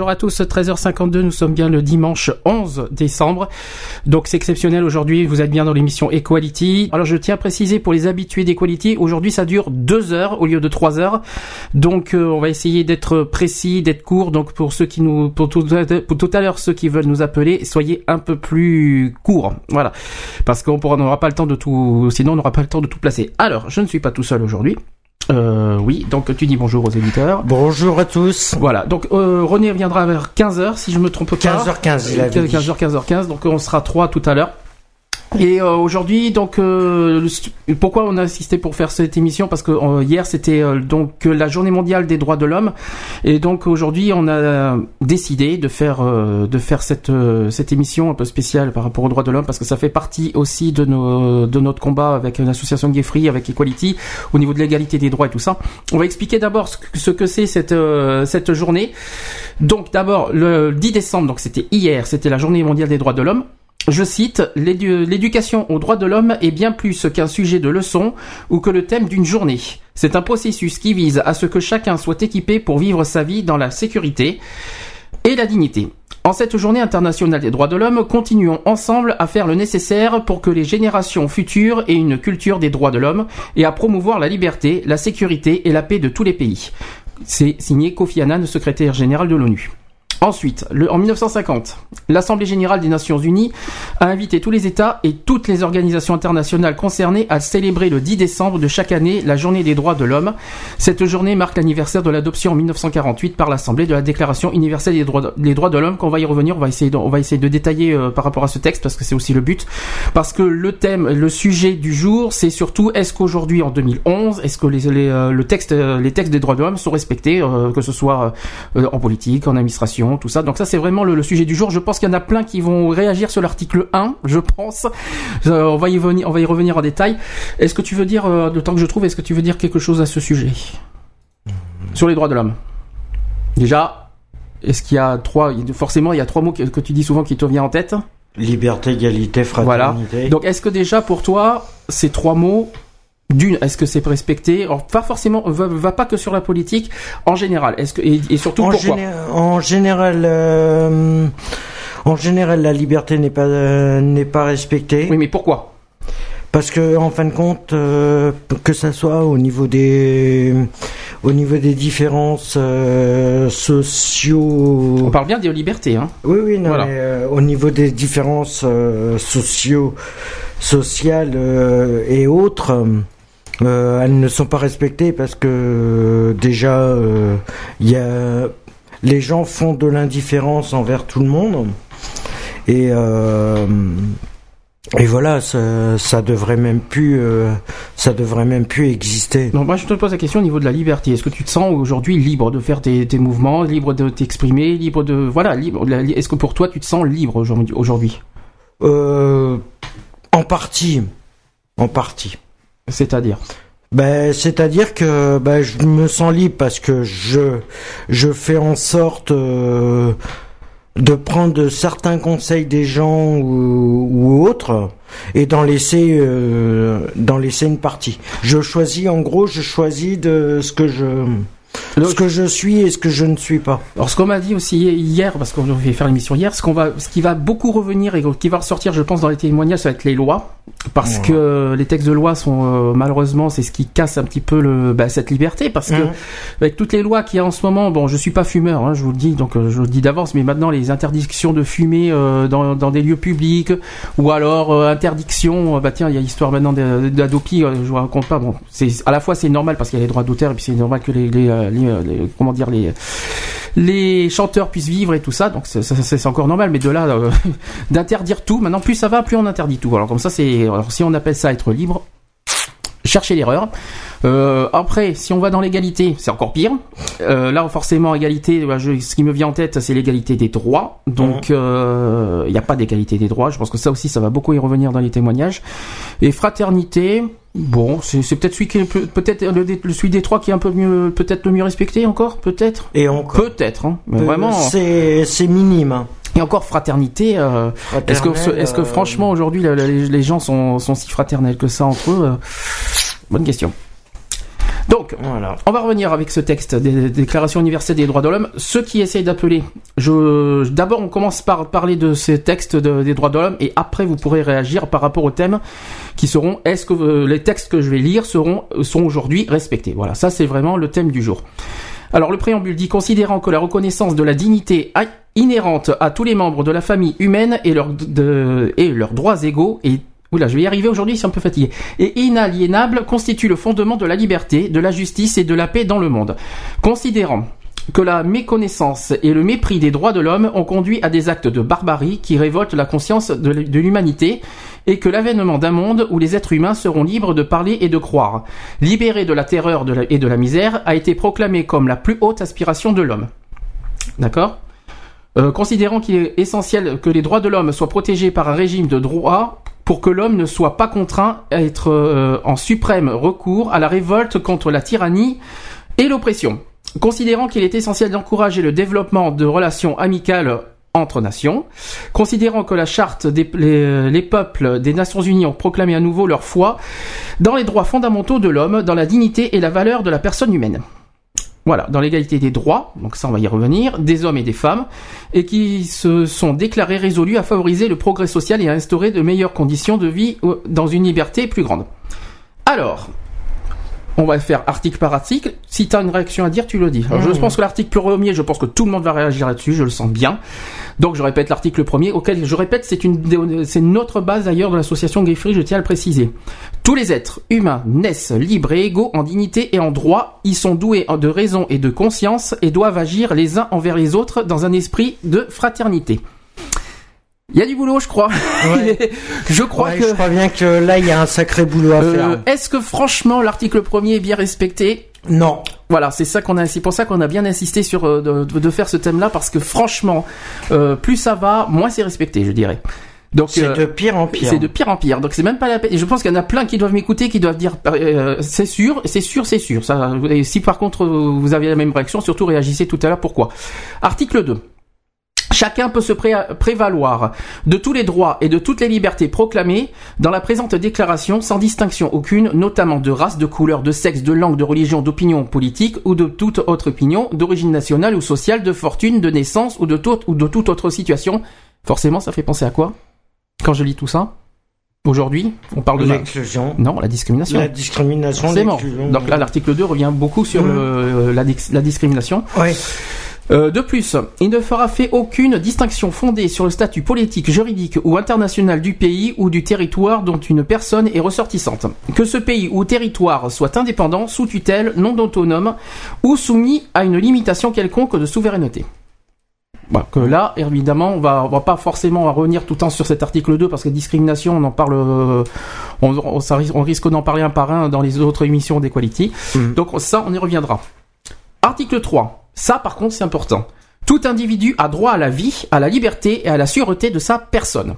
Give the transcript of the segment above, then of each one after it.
Bonjour à tous, 13h52, nous sommes bien le dimanche 11 décembre. Donc c'est exceptionnel aujourd'hui, vous êtes bien dans l'émission Equality. Alors je tiens à préciser pour les habitués d'Equality, aujourd'hui ça dure 2 heures au lieu de 3 heures. Donc euh, on va essayer d'être précis, d'être court. Donc pour ceux qui nous pour tout, pour tout à l'heure ceux qui veulent nous appeler, soyez un peu plus court. Voilà. Parce qu'on n'aura pas le temps de tout sinon on n'aura pas le temps de tout placer. Alors, je ne suis pas tout seul aujourd'hui. Euh, oui, donc tu dis bonjour aux éditeurs. Bonjour à tous. Voilà, donc euh, René viendra vers 15h si je me trompe pas. 15h15, il a 15h, 15h15, donc on sera trois tout à l'heure. Et euh, aujourd'hui, donc, euh, pourquoi on a assisté pour faire cette émission? Parce que euh, hier c'était euh, donc euh, la Journée mondiale des droits de l'homme, et donc aujourd'hui on a décidé de faire euh, de faire cette cette émission un peu spéciale par rapport aux droits de l'homme, parce que ça fait partie aussi de nos de notre combat avec l'association Gay Free, avec Equality, au niveau de l'égalité des droits et tout ça. On va expliquer d'abord ce que ce que c'est cette cette journée. Donc d'abord le 10 décembre, donc c'était hier, c'était la Journée mondiale des droits de l'homme. Je cite, L'édu- l'éducation aux droits de l'homme est bien plus qu'un sujet de leçon ou que le thème d'une journée. C'est un processus qui vise à ce que chacun soit équipé pour vivre sa vie dans la sécurité et la dignité. En cette journée internationale des droits de l'homme, continuons ensemble à faire le nécessaire pour que les générations futures aient une culture des droits de l'homme et à promouvoir la liberté, la sécurité et la paix de tous les pays. C'est signé Kofi Annan, secrétaire général de l'ONU. Ensuite, le- en 1950, l'Assemblée générale des Nations unies a invité tous les États et toutes les organisations internationales concernées à célébrer le 10 décembre de chaque année la journée des droits de l'homme. Cette journée marque l'anniversaire de l'adoption en 1948 par l'Assemblée de la Déclaration universelle des droits de, des droits de l'homme. Qu'on va y revenir, on va essayer de, on va essayer de détailler euh, par rapport à ce texte parce que c'est aussi le but. Parce que le thème, le sujet du jour, c'est surtout est-ce qu'aujourd'hui en 2011, est-ce que les, euh, le texte, euh, les textes des droits de l'homme sont respectés, euh, que ce soit euh, en politique, en administration, tout ça. Donc ça c'est vraiment le, le sujet du jour. Je pense qu'il y en a plein qui vont réagir sur l'article 1, je pense. Euh, on va y venir, on va y revenir en détail. Est-ce que tu veux dire, euh, le temps que je trouve, est-ce que tu veux dire quelque chose à ce sujet sur les droits de l'homme? Déjà, est-ce qu'il y a trois, forcément il y a trois mots que, que tu dis souvent qui te viennent en tête? Liberté, égalité, Voilà. fraternité. Donc est-ce que déjà pour toi ces trois mots d'une, est-ce que c'est respecté? Alors, Pas forcément, va, va pas que sur la politique, en général. Est-ce que et, et surtout en, pourquoi? géné- en général, euh, en général, la liberté n'est pas euh, n'est pas respectée. Oui, mais pourquoi? Parce que en fin de compte, euh, que ça soit au niveau des au niveau des différences sociaux. On parle bien des libertés, hein Oui, oui, non, Voilà. mais, au niveau des différences sociaux, sociales et autres, euh, elles ne sont pas respectées parce que euh, déjà, euh, il y a, les gens font de l'indifférence envers tout le monde. Et, euh, et voilà, ça, ça devrait même plus, euh, ça devrait même plus exister. Donc moi je te pose la question au niveau de la liberté. Est-ce que tu te sens aujourd'hui libre de faire tes, tes mouvements, libre de t'exprimer, libre de voilà, libre. Est-ce que pour toi tu te sens libre aujourd'hui aujourd'hui? Euh, en partie, en partie. C'est-à-dire Ben, c'est-à-dire que ben, je me sens libre parce que je je fais en sorte euh, de prendre certains conseils des gens ou, ou autres et d'en laisser euh, d'en laisser une partie. Je choisis en gros, je choisis de ce que je ce que je suis et ce que je ne suis pas. Alors ce qu'on m'a dit aussi hier, parce qu'on devait faire l'émission hier, ce qu'on va, ce qui va beaucoup revenir et qui va ressortir, je pense, dans les témoignages, ça va être les lois, parce Ouais. que les textes de loi sont euh, malheureusement, c'est ce qui casse un petit peu le, bah, cette liberté, parce que Mhm. avec toutes les lois qu'il y a en ce moment, bon, je suis pas fumeur, hein, je vous le dis, donc euh, je vous le dis d'avance, mais maintenant les interdictions de fumer euh, dans, dans des lieux publics, ou alors euh, interdiction, euh, bah tiens, il y a l'histoire maintenant d'Adopi, euh, je vous raconte pas, bon, c'est à la fois c'est normal parce qu'il y a les droits d'auteur et puis c'est normal que les, les, euh, les, euh, les- comment dire les les chanteurs puissent vivre et tout ça. Donc c'est- encore normal, mais de là euh, d'interdire tout. Maintenant, plus ça va, plus on interdit tout. Alors comme ça, c'est alors, si on appelle ça être libre, cherchez l'erreur. Euh, après, si on va dans l'égalité, c'est encore pire. Euh, là, forcément, égalité, bah, je- ce qui me vient en tête, c'est l'égalité des droits. Donc, euh, il n'y a pas d'égalité des droits. Je pense que ça aussi, ça va beaucoup y revenir dans les témoignages. Et fraternité, bon, c'est peut-être celui qui est peut-être le, le- celui des trois qui est un peu mieux, peut-être le mieux respecté encore, peut-être? Et encore. Peut-être, hein. Mais Euh, vraiment. C'est c'est minime. Et encore fraternité. euh, est-ce que, euh, franchement aujourd'hui les, les gens sont, sont si fraternels que ça entre eux euh, Bonne question. Donc, Voilà. on va revenir avec ce texte des Déclarations universelles des droits de l'homme. Ceux qui essayent d'appeler, je d'abord on commence par parler de ces textes de- des droits de l'homme et après vous pourrez réagir par rapport aux thèmes qui seront est-ce que euh, les textes que je vais lire seront sont aujourd'hui respectés. Voilà, ça c'est vraiment le thème du jour. Alors le préambule dit considérant que la reconnaissance de la dignité inhérente à tous les membres de la famille humaine et leurs droits égaux et Oula, je vais y arriver aujourd'hui, suis un peu fatigué. Et inaliénable constitue le fondement de la liberté, de la justice et de la paix dans le monde. Considérant que la méconnaissance et le mépris des droits de l'homme ont conduit à des actes de barbarie qui révoltent la conscience de l'humanité et que l'avènement d'un monde où les êtres humains seront libres de parler et de croire, libérés de la terreur et de la misère, a été proclamé comme la plus haute aspiration de l'homme. D'accord? Euh, Considérant qu'il est essentiel que les droits de l'homme soient protégés par un régime de droit pour que l'homme ne soit pas contraint à être euh, en suprême recours à la révolte contre la tyrannie et l'oppression. Considérant qu'il est essentiel d'encourager le développement de relations amicales entre nations, considérant que la charte des les, les peuples des Nations Unies ont proclamé à nouveau leur foi dans les droits fondamentaux de l'homme, dans la dignité et la valeur de la personne humaine. Voilà, dans l'égalité des droits, donc ça on va y revenir, des hommes et des femmes, et qui se sont déclarés résolus à favoriser le progrès social et à instaurer de meilleures conditions de vie euh, dans une liberté plus grande. Alors, on va faire article par article. Si tu as une réaction à dire, tu le dis. Alors, Je pense que l'article premier, je pense que tout le monde va réagir là-dessus, je le sens bien. Donc je répète l'article premier, auquel je répète, c'est une, c'est notre base d'ailleurs de l'association Gay Free, je tiens à le préciser. Tous les êtres humains naissent libres et égaux en dignité et en droit. Ils sont doués de raison et de conscience et doivent agir les uns envers les autres dans un esprit de fraternité. Il y a du boulot, je crois. Ouais. je crois Ouais, que. Je crois bien que là, il y a un sacré boulot à Euh, faire. Est-ce que franchement l'article premier est bien respecté? Non. voilà, c'est ça qu'on a, c'est pour ça qu'on a bien insisté sur euh, de, de- faire ce thème-là parce que franchement, euh, plus ça va, moins c'est respecté, je dirais. Donc C'est euh, de pire en pire. c'est de pire en pire. Donc c'est même pas la peine. Et je pense qu'il y en a plein qui doivent m'écouter, qui doivent dire euh, c'est sûr, c'est sûr, c'est sûr. Ça, et si par contre vous avez la même réaction, surtout réagissez tout à l'heure. Pourquoi? Article 2. Chacun peut se pré- prévaloir de tous les droits et de toutes les libertés proclamées dans la présente déclaration sans distinction aucune, notamment de race, de couleur, de sexe, de langue, de religion, d'opinion politique ou de toute autre opinion, d'origine nationale ou sociale, de fortune, de naissance ou de, toute ou de toute autre situation. Forcément, ça fait penser à quoi? Quand je lis tout ça Aujourd'hui, on parle de la... L'exclusion. Non, la discrimination. La discrimination. C'est mort. l'exclusion. Donc là, l'article 2 revient beaucoup sur Mhm. le- la, dis- la discrimination. Ouais. Euh, de plus, il ne fera fait aucune distinction fondée sur le statut politique, juridique ou international du pays ou du territoire dont une personne est ressortissante. Que ce pays ou territoire soit indépendant, sous tutelle, non autonome ou soumis à une limitation quelconque de souveraineté. Voilà, que là, évidemment, on va, on va pas forcément revenir tout le temps sur cet article 2 parce que discrimination, on en parle, euh, on, on, ça risque- on risque d'en parler un par un dans les autres émissions d'Equality. Mhm. Donc ça, on y reviendra. Article 3. Ça, par contre, c'est important. Tout individu a droit à la vie, à la liberté et à la sûreté de sa personne.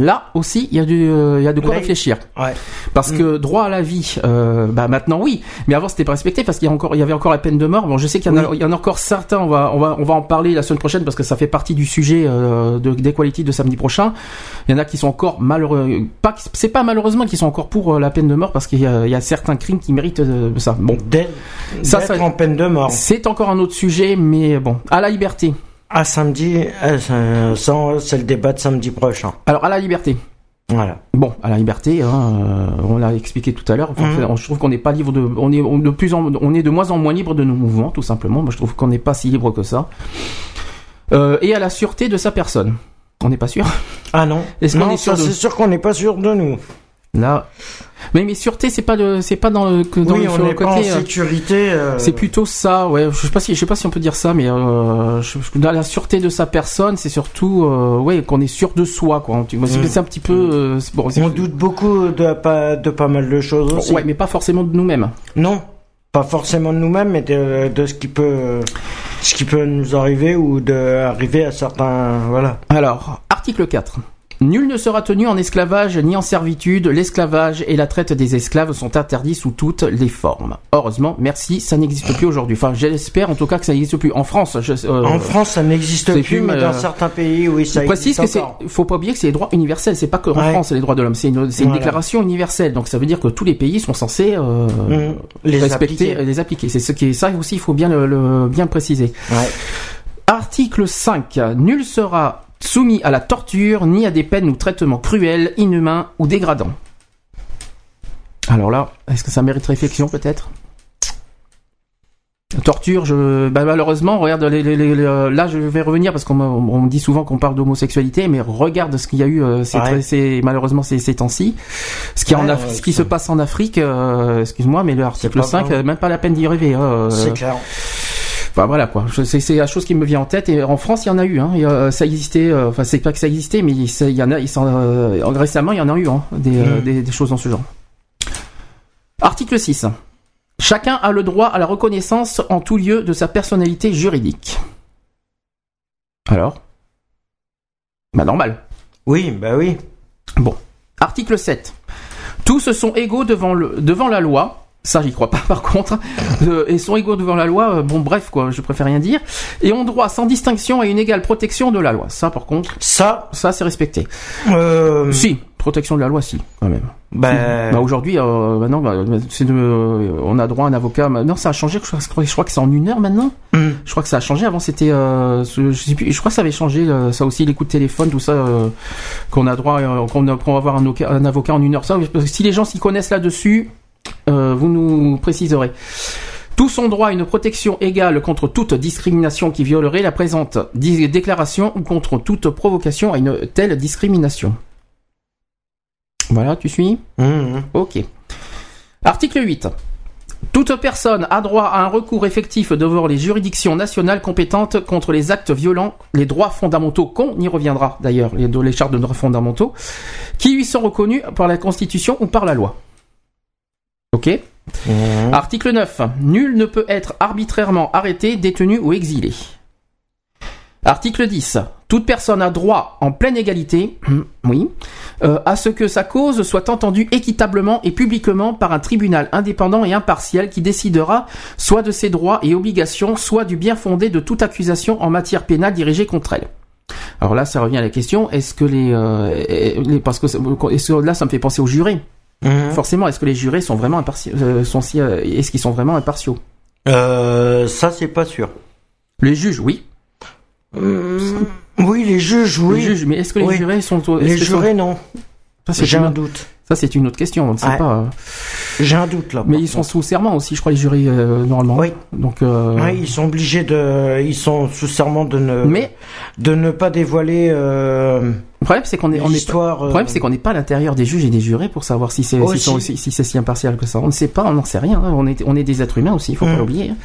Là aussi, il y a du, euh, il y a de quoi Ouais. réfléchir. Ouais. Parce que droit à la vie, euh, bah maintenant oui, mais avant c'était pas respecté parce qu'il y a encore, il y avait encore la peine de mort. Bon, je sais qu'il y en a, Oui. il y en a encore certains. On va, on va, on va en parler la semaine prochaine parce que ça fait partie du sujet euh, de d'Equality de samedi prochain. Il y en a qui sont encore malheureux, pas, c'est pas malheureusement qui sont encore pour euh, la peine de mort parce qu'il y a, il y a certains crimes qui méritent euh, ça. Bon, ça- en peine de mort. c'est encore un autre sujet, mais bon, à la liberté. À samedi, euh, ça, c'est le débat de samedi prochain. Alors à la liberté. Voilà. Bon, à la liberté, hein, euh, on l'a expliqué tout à l'heure. Enfin, Mhm. Je trouve qu'on n'est pas libre de, on est on- de plus en, on est de moins en moins libre de nos mouvements, tout simplement. Moi, je trouve qu'on n'est pas si libre que ça. Euh, et à la sûreté de sa personne. On n'est pas sûr. Ah non. Est-ce qu'on est sûr ça, de- c'est sûr qu'on n'est pas sûr de nous. Là, mais mais sûreté, c'est pas le, c'est pas dans le, que dans oui, le, on sur le n'est pas côté. en sécurité. euh, C'est plutôt ça, ouais. Je sais pas si, je sais pas si on peut dire ça, mais euh, je- dans la sûreté de sa personne, c'est surtout, euh, ouais, qu'on est sûr de soi, quoi. C'est Mm. c'est un petit peu, euh, bon, On doute beaucoup de pas, de pas mal de choses aussi. ouais, mais pas forcément de nous-mêmes. Non, pas forcément de nous-mêmes, mais de, de ce qui peut, ce qui peut nous arriver ou de arriver à certains, voilà. Alors, article 4. Nul ne sera tenu en esclavage ni en servitude. L'esclavage et la traite des esclaves sont interdits sous toutes les formes. Heureusement, merci, ça n'existe plus aujourd'hui. Enfin, j'espère en tout cas que ça n'existe plus. En France, je, euh, en France, ça n'existe plus, plus, mais dans euh, certains pays, oui, ça Je précise existe que faut pas oublier que c'est les droits universels. C'est pas que en Ouais. France, c'est les droits de l'homme. C'est une, déclaration universelle. Donc ça veut dire que tous les pays sont censés euh, Mmh. Les respecter, appliquer. les appliquer. C'est ce qui est ça aussi. Il faut bien le, le- bien le préciser. Ouais. Article 5. Nul sera soumis à la torture ni à des peines ou traitements cruels, inhumains ou dégradants. Alors là, est-ce que ça mérite réflexion peut-être? Torture, je, bah, malheureusement, regarde, les, les- les- les- là je vais revenir parce qu'on me, dit souvent qu'on parle d'homosexualité, mais regarde ce qu'il y a eu euh, ces, Ouais. ces- malheureusement ces, ces temps-ci, ce qui, en Ouais, Af- ouais, ce qui se passe en Afrique, euh, excuse-moi, mais l'article pas 5, vrai. euh, même pas la peine d'y rêver. euh, C'est clair. Enfin voilà quoi, c'est la chose qui me vient en tête. Et en France, il y en a eu. Hein. A- ça existait. euh, Enfin, c'est pas que ça existait, mais il y en a. Euh, récemment, il y en a eu hein, des, euh, Mm. des, des choses dans ce genre. Article 6. Chacun a le droit à la reconnaissance en tout lieu de sa personnalité juridique. Alors? Bah normal. Oui, bah oui. Article 7. Tous sont égaux devant, le, devant la loi. Ça, j'y crois pas, par contre. Euh, et sont égaux devant la loi. euh, bon, bref, quoi, je préfère rien dire. Et ont droit sans distinction à une égale protection de la loi. Ça, par contre, Ça, ça, c'est respecté. euh, Si, protection de la loi, si, quand même. bah, Bah, aujourd'hui, euh, maintenant, bah, c'est de, euh, on a droit à un avocat. Non, ça a changé. Je crois, je crois que c'est en une heure maintenant. hum, Je crois que ça a changé. Avant, c'était, euh, je sais plus. Je crois que ça avait changé. euh, ça aussi, les coups de téléphone, tout ça, euh, qu'on a droit, qu'on va avoir un, un avocat en une heure. Ça, si les gens s'y connaissent là-dessus, euh, vous nous préciserez. Tous ont droit à une protection égale contre toute discrimination qui violerait la présente déclaration ou contre toute provocation à une telle discrimination. Voilà, tu suis hum, hum. Ok. Article 8. Toute personne a droit à un recours effectif devant les juridictions nationales compétentes contre les actes violents, les droits fondamentaux, qu'on y reviendra d'ailleurs, les, les chartes de droits fondamentaux, qui lui sont reconnus par la Constitution ou par la loi. Ok Hum. Article 9. Nul ne peut être arbitrairement arrêté, détenu ou exilé. Article 10. Toute personne a droit en pleine égalité, oui, euh, à ce que sa cause soit entendue équitablement et publiquement par un tribunal indépendant et impartial qui décidera soit de ses droits et obligations, soit du bien fondé de toute accusation en matière pénale dirigée contre elle. Alors là, ça revient à la question est-ce que les, euh, les- parce que est-ce que là, ça me fait penser aux jurés. Hum. Forcément, est-ce que les jurés sont vraiment impartiaux euh, sont si, euh, Est-ce qu'ils sont vraiment impartiaux? Euh, ça, c'est pas sûr. Les juges, oui. Hum, Oui, les juges, oui. Les juges, mais est-ce que les Oui. jurés sont Les sont- jurés, non. Ça, c'est J'ai une... un doute. ça, c'est une autre question. On ne sait Ouais. pas. euh. J'ai un doute là. Mais ils sont sous serment aussi, je crois, les jurés euh, normalement. Oui. Donc. euh, ils sont obligés de, ils sont sous serment de ne, Mais de ne pas dévoiler euh, le problème, c'est qu'on est, on est. Le problème, c'est qu'on n'est pas à l'intérieur des juges et des jurés pour savoir si c'est si, sont si c'est si impartial que ça. On ne sait pas, on n'en sait rien. hein. On est on est des êtres humains aussi, il faut pas Mm. l'oublier. hein.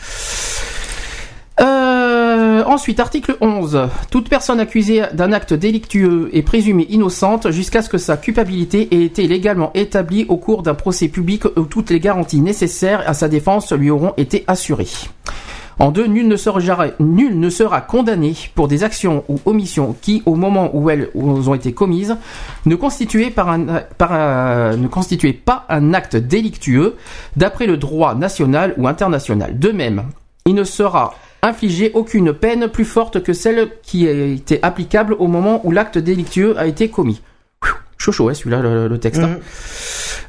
Euh, ensuite, article 11. Toute personne accusée d'un acte délictueux est présumée innocente jusqu'à ce que sa culpabilité ait été légalement établie au cours d'un procès public où toutes les garanties nécessaires à sa défense lui auront été assurées. En deux, nul ne sera, condamné pour des actions ou omissions qui, au moment où elles ont été commises, ne constituaient, ne constituaient pas un acte délictueux d'après le droit national ou international. De même, il ne sera infligé aucune peine plus forte que celle qui a été applicable au moment où l'acte délictueux a été commis. Chaud chaud, hein, celui-là, le, le texte. hein. Mhm.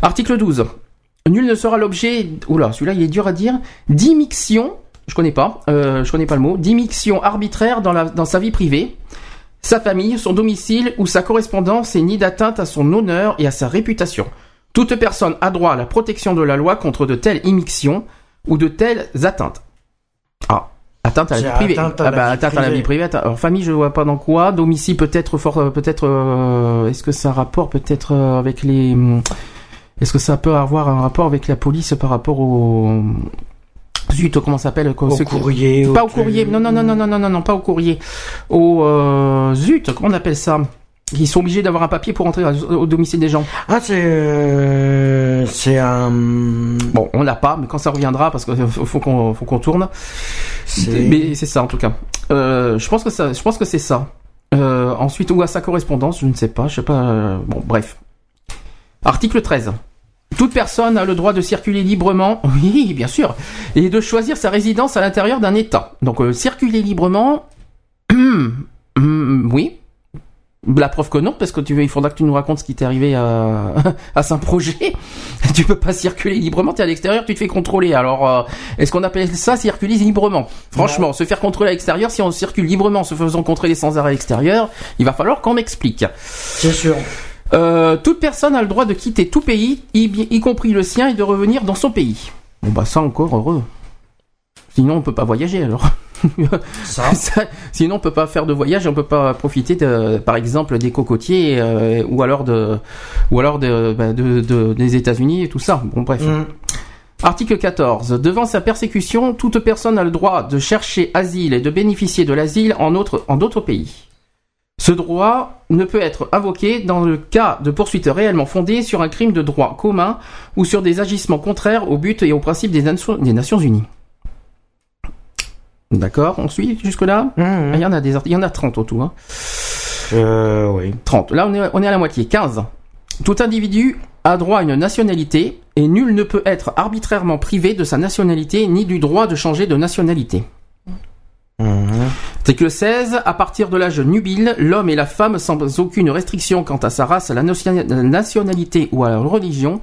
Article 12. Nul ne sera l'objet, oula, celui-là il est dur à dire, d'immixion, je connais pas, euh, je connais pas le mot, d'immixion arbitraire dans, la, dans sa vie privée, sa famille, son domicile ou sa correspondance et ni d'atteinte à son honneur et à sa réputation. Toute personne a droit à la protection de la loi contre de telles immixtions ou de telles atteintes. Ah, atteinte à la vie privée. atteinte à ah la bah, vie atteinte à la privée. vie privée. Alors famille, je vois pas dans quoi. Domicile peut-être fort, euh, peut-être. euh, Est-ce que ça a rapport peut-être euh, avec les hum, Est-ce que ça peut avoir un rapport avec la police par rapport au Zut, comment ça s'appelle quoi, Au ce qui- courrier. Pas au courrier. Non, non, non, non, non, non, non, non, pas au courrier. Au euh, zut, comment on appelle ça? Ils sont obligés d'avoir un papier pour entrer au domicile des gens. Ah, c'est euh, c'est un. Bon, on l'a pas, mais quand ça reviendra, parce qu'il faut, faut qu'on faut qu'on tourne. Mais c'est ça en tout cas. Euh, je pense que ça, je pense que c'est ça. Euh, ensuite, ou à sa correspondance, je ne sais pas, je sais pas. euh, bon, bref. Article 13. Toute personne a le droit de circuler librement, oui, bien sûr, et de choisir sa résidence à l'intérieur d'un État. Donc, euh, circuler librement, oui. La preuve que non, parce que tu veux, il faudra que tu nous racontes ce qui t'est arrivé à, à Saint-Projet. Tu peux pas circuler librement, tu es à l'extérieur, tu te fais contrôler. Alors, euh, est-ce qu'on appelle ça circuler librement? Franchement, se faire contrôler à l'extérieur, si on circule librement en se faisant contrôler sans arrêt à l'extérieur, il va falloir qu'on m'explique. c'est sûr. Euh, toute personne a le droit de quitter tout pays, y, y compris le sien, et de revenir dans son pays. Bon bah ça encore heureux. Sinon on peut pas voyager alors. Ça. Ça, Sinon on peut pas faire de voyage, on peut pas profiter de, par exemple des cocotiers euh, ou alors de, ou alors de, bah, de- de- des États-Unis et tout ça. Bon bref. Mm. Article 14. Devant sa persécution, toute personne a le droit de chercher asile et de bénéficier de l'asile en autre- en d'autres pays. Ce droit ne peut être invoqué dans le cas de poursuites réellement fondées sur un crime de droit commun ou sur des agissements contraires au but et aux principes des Nations Unies. D'accord, on suit jusque-là? Mm, Ah, mm. Il y en a des, il y en a 30 au tout. Hein. Euh, oui. 30. Là, on est, on est à la moitié. 15. Tout individu a droit à une nationalité et nul ne peut être arbitrairement privé de sa nationalité ni du droit de changer de nationalité. Mhm. Article 16. À partir de l'âge nubile, l'homme et la femme, sans aucune restriction quant à sa race, à la nationalité ou à la religion,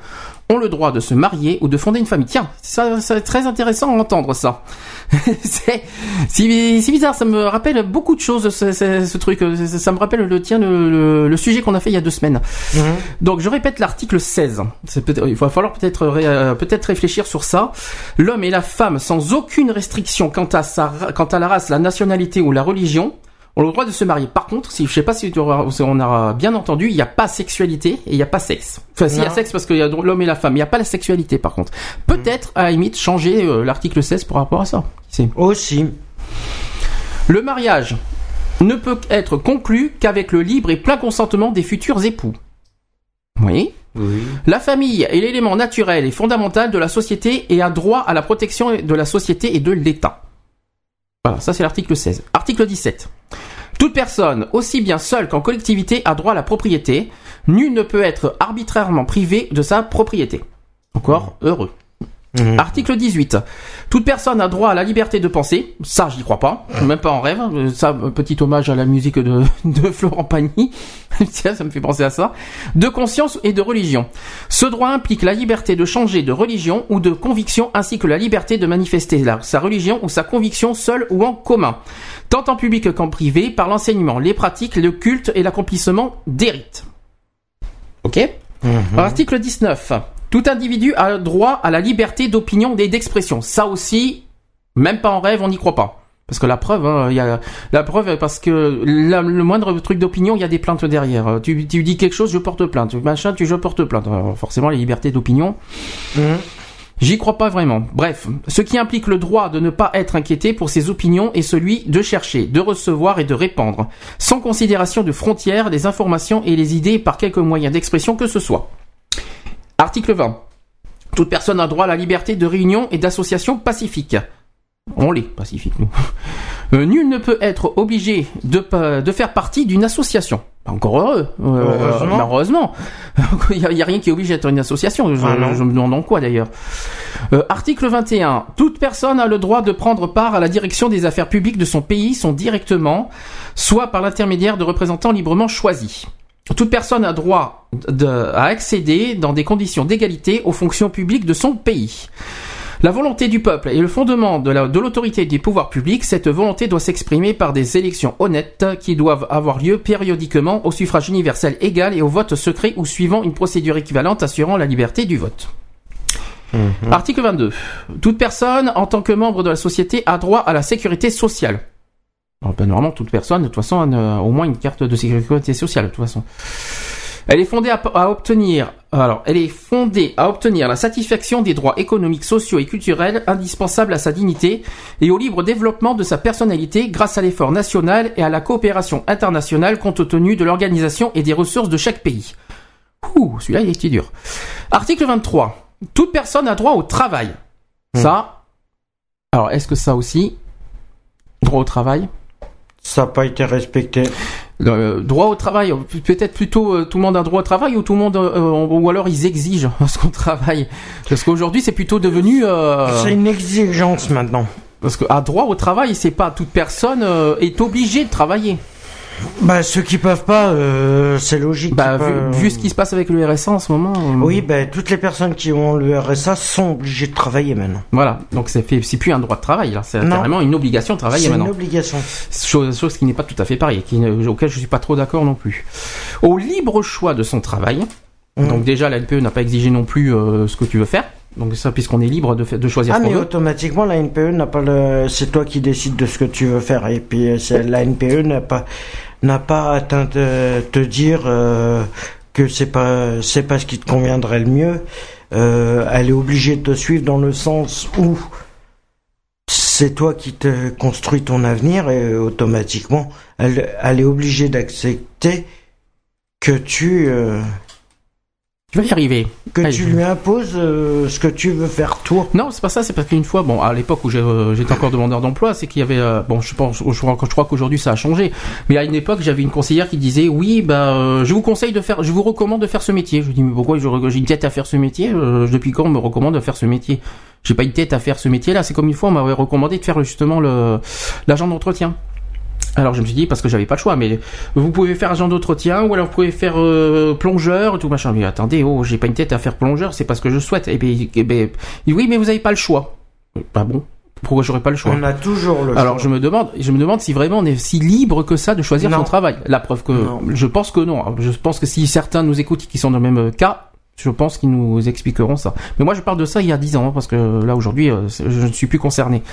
ont le droit de se marier ou de fonder une famille. Tiens, ça, c'est très intéressant à entendre ça. c'est c'est bizarre, ça me rappelle beaucoup de choses, ce, ce- ce truc. Ça, ça me rappelle le tien, le, le- le sujet qu'on a fait il y a deux semaines. Mhm. Donc je répète l'article 16. C'est peut il va falloir peut-être euh, peut-être réfléchir sur ça. L'homme et la femme sans aucune restriction quant à sa quant à la race, la nationalité ou la religion ont le droit de se marier. Par contre, si je sais pas si tu auras- si on a bien entendu, il n'y a pas sexualité et il n'y a pas sexe. Enfin, s'il y a sexe parce qu'il y a l'homme et la femme, il n'y a pas la sexualité par contre. Peut-être à la limite changer euh, l'article 16 par rapport à ça. Aussi. le mariage ne peut être conclu qu'avec le libre et plein consentement des futurs époux. Oui. Oui. La famille est l'élément naturel et fondamental de la société et a droit à la protection de la société et de l'État. Voilà, ça c'est l'article 16. Article 17. Toute personne, aussi bien seule qu'en collectivité, a droit à la propriété. Nul ne peut être arbitrairement privé de sa propriété. Encore heureux. Mhm. Article 18. Toute personne a droit à la liberté de penser. Ça, j'y crois pas. Même pas en rêve. Euh, Ça, petit hommage à la musique de, de Florent Pagny. Tiens, ça me fait penser à ça. De conscience et de religion. Ce droit implique la liberté de changer de religion ou de conviction ainsi que la liberté de manifester sa religion ou sa conviction seule ou en commun. Tant en public qu'en privé, par l'enseignement, les pratiques, le culte et l'accomplissement des rites. Ok? Mhm. Article 19. Tout individu a droit à la liberté d'opinion et d'expression. Ça aussi, même pas en rêve, on n'y croit pas. Parce que la preuve, hein, il y a la preuve parce que la- le moindre truc d'opinion, il y a des plaintes derrière. Euh, Tu, tu dis quelque chose, je porte plainte. Machin, tu je porte plainte. Alors, forcément, la liberté d'opinion, Mhm. J'y crois pas vraiment. Bref, ce qui implique le droit de ne pas être inquiété pour ses opinions est celui de chercher, de recevoir et de répandre, sans considération de frontières, les informations et les idées par quelque moyen d'expression que ce soit. Article 20. Toute personne a droit à la liberté de réunion et d'association pacifique. On l'est, pacifique, nous. Euh, nul ne peut être obligé de, faire partie d'une association. Encore heureux. Euh, Heureusement. Malheureusement. Il n'y a, rien qui oblige à être une association. Je, Ah je me demande en quoi d'ailleurs. Euh, article 21. Toute personne a le droit de prendre part à la direction des affaires publiques de son pays, son directement, soit par l'intermédiaire de représentants librement choisis. Toute personne a droit de- à accéder, dans des conditions d'égalité, aux fonctions publiques de son pays. La volonté du peuple est le fondement de la- de l'autorité des pouvoirs publics. Cette volonté doit s'exprimer par des élections honnêtes qui doivent avoir lieu périodiquement au suffrage universel égal et au vote secret ou suivant une procédure équivalente assurant la liberté du vote. Mhm. Article 22. Toute personne, en tant que membre de la société, a droit à la sécurité sociale. Alors, ben, normalement, toute personne, de toute façon, a une- au moins une carte de sécurité sociale, de toute façon. Elle est fondée à, à obtenir alors, elle est fondée à obtenir la satisfaction des droits économiques, sociaux et culturels indispensables à sa dignité et au libre développement de sa personnalité grâce à l'effort national et à la coopération internationale compte tenu de l'organisation et des ressources de chaque pays. Ouh, celui-là il était dur. Article 23. Toute personne a droit au travail. Ça. Alors, est-ce que ça aussi droit au travail? Ça n'a pas été respecté. Le euh, droit au travail, peut-être plutôt euh, tout le monde a droit au travail ou tout le monde euh, ou alors ils exigent ce qu'on travaille. Parce qu'aujourd'hui c'est plutôt devenu euh, C'est une exigence maintenant. parce que à droit au travail c'est pas toute personne euh, est obligée de travailler. Bah, ceux qui peuvent pas, euh, c'est logique. Bah vu, ce qui se passe avec le RSA en ce moment. euh, Oui, ben toutes les personnes qui ont le RSA sont obligées de travailler maintenant. Voilà, donc c'est plus un droit de travail c'est carrément une obligation de travailler C'est une maintenant. obligation. Chose, chose qui n'est pas tout à fait pareil, qui, auquel je suis pas trop d'accord non plus. Au libre choix de son travail, Mm. donc déjà la LPE n'a pas exigé non plus euh, ce que tu veux faire, donc ça puisqu'on est libre de, de choisir Ah ce mais veut. automatiquement la NPE n'a pas le, c'est toi qui décides de ce que tu veux faire et puis la NPE n'a pas n'a pas atteint de te dire euh, que c'est pas c'est pas ce qui te conviendrait le mieux. Euh, elle est obligée de te suivre dans le sens où c'est toi qui te construis ton avenir et euh, automatiquement elle, elle est obligée d'accepter que tu Tu vas y arriver. que Allez. tu lui imposes euh, ce que tu veux faire toi. Non, c'est pas ça, c'est parce qu'une fois, bon, à l'époque où euh, j'étais encore demandeur d'emploi, c'est qu'il y avait, euh, bon, je pense, je crois, je crois qu'aujourd'hui ça a changé, mais à une époque, j'avais une conseillère qui disait, oui, bah, euh, je vous conseille de faire, je vous recommande de faire ce métier. Je lui dis, mais pourquoi j'ai une tête à faire ce métier Euh, Depuis quand on me recommande de faire ce métier? J'ai pas une tête à faire ce métier-là. C'est comme une fois, on m'avait recommandé de faire justement le l'agent d'entretien. Alors je me suis dit parce que j'avais pas le choix, mais vous pouvez faire agent d'entretien ou alors vous pouvez faire euh, plongeur tout machin. Mais attendez, oh j'ai pas une tête à faire plongeur, c'est pas ce que je souhaite. Et puis, il dit, oui mais vous avez pas le choix. Bah bon, pourquoi j'aurais pas le choix On a toujours le alors choix. je me demande, je me demande si vraiment on est si libre que ça de choisir Non. son travail. La preuve que Non. je pense que non. Je pense que si certains nous écoutent et qui sont dans le même cas, je pense qu'ils nous expliqueront ça. Mais moi je parle de ça il y a 10 ans hein, parce que là aujourd'hui euh, je ne suis plus concerné.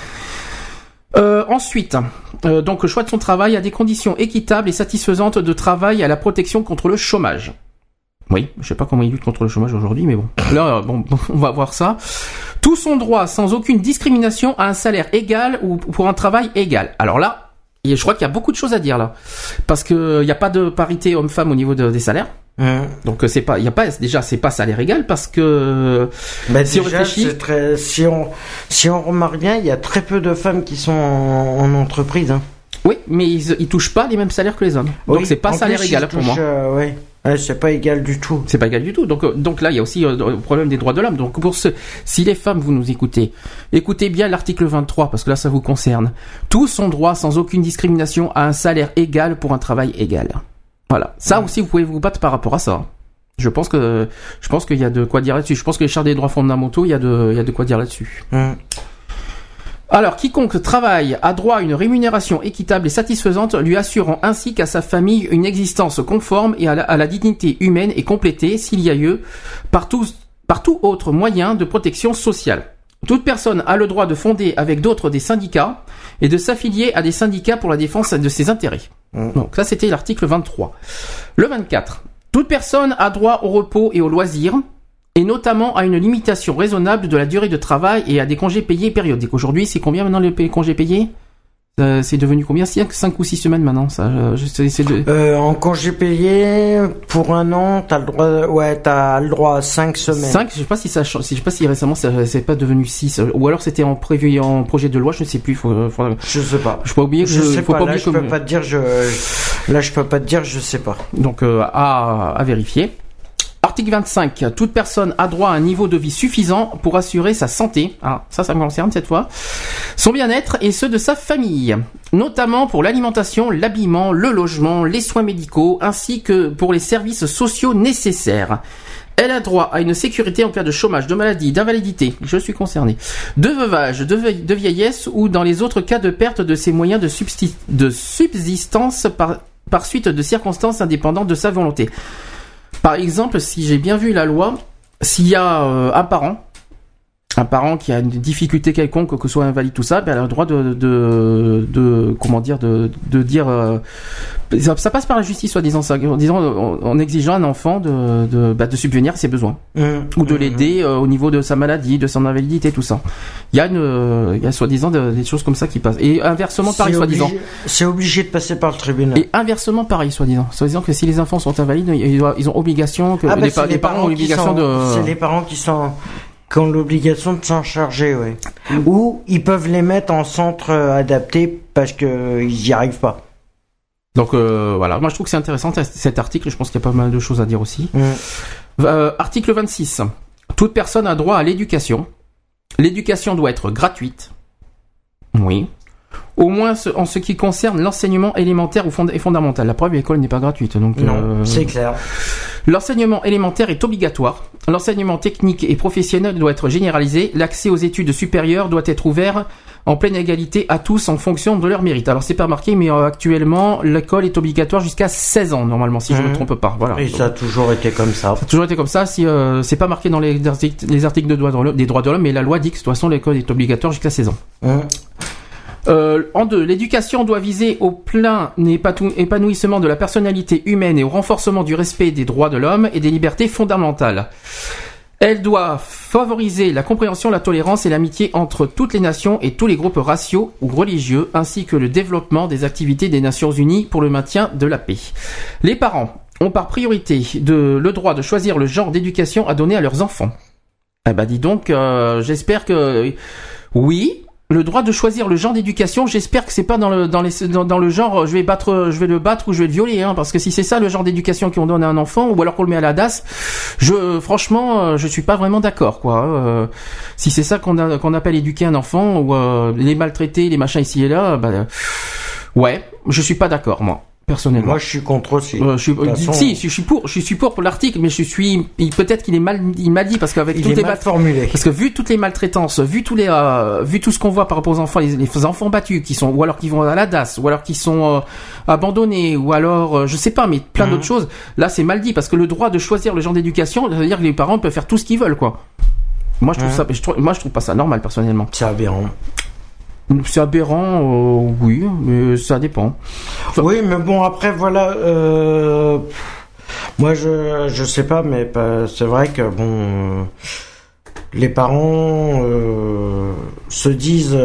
Euh, ensuite, euh, donc le choix de son travail à des conditions équitables et satisfaisantes de travail à la protection contre le chômage. Oui, je sais pas comment il lutte contre le chômage aujourd'hui, mais bon. Là, euh, bon, on va voir ça. Tout son droit sans aucune discrimination à un salaire égal ou pour un travail égal. Alors là, je crois qu'il y a beaucoup de choses à dire là, parce que il n'y a pas de parité homme-femme au niveau de- des salaires. Hum. Donc euh, c'est pas, il y a pas déjà c'est pas salaire égal parce que Bah, Si on déjà, réfléchit- c'est très, si on, si on remarque bien, il y a très peu de femmes qui sont en, en entreprise. Hein. oui, mais ils, ils touchent pas les mêmes salaires que les hommes. Donc Oui, c'est pas en salaire plus, égal pour moi. euh, ouais. Ouais, c'est pas égal du tout. C'est pas égal du tout. Donc, euh, donc là, il y a aussi euh, le problème des droits de l'homme. Donc, pour ce, si les femmes, vous nous écoutez, écoutez bien l'article 23, parce que là, ça vous concerne. Tous ont droit, sans aucune discrimination, à un salaire égal pour un travail égal. Voilà. Ça aussi, vous pouvez vous battre par rapport à ça. Je pense que, je pense qu'il y a de quoi dire là-dessus. Je pense que les chartes des droits fondamentaux, il y a de, il y a de quoi dire là-dessus. Alors, quiconque travaille a droit à une rémunération équitable et satisfaisante, lui assurant ainsi qu'à sa famille une existence conforme et à la, à la dignité humaine et complétée, s'il y a lieu, par tout, par tout autre moyen de protection sociale. Toute personne a le droit de fonder avec d'autres des syndicats et de s'affilier à des syndicats pour la défense de ses intérêts. Mm. Donc ça, c'était l'article 23. Le 24. Toute personne a droit au repos et au loisir, et notamment à une limitation raisonnable de la durée de travail et à des congés payés périodiques. Aujourd'hui, c'est combien maintenant les congés payés? Euh, C'est devenu combien? 5 ou 6 semaines maintenant ça, euh, je sais, c'est de... Euh, en congé payé, pour un an, t'as le droit, ouais, t'as le droit à 5 semaines. 5, je sais pas si ça change, je sais pas si récemment ça c'est pas devenu 6 ou alors c'était en prévu en projet de loi, je ne sais plus, faut, faut- Je sais pas. je peux pas oublier que Je sais faut pas, là oublier je que- peux pas te dire, je, là je peux pas te dire, je sais pas. Donc euh, à, à vérifier. Article 25. Toute personne a droit à un niveau de vie suffisant pour assurer sa santé. Ah, ça, ça me concerne cette fois. Son bien-être et ceux de sa famille. Notamment pour l'alimentation, l'habillement, le logement, les soins médicaux, ainsi que pour les services sociaux nécessaires. Elle a droit à une sécurité en cas de chômage, de maladie, d'invalidité, je suis concerné, de veuvage, de, vieille- de vieillesse ou dans les autres cas de perte de ses moyens de, subsistance par suite de circonstances indépendantes de sa volonté. Par exemple, si j'ai bien vu la loi, s'il y a euh, un parent un parent qui a une difficulté quelconque, que ce soit invalide tout ça, ben, elle a le droit de, de, de comment dire, de, de dire, euh, ça, ça passe par la justice, soi-disant, ça, en disant, en, en exigeant à un enfant de, de, bah, de subvenir à ses besoins Mmh. ou de Mmh. l'aider euh, au niveau de sa maladie, de son invalidité, tout ça. Il y a une, euh, il y a soi-disant de- des choses comme ça qui passent. Et inversement, pareil, soi-disant. C'est obligé de passer par le tribunal. Et inversement, pareil, soi-disant. Soi-disant que si les enfants sont invalides, ils, doivent- ils ont obligation, que Ah bah, les, parents ont sont- de. C'est les parents qui sont qui ont l'obligation de s'en charger, ouais. Ou ils peuvent les mettre en centre euh, adapté parce que euh, ils y arrivent pas. Donc euh, voilà, moi je trouve que c'est intéressant cet article, je pense qu'il y a pas mal de choses à dire aussi. Mmh. Euh, article 26. Toute personne a droit à l'éducation. L'éducation doit être gratuite. Oui. Au moins ce- en ce qui concerne l'enseignement élémentaire ou fond- et fondamental. La preuve, l'école n'est pas gratuite. Donc, Non, euh, c'est clair. L'enseignement élémentaire est obligatoire. L'enseignement technique et professionnel doit être généralisé. L'accès aux études supérieures doit être ouvert en pleine égalité à tous en fonction de leur mérite. Alors c'est pas marqué, mais euh, actuellement l'école est obligatoire jusqu'à 16 ans normalement, si je ne me Mhm. trompe pas. Voilà. Et ça a toujours été comme ça. Ça a toujours été comme ça. Si euh, c'est pas marqué dans les articles, les articles de droits de l'homme- des droits de l'homme, mais la loi dit que de toute façon l'école est obligatoire jusqu'à 16 ans. Mmh. Euh, en deux, l'éducation doit viser au plein épanouissement de la personnalité humaine et au renforcement du respect des droits de l'homme et des libertés fondamentales. Elle doit favoriser la compréhension, la tolérance et l'amitié entre toutes les nations et tous les groupes raciaux ou religieux, ainsi que le développement des activités des Nations Unies pour le maintien de la paix. Les parents ont par priorité le droit de choisir le genre d'éducation à donner à leurs enfants. Eh ben dis donc, euh, j'espère que oui, le droit de choisir le genre d'éducation, j'espère que c'est pas dans le dans les dans, le genre euh, je vais battre je vais le battre ou je vais le violer hein, parce que si c'est ça le genre d'éducation qu'on donne à un enfant ou alors qu'on le met à la DAS, je franchement euh, je suis pas vraiment d'accord quoi. Euh, si c'est ça qu'on qu'on appelle éduquer un enfant ou euh, les maltraiter, les machins ici et là, bah, euh, ouais, je suis pas d'accord moi personnellement. Moi, je suis contre aussi. Euh, je suis, façon- si, je suis pour, je suis pour pour l'article, mais je suis, peut-être qu'il est mal, il m'a dit parce qu'avec toutes est les mal mal- formulé. parce que vu toutes les maltraitances, vu tous les, euh, vu tout ce qu'on voit par rapport aux enfants, les, les enfants battus qui sont, ou alors qui vont à la DAS, ou alors qui sont euh, abandonnés, ou alors, euh, je sais pas, mais plein Mhm. d'autres choses. Là, c'est mal dit parce que le droit de choisir le genre d'éducation, ça veut dire que les parents peuvent faire tout ce qu'ils veulent, quoi. Moi, je trouve Mhm. ça, je trouve, moi, je trouve pas ça normal personnellement. C'est aberrant. C'est aberrant, euh, oui, mais ça dépend. Enfin- Oui, mais bon, après, voilà. euh, Moi, je, je sais pas, mais c'est vrai que, bon. euh, Les parents euh, se disent.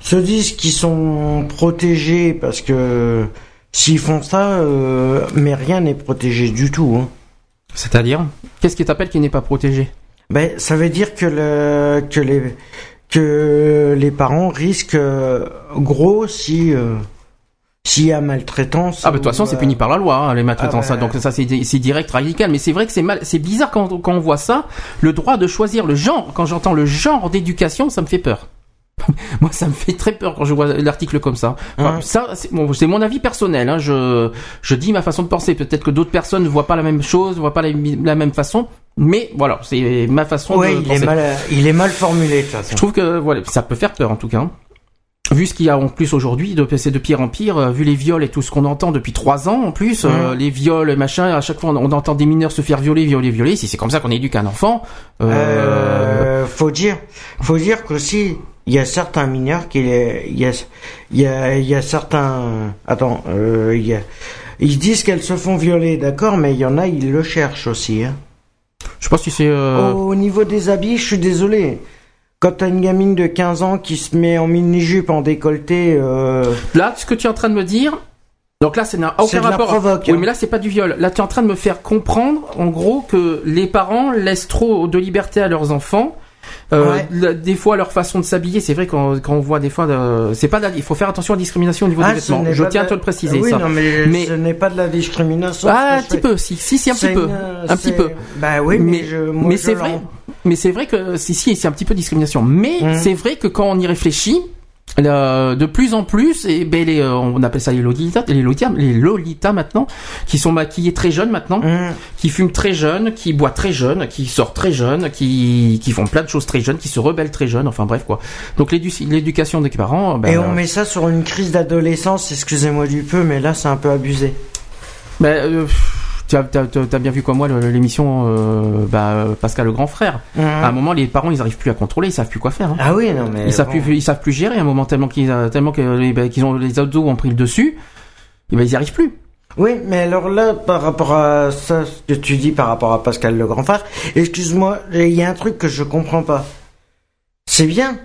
se disent qu'ils sont protégés parce que s'ils font ça, mais rien n'est protégé du tout. Hein. C'est-à-dire, qu'est-ce qui t'appelle qui n'est pas protégé? Ben, ça veut dire que le que les que les parents risquent euh, gros si euh, s'il y a maltraitance. Ah bah de toute façon c'est euh, puni par la loi hein, les maltraitances Ah bah. ça. donc ça c'est direct radical mais c'est vrai que c'est mal c'est bizarre quand, quand on voit ça le droit de choisir le genre quand j'entends le genre d'éducation ça me fait peur moi ça me fait très peur quand je vois l'article comme ça Enfin, Hein. ça c'est bon, mon avis personnel hein, je je dis ma façon de penser peut-être que d'autres personnes ne voient pas la même chose ne voient pas la, la même façon mais voilà c'est ma façon Ouais, de il penser. est mal il est mal formulé de toute façon. Je trouve que voilà, ça peut faire peur en tout cas. Vu ce qu'il y a en plus aujourd'hui, de- c'est de pire en pire, euh, vu les viols et tout ce qu'on entend depuis trois ans en plus, euh, les viols et machin, à chaque fois on, entend des mineurs se faire violer, violer, violer. Si c'est comme ça qu'on éduque un enfant, euh, Euh, faut dire, faut dire qu'aussi, il y a certains mineurs qui, il y a, il y a, il y a certains, attends, euh, il y a, ils disent qu'elles se font violer, d'accord, mais il y en a, ils le cherchent aussi. Hein. Je sais pas si c'est. euh, Au niveau des habits, je suis désolé. Quand t'as une gamine de 15 ans qui se met en mini-jupe, en décolleté, euh, Là, ce que tu es en train de me dire. Donc là, c'est n'a aucun de la rapport. provoque, Oui, hein. mais là, c'est pas du viol. Là, tu es en train de me faire comprendre, en gros, que les parents laissent trop de liberté à leurs enfants. Euh, Ouais. la- des fois, leur façon de s'habiller, c'est vrai quand, quand on voit des fois, de- c'est pas, de la- il faut faire attention à la discrimination au niveau ah, des vêtements. Je tiens à te le préciser. Oui, ça. non, mais, Mais- ce n'est pas de la discrimination. Ah, un petit peu, si, si, si, un petit peu, un petit peu. Bah oui, mais, Mais, je, moi, mais je c'est vrai, mais c'est vrai que si, si, c'est un petit peu de discrimination. Mais Mhm. c'est vrai que quand on y réfléchit, de plus en plus, et ben les, euh, on appelle ça les lolitas, les lolitas, les maintenant, qui sont maquillés très jeunes maintenant, Hum. qui fument très jeunes, qui boivent très jeunes, qui sortent très jeunes, qui, qui font plein de choses très jeunes, qui se rebellent très jeunes. Enfin bref quoi. Donc l'édu- l'éducation des parents, ben, Et on met ça sur une crise d'adolescence, excusez-moi du peu, mais là c'est un peu abusé. ben, euh, tu as, bien vu comme moi l'émission euh, bah, Pascal le grand frère. À un moment, les parents, ils arrivent plus à contrôler, ils savent plus quoi faire. hein. Ah oui, non mais. Ils savent bon. plus, ils savent plus gérer à un moment tellement qu'ils, tellement que les, bah, qu'ils ont les ados ont pris le dessus. Et ben ils y arrivent plus. Oui, mais alors là, par rapport à ça, ce que tu dis par rapport à Pascal le grand frère, excuse-moi, il y a un truc que je comprends pas. C'est bien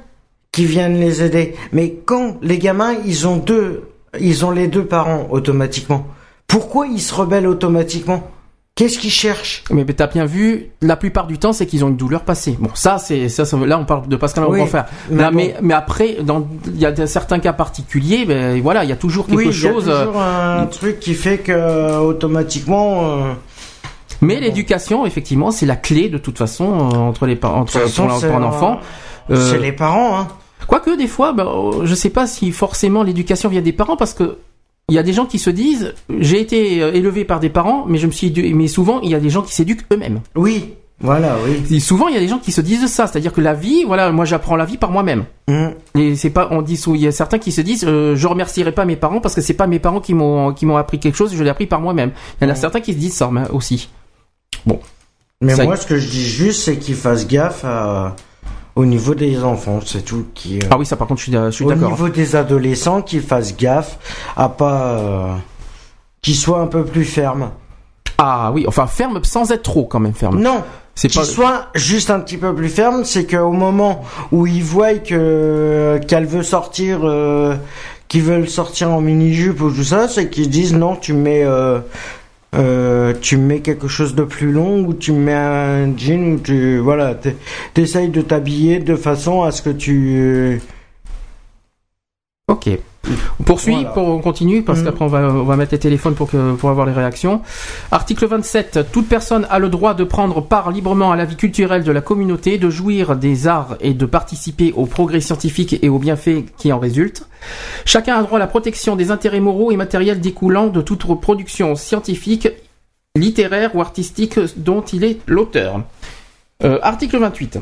qu'ils viennent les aider, mais quand les gamins, ils ont deux, ils ont les deux parents automatiquement. Pourquoi ils se rebellent automatiquement? Qu'est-ce qu'ils cherchent? Mais, mais t'as bien vu, la plupart du temps, c'est qu'ils ont une douleur passée. Bon, ça, c'est ça, ça- là, on parle de Pascal Oui, mais Là, bon. mais, mais après, dans, il y a certains cas particuliers, ben voilà, il y a toujours quelque Oui, il y a chose. euh, toujours un truc qui fait que automatiquement. euh, Mais l'éducation, effectivement, c'est la clé de toute façon euh, entre les entre façon, pour, c'est pour un un- enfant. Euh, C'est les parents, hein. Quoique des fois, ben, je sais pas si forcément l'éducation vient des parents parce que il y a des gens qui se disent j'ai été euh, élevé par des parents, mais je me suis mais souvent il y a des gens qui s'éduquent eux-mêmes. Oui, voilà, oui. Et souvent il y a des gens qui se disent ça, c'est-à-dire que la vie, voilà, moi j'apprends la vie par moi-même. Hum. Et c'est pas, on dit, il y a certains qui se disent, euh, je remercierai pas mes parents parce que c'est pas mes parents qui m'ont qui m'ont appris quelque chose, je l'ai appris par moi-même. Il y en a certains qui se disent ça mais aussi. Mais Ça- moi, ce que je dis juste, c'est qu'ils fassent gaffe à- au niveau des enfants, c'est tout. Qui, euh, Ah oui, ça par contre je suis, je suis au d'accord. niveau des adolescents, qu'ils fassent gaffe à pas. euh, qu'ils soient un peu plus fermes. Ah oui, enfin ferme sans être trop quand même ferme. Non, C'est qu'ils pas. soient juste un petit peu plus fermes, c'est qu'au moment où ils voient que qu'elle veut sortir, euh, qu'ils veulent sortir en mini jupe ou tout ça, c'est qu'ils disent non, tu mets. euh, euh, tu mets quelque chose de plus long ou tu mets un jean ou tu voilà t'es- t'essayes de t'habiller de façon à ce que tu Ok. On poursuit, Voilà. pour, on continue, parce Mhm. qu'après on va, on va mettre les téléphones pour, que, pour avoir les réactions. Article 27. Toute personne a le droit de prendre part librement à la vie culturelle de la communauté, de jouir des arts et de participer au progrès scientifique et aux bienfaits qui en résultent. Chacun a droit à la protection des intérêts moraux et matériels découlant de toute production scientifique, littéraire ou artistique dont il est l'auteur. Euh, article 28.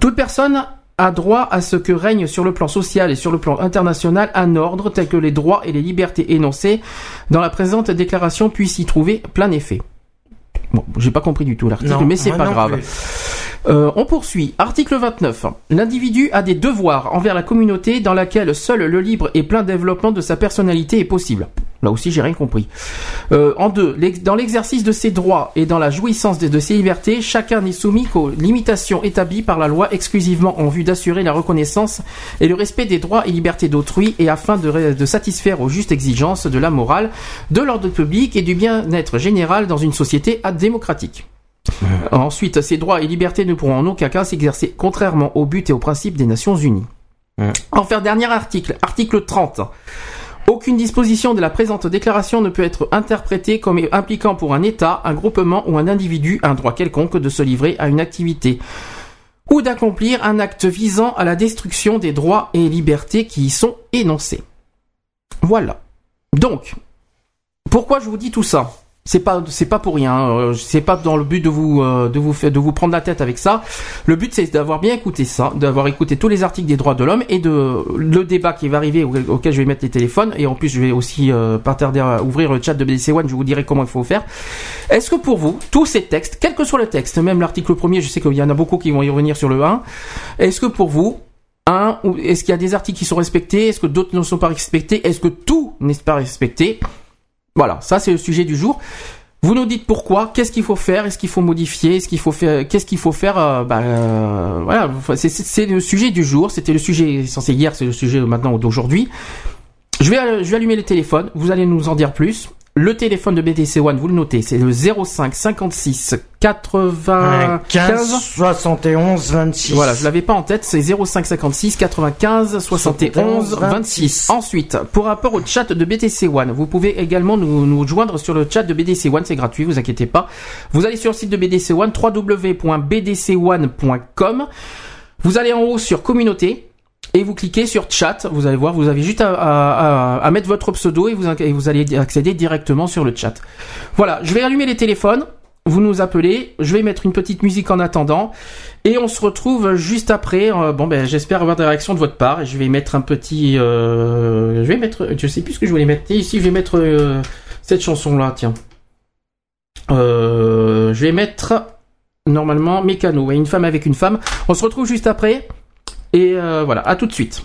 Toute personne a droit à ce que règne sur le plan social et sur le plan international un ordre tel que les droits et les libertés énoncés dans la présente déclaration puissent y trouver plein effet. Bon, j'ai pas compris du tout l'article, mais c'est pas grave. Euh, on poursuit. Article 29. L'individu a des devoirs envers la communauté dans laquelle seul le libre et plein développement de sa personnalité est possible. Là aussi, j'ai rien compris. Euh, en deux, dans l'exercice de ses droits et dans la jouissance de, de ses libertés, chacun n'est soumis qu'aux limitations établies par la loi exclusivement en vue d'assurer la reconnaissance et le respect des droits et libertés d'autrui et afin de, satisfaire aux justes exigences de la morale, de l'ordre public et du bien-être général dans une société démocratique. Ensuite, ces droits et libertés ne pourront en aucun cas s'exercer contrairement au but et aux principes des Nations Unies. Ouais. Enfin, dernier article, article 30. Aucune disposition de la présente déclaration ne peut être interprétée comme impliquant pour un État, un groupement ou un individu un droit quelconque de se livrer à une activité ou d'accomplir un acte visant à la destruction des droits et libertés qui y sont énoncés. Voilà. Donc, pourquoi je vous dis tout ça? C'est pas c'est pas pour rien euh, c'est pas dans le but de vous euh, de vous faire de vous prendre la tête avec ça. Le but c'est d'avoir bien écouté ça d'avoir écouté tous les articles des droits de l'homme et de le débat qui va arriver auquel, je vais mettre les téléphones. Et en plus je vais aussi euh, pas ouvrir le chat de BDC One. Je vous dirai comment il faut faire. Est-ce que pour vous tous ces textes quel que soit le texte même l'article premier je sais qu'il y en a beaucoup qui vont y revenir sur le 1 est-ce que pour vous est-ce qu'il y a des articles qui sont respectés? Est-ce que d'autres ne sont pas respectés? Est-ce que tout n'est pas respecté? Voilà, ça c'est le sujet du jour. Vous nous dites pourquoi, qu'est-ce qu'il faut faire, est-ce qu'il faut modifier, est-ce qu'il faut faire, qu'est-ce qu'il faut faire, euh, bah, euh, voilà, c'est- le sujet du jour. C'était le sujet censé hier, c'est le sujet maintenant d'aujourd'hui. Je vais, je vais allumer les téléphones. Vous allez nous en dire plus. Le téléphone de BTC One, vous le notez, c'est le 05 56 95 15, 71, 26. voilà, je l'avais pas en tête, c'est 05 56 95 71 26. Ensuite, pour rapport au chat de BTC One, vous pouvez également nous, nous joindre sur le chat de BDC One, c'est gratuit, vous inquiétez pas. Vous allez sur le site de BDC One, www.bdc1.com. Vous allez en haut sur communauté et vous cliquez sur chat. Vous allez voir, vous avez juste à, mettre votre pseudo et vous, allez accéder directement sur le chat. Voilà, je vais allumer les téléphones vous nous appelez, je vais mettre une petite musique en attendant et on se retrouve juste après. Euh, bon ben j'espère avoir des réactions de votre part et je vais mettre un petit euh, je vais mettre je sais plus ce que je voulais mettre ici, je vais mettre euh, cette chanson là, tiens. Je vais mettre normalement Mécano et une femme avec une femme. On se retrouve juste après. Et euh, voilà, à tout de suite.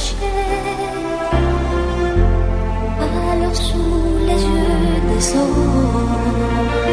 cachés, alors sous les yeux des autres.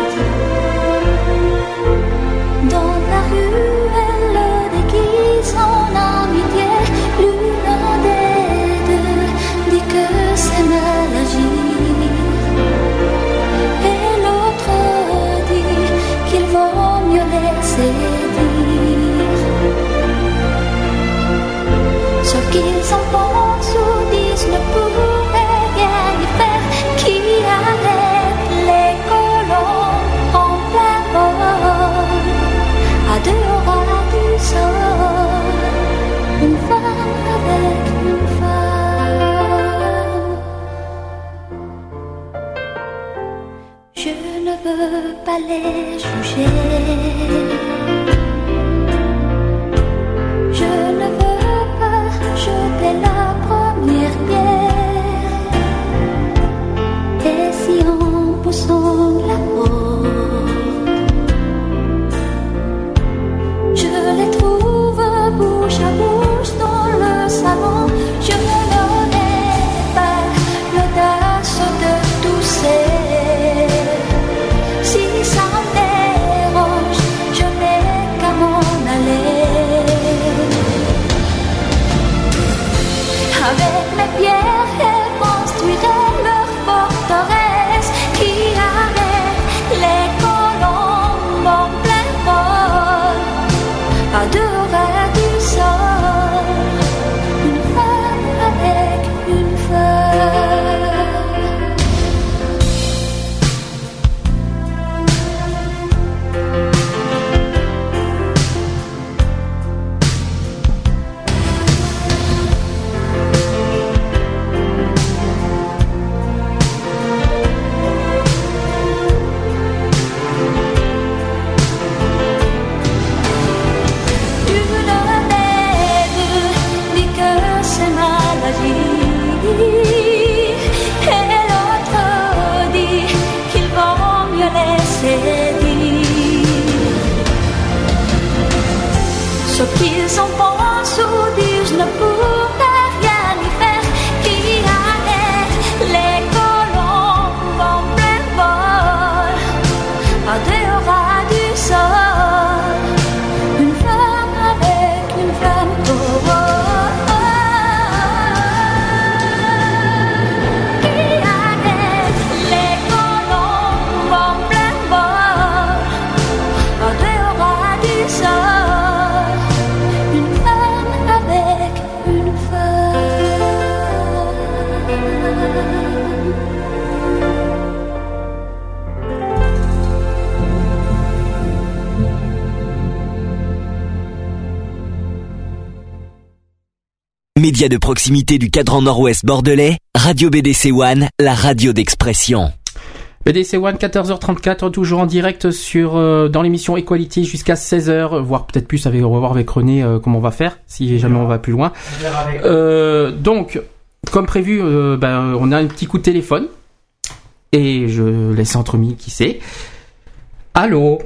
peux pas les juger. Média de proximité du cadran nord-ouest bordelais, Radio BDC One, la radio d'expression. BDC One 14h34 toujours en direct sur euh, dans l'émission Equality jusqu'à 16h voire peut-être plus avec on va voir avec René euh, comment on va faire si jamais on va plus loin. Euh, donc comme prévu ben, on a un petit coup de téléphone et je laisse entre mille qui sait. Allô?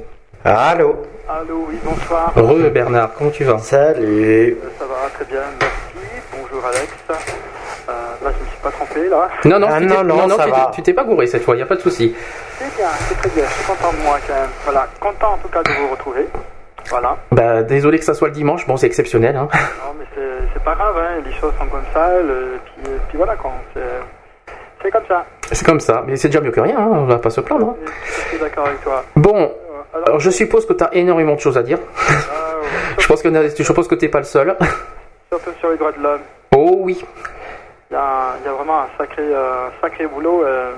Allô? Allô, oui, bonsoir. Heureux Bernard, comment tu vas? Salut. Ça va très bien. Alex. Euh, là, je me suis pas trompé, là. Non, non, ah, tu non, non, ça tu t'es pas gouré cette fois, il n'y a pas de souci. C'est bien, c'est très bien, je suis content de moi quand même. Voilà, content en tout cas de vous retrouver. Voilà. Bah, désolé que ça soit le dimanche, bon, c'est exceptionnel. Hein. Non, mais c'est pas grave, hein. les choses sont comme ça, le, puis, euh, voilà, c'est comme ça. C'est comme ça, mais c'est déjà mieux que rien, hein. on va pas se plaindre. Hein. Je suis d'accord avec toi. Bon, euh, alors, je suppose que tu as énormément de choses à dire. Ah, je, suppose que, je suppose que tu n'es pas le seul. surtout sur les droits de l'homme, Oh oui. il y a, il y a vraiment un sacré, euh, sacré boulot. euh,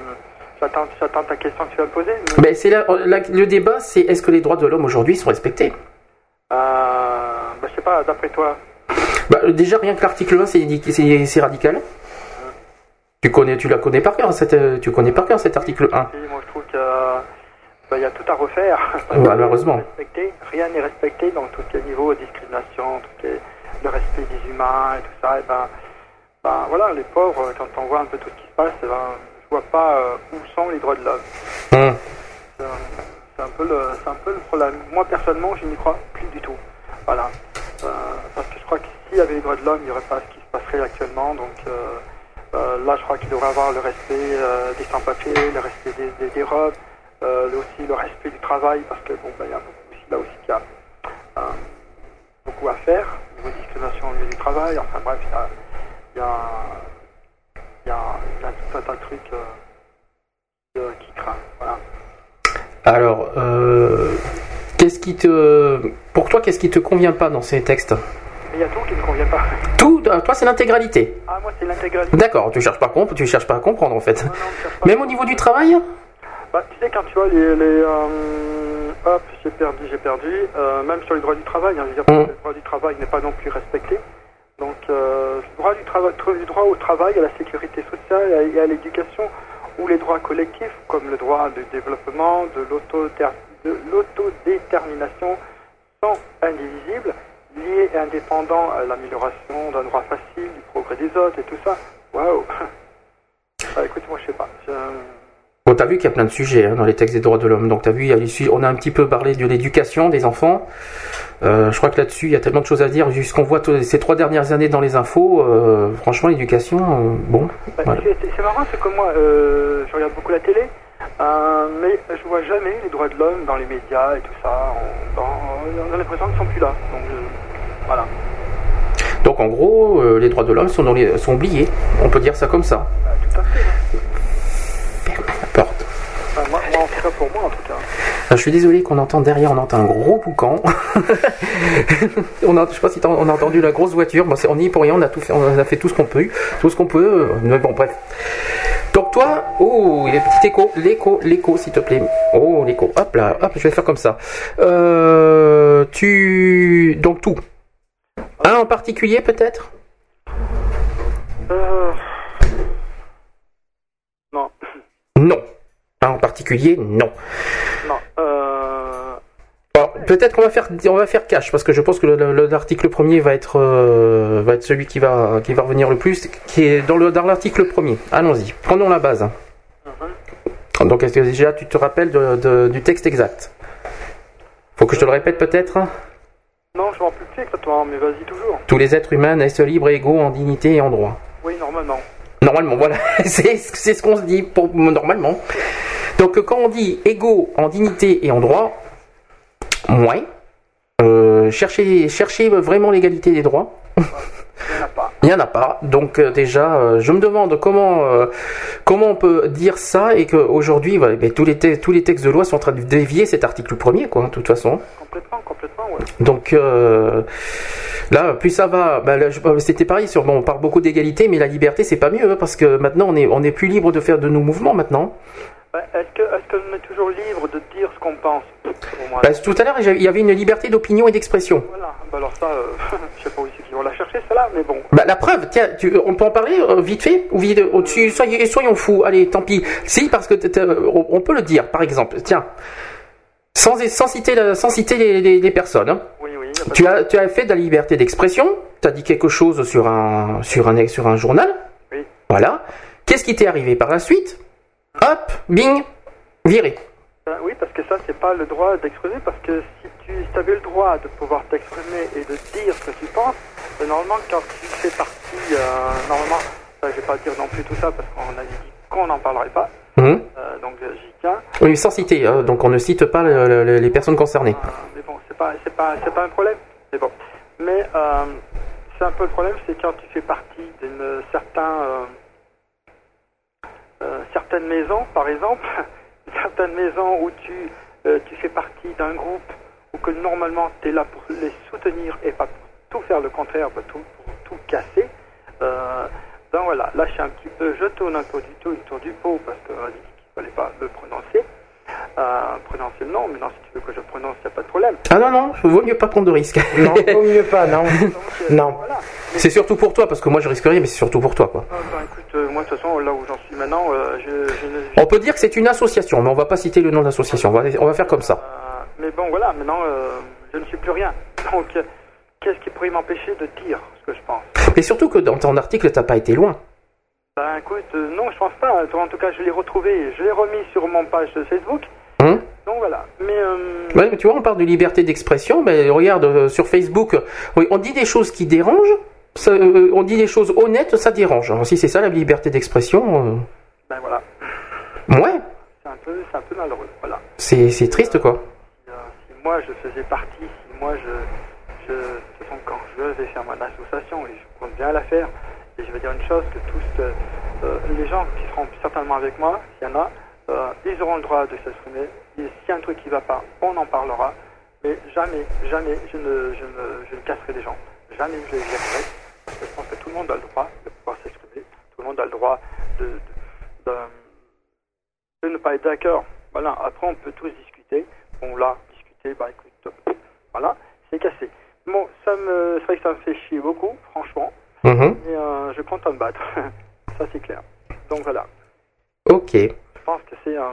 j'attends, ta question que tu vas me poser. mais, Ben, c'est le débat, c'est est-ce que les droits de l'homme aujourd'hui sont respectés? Euh, bah, je sais pas, d'après toi. Bah, déjà, rien que l'article 1, c'est c'est- c'est radical. Tu connais, tu la connais par cœur, cette, euh, tu connais par cœur cet article 1. Et moi, je trouve que euh, bah, il y a tout à refaire. Que malheureusement. rien n'est respecté dans tout ce qui est niveau discrimination, tout ce qui est le respect des humains et tout ça. Et ben, ben voilà, les pauvres, quand on voit un peu tout ce qui se passe, eh ben, je vois pas euh, où sont les droits de l'homme. Hum. C'est un- peu le, un peu le problème. Moi personnellement, je n'y crois plus du tout. Voilà, Euh, parce que je crois que s'il y avait les droits de l'homme, il n'y aurait pas ce qui se passerait actuellement. Donc euh, euh, là, je crois qu'il devrait avoir le respect des sans-papiers, le respect des, des, des robes, aussi le respect du travail, parce que bon, ben, il y a beaucoup aussi là aussi qu'il y a beaucoup à faire au niveau discrimination au milieu du travail. Enfin bref, il y a, il y a, il y a, il y a tout un tas de trucs euh, qui craint. Voilà. Alors, euh, qu'est-ce qui te, pour toi, qu'est-ce qui te convient pas dans ces textes? Il y a tout qui ne convient pas. Tout, euh, toi, c'est l'intégralité. Ah, moi, c'est l'intégralité. D'accord, tu cherches pas tu cherches pas à comprendre en fait. Non, non. Même au niveau du travail? Bah, tu sais, quand tu vois les. les euh, hop, j'ai perdu, j'ai perdu. euh, même sur les droits du travail, hein, je veux dire, Mm. le droit du travail n'est pas non plus respecté. Donc, euh, le droit du, travail, du droit au travail, à la sécurité sociale et à l'éducation, ou les droits collectifs, comme le droit de développement, de l'auto- de l'autodétermination, sont indivisibles, liés et indépendants à l'amélioration d'un droit facile, du progrès des autres et tout ça. Waouh Bah, Écoute, moi, je sais pas. Je- Bon, t'as vu qu'il y a plein de sujets hein, dans les textes des droits de l'homme. Donc t'as vu, il y a on a un petit peu parlé de l'éducation des enfants. Euh, je crois que là-dessus, il y a tellement de choses à dire. Vu ce qu'on voit ces trois dernières années dans les infos, euh, franchement, l'éducation, euh, bon. Bah, Voilà. c'est- marrant, c'est que moi, je regarde beaucoup la télé, mais je vois jamais les droits de l'homme dans les médias et tout ça. On, dans- on a l'impression qu'ils sont plus là. Donc, voilà. Donc en gros, les droits de l'homme sont, dans les- sont oubliés. On peut dire ça comme ça. Bah, tout à fait. Ferme la porte. Enfin, moi, moi, en tout cas, pour moi, en tout cas. Je suis désolé qu'on entend derrière, on entend un gros boucan. on a, je sais pas si on a entendu la grosse voiture. Bon, c'est- on y est pour rien, on a tout fait, on a fait tout ce qu'on peut, tout ce qu'on peut. euh, mais bon, bref. Donc toi, oh, il y a un petit écho, l'écho, l'écho, s'il te plaît. Oh, l'écho. Hop là, hop, je vais faire comme ça. Euh, tu, donc tout. Un en particulier peut-être? Euh... Non, Non. En particulier, non. non. Euh... Alors, peut-être qu'on va faire on va faire cash parce que je pense que le- le- l'article premier va être euh, va être celui qui va qui va revenir le plus qui est dans le dans l'article premier. Allons-y. Prenons la base. mhm. Donc est-ce que déjà tu te rappelles de- de- du texte exact? Faut que je te le répète peut-être? Non, je m'en plus exactement, mais vas-y toujours. Tous les êtres humains naissent libres et égaux en dignité et en droit. Oui, normalement. Normalement, voilà, c'est ce qu'on se dit pour normalement. Donc quand on dit égaux en dignité et en droit, moins. Euh, cherchez, cherchez vraiment l'égalité des droits. Il n'y en a pas. Donc euh, déjà, euh, je me demande comment euh, comment on peut dire ça et qu'aujourd'hui, voilà, tous, les tous les textes de loi sont en train de dévier cet article premier, quoi, de toute façon. Complètement, complètement, ouais. Donc euh, là, plus ça va. bah, C'était pareil sur. Bon, on parle beaucoup d'égalité, mais la liberté, c'est pas mieux hein, parce que maintenant, on est on est plus libre de faire de nos mouvements maintenant. Est-ce que, est-ce que est toujours libre de dire ce qu'on pense Pour moi, Bah, tout à l'heure, il y avait une liberté d'opinion et d'expression. Voilà, bah alors ça, je sais pas où vont la chercher, celle-là, mais bon. Bah, la preuve, tiens, tu, on peut en parler euh, vite fait ou vite, au-dessus, soyez, soyons fous, allez, tant pis. Si, parce que on on peut le dire, par exemple, tiens, sans, sans citer, la- sans citer les, les- les personnes. hein. Oui, oui. Tu as, tu as fait de la liberté d'expression, tu as dit quelque chose sur un, sur un, sur un journal. Oui. Voilà. Qu'est-ce qui t'est arrivé par la suite? Hop, bing, viré. Ben oui, parce que ça, c'est pas le droit d'exprimer, parce que si tu si avais le droit de pouvoir t'exprimer et de dire ce que tu penses, normalement, quand tu fais partie, euh, normalement, ben, je vais pas dire non plus tout ça, parce qu'on a dit qu'on n'en parlerait pas, euh, donc euh, j'y tiens. Oui, sans citer, hein, donc on ne cite pas le- le- les personnes concernées. Euh, mais bon, c'est pas, c'est pas, c'est pas un problème. Mais bon. Mais euh, c'est un peu le problème, c'est quand tu fais partie d'une certain, euh, euh, certaine maison, par exemple, une certaine maison où tu, euh, tu fais partie d'un groupe où que normalement tu es là pour les soutenir et pas pour tout faire le contraire, pour tout, pour tout casser. Euh, donc voilà, là je suis un petit peu, je tourne un peu du tout autour du pot parce que on a dit qu'il fallait pas le prononcer. Euh, prononcer le nom, mais non, si tu veux que je prononce, il n'y a pas de problème. Ah non, non, vaut mieux pas prendre de risques. Non, vaut mieux pas, non. Donc, euh, Non. Voilà. c'est surtout pour toi, parce que moi je risque rien, mais c'est surtout pour toi, quoi. Ah, ben, écoute, euh, moi de toute façon, là où j'en suis maintenant, euh, je, je ne. On peut dire que c'est une association, mais on va pas citer le nom de l'association. On va, on va faire comme ça. Euh, mais bon, voilà, maintenant, euh, je ne suis plus rien. Donc, euh, qu'est-ce qui pourrait m'empêcher de dire ce que je pense? Et surtout que dans ton article, t'as pas été loin. Ben, écoute, euh, non, je pense pas. En tout cas, je l'ai retrouvé, je l'ai remis sur mon page Facebook. Hein? Donc voilà. Mais euh, Ouais, mais tu vois, on parle de liberté d'expression. Mais regarde euh, sur Facebook, oui, on dit des choses qui dérangent. ça, on dit des choses honnêtes, ça dérange. Alors, si c'est ça la liberté d'expression, ben voilà, ouais, c'est un peu, c'est un peu malheureux. Voilà. c'est c'est triste quoi. Si, si moi je faisais partie, si moi je, de toute façon, quand je vais faire mon association, et je compte bien la faire, et je vais dire une chose, que tous euh, euh, les gens qui seront certainement avec moi, s'il y en a, euh, ils auront le droit de s'exprimer, et s'il y a un truc qui va pas, on en parlera, mais jamais, jamais je ne, je ne, je ne casserai des gens, jamais je les virerai, parce que je pense que tout le monde a le droit de pouvoir s'exprimer, tout le monde a le droit de, de, ne pas être d'accord. Voilà, après on peut tous discuter. Bon là, discuter, bah écoute, voilà, c'est cassé. Bon, ça me, c'est vrai que ça me fait chier beaucoup, franchement, Mhm. mais euh, je compte en me battre. ça c'est clair. Donc voilà, Ok. je pense que c'est, euh,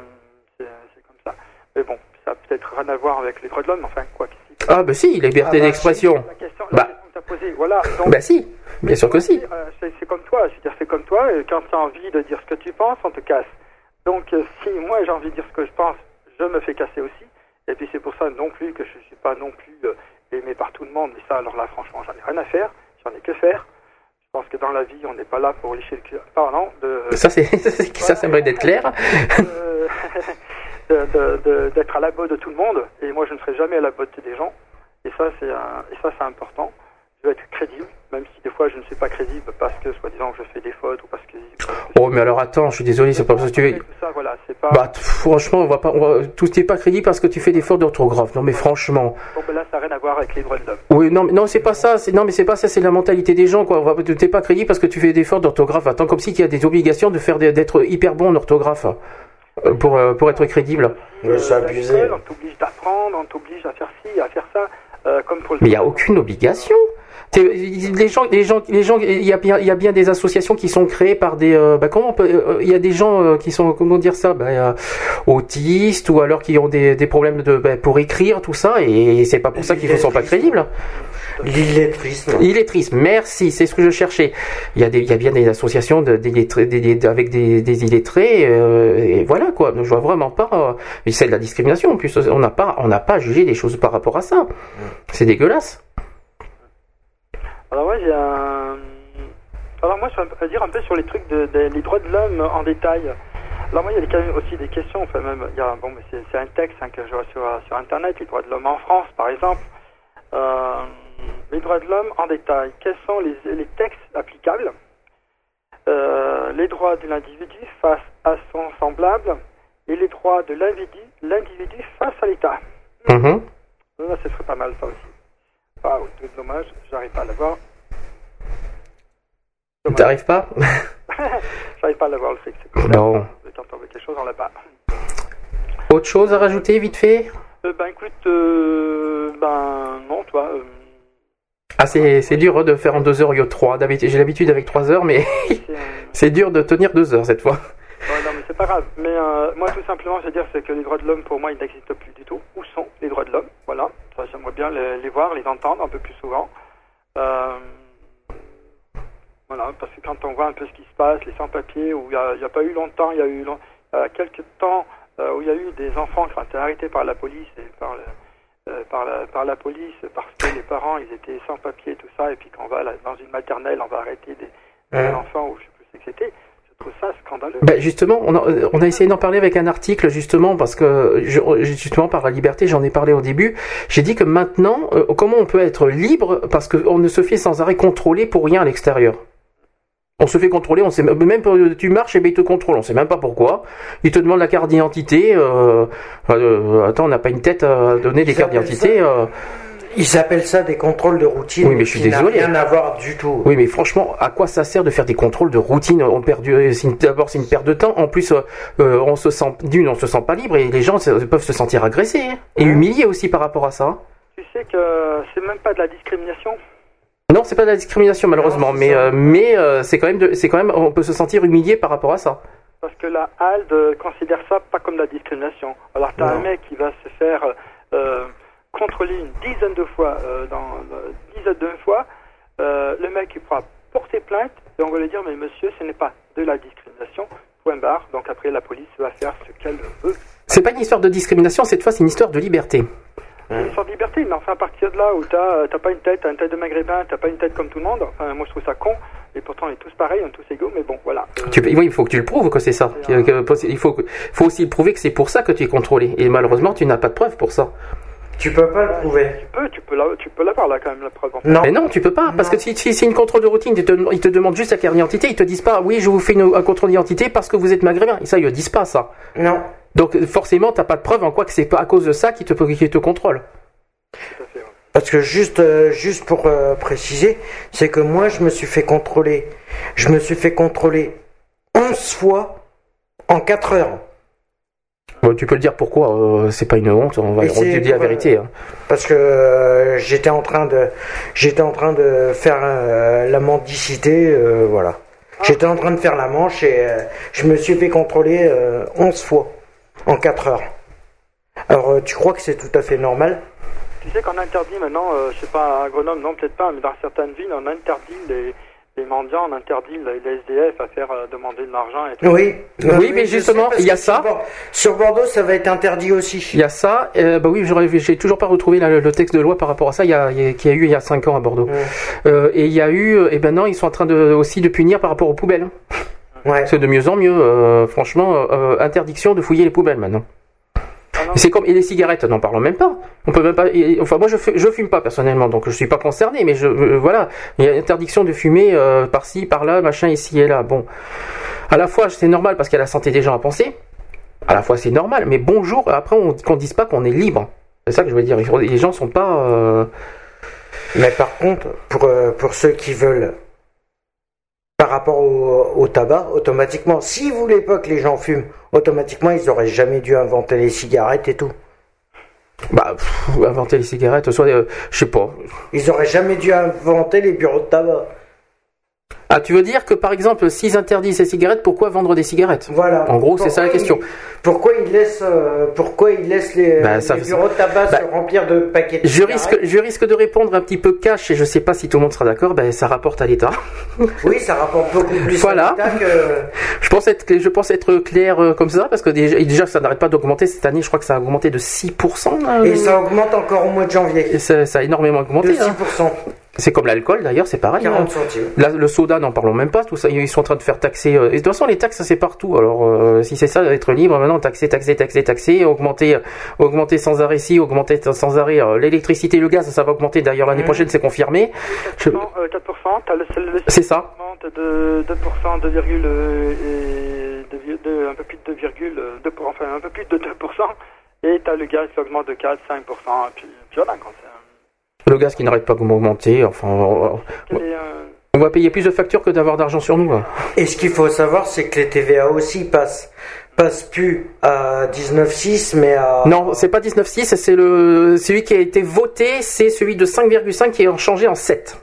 c'est, c'est comme ça. Mais bon, ça a peut-être rien à voir avec les droits de l'homme, enfin quoi que si. Ah bah si, liberté Ah bah, d'expression. La question, la Bah. question que posée, voilà. Donc, Bah si, bien sûr que si. Euh, c'est comme toi, je veux dire, c'est comme toi, et quand tu as envie de dire ce que tu penses, on te casse. Donc, euh, si moi j'ai envie de dire ce que je pense, je me fais casser aussi. Et puis c'est pour ça non plus que je ne suis pas non plus aimé par tout le monde. Mais ça, alors là, franchement, j'en ai rien à faire, j'en ai que faire. Je pense que dans la vie, on n'est pas là pour lécher le cul. Pardon, de. Ça c'est ça, ça d'être clair. d'être à la botte de tout le monde. Et moi, je ne serai jamais à la botte des gens. Et ça, c'est un- et ça, c'est important. Je veux être crédible, même si des fois je ne suis pas crédible parce que, soi-disant, je fais des fautes ou parce que. Oh mais alors attends, je suis désolé, c'est pas parce que tu es. Tout ça, voilà, c'est pas. Bah franchement, on va pas, on va... tout n'est pas crédible parce que tu fais des fautes d'orthographe. Non mais franchement. Bon, ben là, ça n'a rien à voir avec les droits de l'homme. Oui, non, mais non, c'est pas ça. C'est non, mais c'est pas ça. C'est la mentalité des gens, quoi. On va- T'es pas crédible parce que tu fais des fautes d'orthographe. Attends, comme si tu as des obligations de faire des- d'être hyper bon en orthographe euh, pour euh, pour être crédible. Ouais, c'est abusé. On t'oblige d'apprendre, on t'oblige à faire ci, à faire ça, euh, comme pour le. Mais il y a aucune obligation. Les gens, les gens, les gens, il y a bien, il y a bien des associations qui sont créées par des, euh, bah comment on peut, euh, il y a des gens euh, qui sont, comment dire ça, bah, euh, autistes ou alors qui ont des, des problèmes de, bah, pour écrire tout ça et c'est pas pour ça qu'ils ne sont pas crédibles. L'illettrisme. Illetrisme, merci, c'est ce que je cherchais. Il y a, des, il y a bien des associations de, d'illettrés- des- des- avec des, des illettrés, euh, et voilà quoi. Donc, je vois vraiment pas. euh, mais c'est de la discrimination en plus. On n'a pas, on n'a pas jugé des choses par rapport à ça. C'est dégueulasse. Alors moi j'ai un... Alors moi je vais dire un peu sur les trucs de, de- les droits de l'homme en détail. Alors moi il y a quand même aussi des questions, enfin même il y a bon mais c'est, un texte hein, que je vois sur, sur internet, les droits de l'homme en France par exemple. Euh, les droits de l'homme en détail. Quels sont les, les textes applicables? Euh, Les droits de l'individu face à son semblable et les droits de l'individu, l'individu face à l'État. Mhm. Là, ce serait pas mal ça aussi. Ah, tout dommage, j'arrive pas à l'avoir. T'arrives pas J'arrive pas à l'avoir le ça. Non. Veut quelque chose, on l'a pas. Autre chose à rajouter vite fait? Euh, ben écoute, euh, ben non, toi. euh, Ah c'est c'est dur hein, de faire en deux heures au lieu de trois. D'habitude j'ai l'habitude avec trois heures, mais c'est, dur de tenir deux heures cette fois. ouais, non, mais c'est pas grave. Mais euh, moi, tout simplement, je veux dire, c'est que les droits de l'homme, pour moi, ils n'existent plus du tout. Où sont les droits de l'homme? Voilà. J'aimerais bien les, les voir, les entendre un peu plus souvent. Euh, voilà, parce que quand on voit un peu ce qui se passe, les sans-papiers, où il n'y a, a pas eu longtemps, il y a eu long- euh, quelques temps euh, où il y a eu des enfants qui ont été arrêtés par la police et par, le- euh, par, la, par la police parce que les parents ils étaient sans papier et tout ça et puis quand on va là, dans une maternelle on va arrêter des, des Ouais. enfants ou je sais plus ce que c'était. Ça scandaleux. Ben justement, on a, on a essayé d'en parler avec un article justement parce que je- justement par la liberté, j'en ai parlé au début. J'ai dit que maintenant, euh, comment on peut être libre parce qu'on ne se fait sans arrêt contrôler pour rien à l'extérieur? On se fait contrôler, on sait même tu marches et ben ils te contrôlent, on sait même pas pourquoi. Ils te demandent la carte d'identité. Euh, euh, attends, on n'a pas une tête à donner des cartes d'identité. Ils appellent ça des contrôles de routine. Oui, mais je suis désolé. rien à voir du tout. Oui, mais franchement, à quoi ça sert de faire des contrôles de routine? On perd D'abord, c'est une perte de temps. En plus, euh, euh, on se sent d'une, on se sent pas libre et les gens peuvent se sentir agressés hein, et humiliés aussi par rapport à ça. Tu sais que c'est même pas de la discrimination. Non, c'est pas de la discrimination malheureusement, Non, mais euh, mais euh, c'est quand même, c'est quand même, on peut se sentir humilié par rapport à ça. Parce que la HALD considère ça pas comme de la discrimination. Alors t'as un mec qui va se faire contrôler une dizaine de fois, euh, dans euh, dizaine de fois, euh, le mec il pourra porter plainte et on va lui dire mais monsieur ce n'est pas de la discrimination, point barre. Donc après la police va faire ce qu'elle veut. C'est pas une histoire de discrimination, cette fois, c'est une histoire de liberté. Une sorte de liberté, mais enfin à partir de là où t'as pas une tête, t'as une tête de maghrébin, t'as pas une tête comme tout le monde, enfin moi je trouve ça con, et pourtant on est tous pareils, on est tous égaux, mais bon voilà. Euh, Tu, peux- oui, il faut que tu le prouves que c'est ça. Il faut, faut aussi prouver que c'est pour ça que tu es contrôlé. Et malheureusement, tu n'as pas de preuve pour ça. Tu peux pas le prouver. Tu peux, tu peux la- tu peux l'avoir là quand même la preuve. en fait. Non. Mais non, tu peux pas, parce Non. que si, si c'est une contrôle de routine, ils te, ils te demandent juste la carte d'identité, ils te disent pas, oui, je vous fais une- un contrôle d'identité parce que vous êtes maghrébin. Et ça, ils le disent pas, ça. Non. Donc, forcément, t'as pas de preuve en quoi que c'est pas à cause de ça qu'ils te, qu'ils te contrôlent. Tout à fait, ouais. Parce que juste, euh, juste pour euh, préciser, c'est que moi, je me suis fait contrôler. Je me suis fait contrôler 11 fois en 4 heures. Bon, tu peux le dire pourquoi, euh, c'est pas une honte, on va dit la euh, vérité. hein. Parce que euh, j'étais en train de, j'étais en train de faire euh, la mendicité, euh, voilà. J'étais en train de faire la manche et euh, je me suis fait contrôler euh, 11 fois en 4 heures. Alors, euh, tu crois que c'est tout à fait normal? Tu sais qu'on interdit maintenant, euh, je sais pas, à Grenoble, non peut-être pas, mais dans certaines villes, on interdit les, les mendiants, on interdit les, SDF à faire euh, demander de l'argent et tout. Oui. Oui, mais justement, il y a ça. Sur Bordeaux, ça va être interdit aussi. Il y a ça, euh, bah oui, j'ai toujours pas retrouvé la- le texte de loi par rapport à ça, il y a, il y a- qu'il y a eu il y a 5 ans à Bordeaux. Euh, et il y a eu, euh, et ben non, ils sont en train de, aussi de punir par rapport aux poubelles. Ouais. C'est de mieux en mieux, euh, franchement, interdiction de fouiller les poubelles maintenant. C'est comme et les cigarettes, n'en parlons même pas. On peut même pas. enfin, moi, je, je fume pas personnellement, donc je suis pas concerné. Mais je, euh, voilà, il y a interdiction de fumer euh, par-ci, par-là, machin, ici et là. Bon, à la fois, c'est normal parce qu'il y a la santé des gens à penser. À la fois, c'est normal. Mais bonjour. Après, on qu'on dise pas qu'on est libre. C'est ça que je veux dire. Les gens sont pas. euh, Mais par contre, pour, euh, pour ceux qui veulent, par rapport au, au tabac, automatiquement, si vous voulez pas que les gens fument, automatiquement, ils auraient jamais dû inventer les cigarettes et tout. bah, pff, inventer les cigarettes, soit, euh, je sais pas. Ils auraient jamais dû inventer les bureaux de tabac. Ah, tu veux dire que par exemple, s'ils interdisent les cigarettes, pourquoi vendre des cigarettes Voilà. En gros, c'est ça la question. pourquoi ils laissent, euh, pourquoi ils laissent les, Bah, les ça- bureaux de tabac bah, se remplir de paquets de Je cigarettes risque, je risque de répondre un petit peu cash et je sais pas si tout le monde sera d'accord. Ben, ça rapporte à l'État. Oui, ça rapporte beaucoup plus Voilà. à l'État que. Je pense être, je pense être clair euh, comme ça parce que déjà, déjà ça n'arrête pas d'augmenter cette année. Je crois que ça a augmenté de 6%. là, Et euh, ça augmente encore au mois de janvier. et ça, ça a énormément De augmenté. hein. 6%. C'est comme l'alcool d'ailleurs, c'est pareil. hein. 40 centimes. Là, le soda, n'en parlons même pas. Tout ça, ils sont en train de faire taxer. euh, et de toute façon, les taxes, c'est partout. Alors, euh, si c'est ça, être libre, maintenant, taxer, taxer, taxer, taxer, augmenter, euh, augmenter sans arrêt ci, augmenter sans arrêt euh, l'électricité, le gaz, ça va augmenter. D'ailleurs, l'année Mhm. prochaine, c'est confirmé. Je- 4%, euh, 4% t'as le, le, le C'est ça. augmente de 2%, 2, euh, et de, vi- de- un peu plus de 2,2%, enfin un peu plus de 2%, et t'as le gaz qui augmente de 4, 5%, et puis, puis voilà, quand c'est... Le gaz qui n'arrête pas d'augmenter. Enfin, on- euh, on va payer plus de factures que d'avoir d'argent sur nous. Et ce qu'il faut savoir, c'est que les TVA aussi passent, passent plus à 19,6, mais à. Non, c'est pas 19,6, c'est le celui qui a été voté, c'est celui de 5,5 qui est changé en 7%.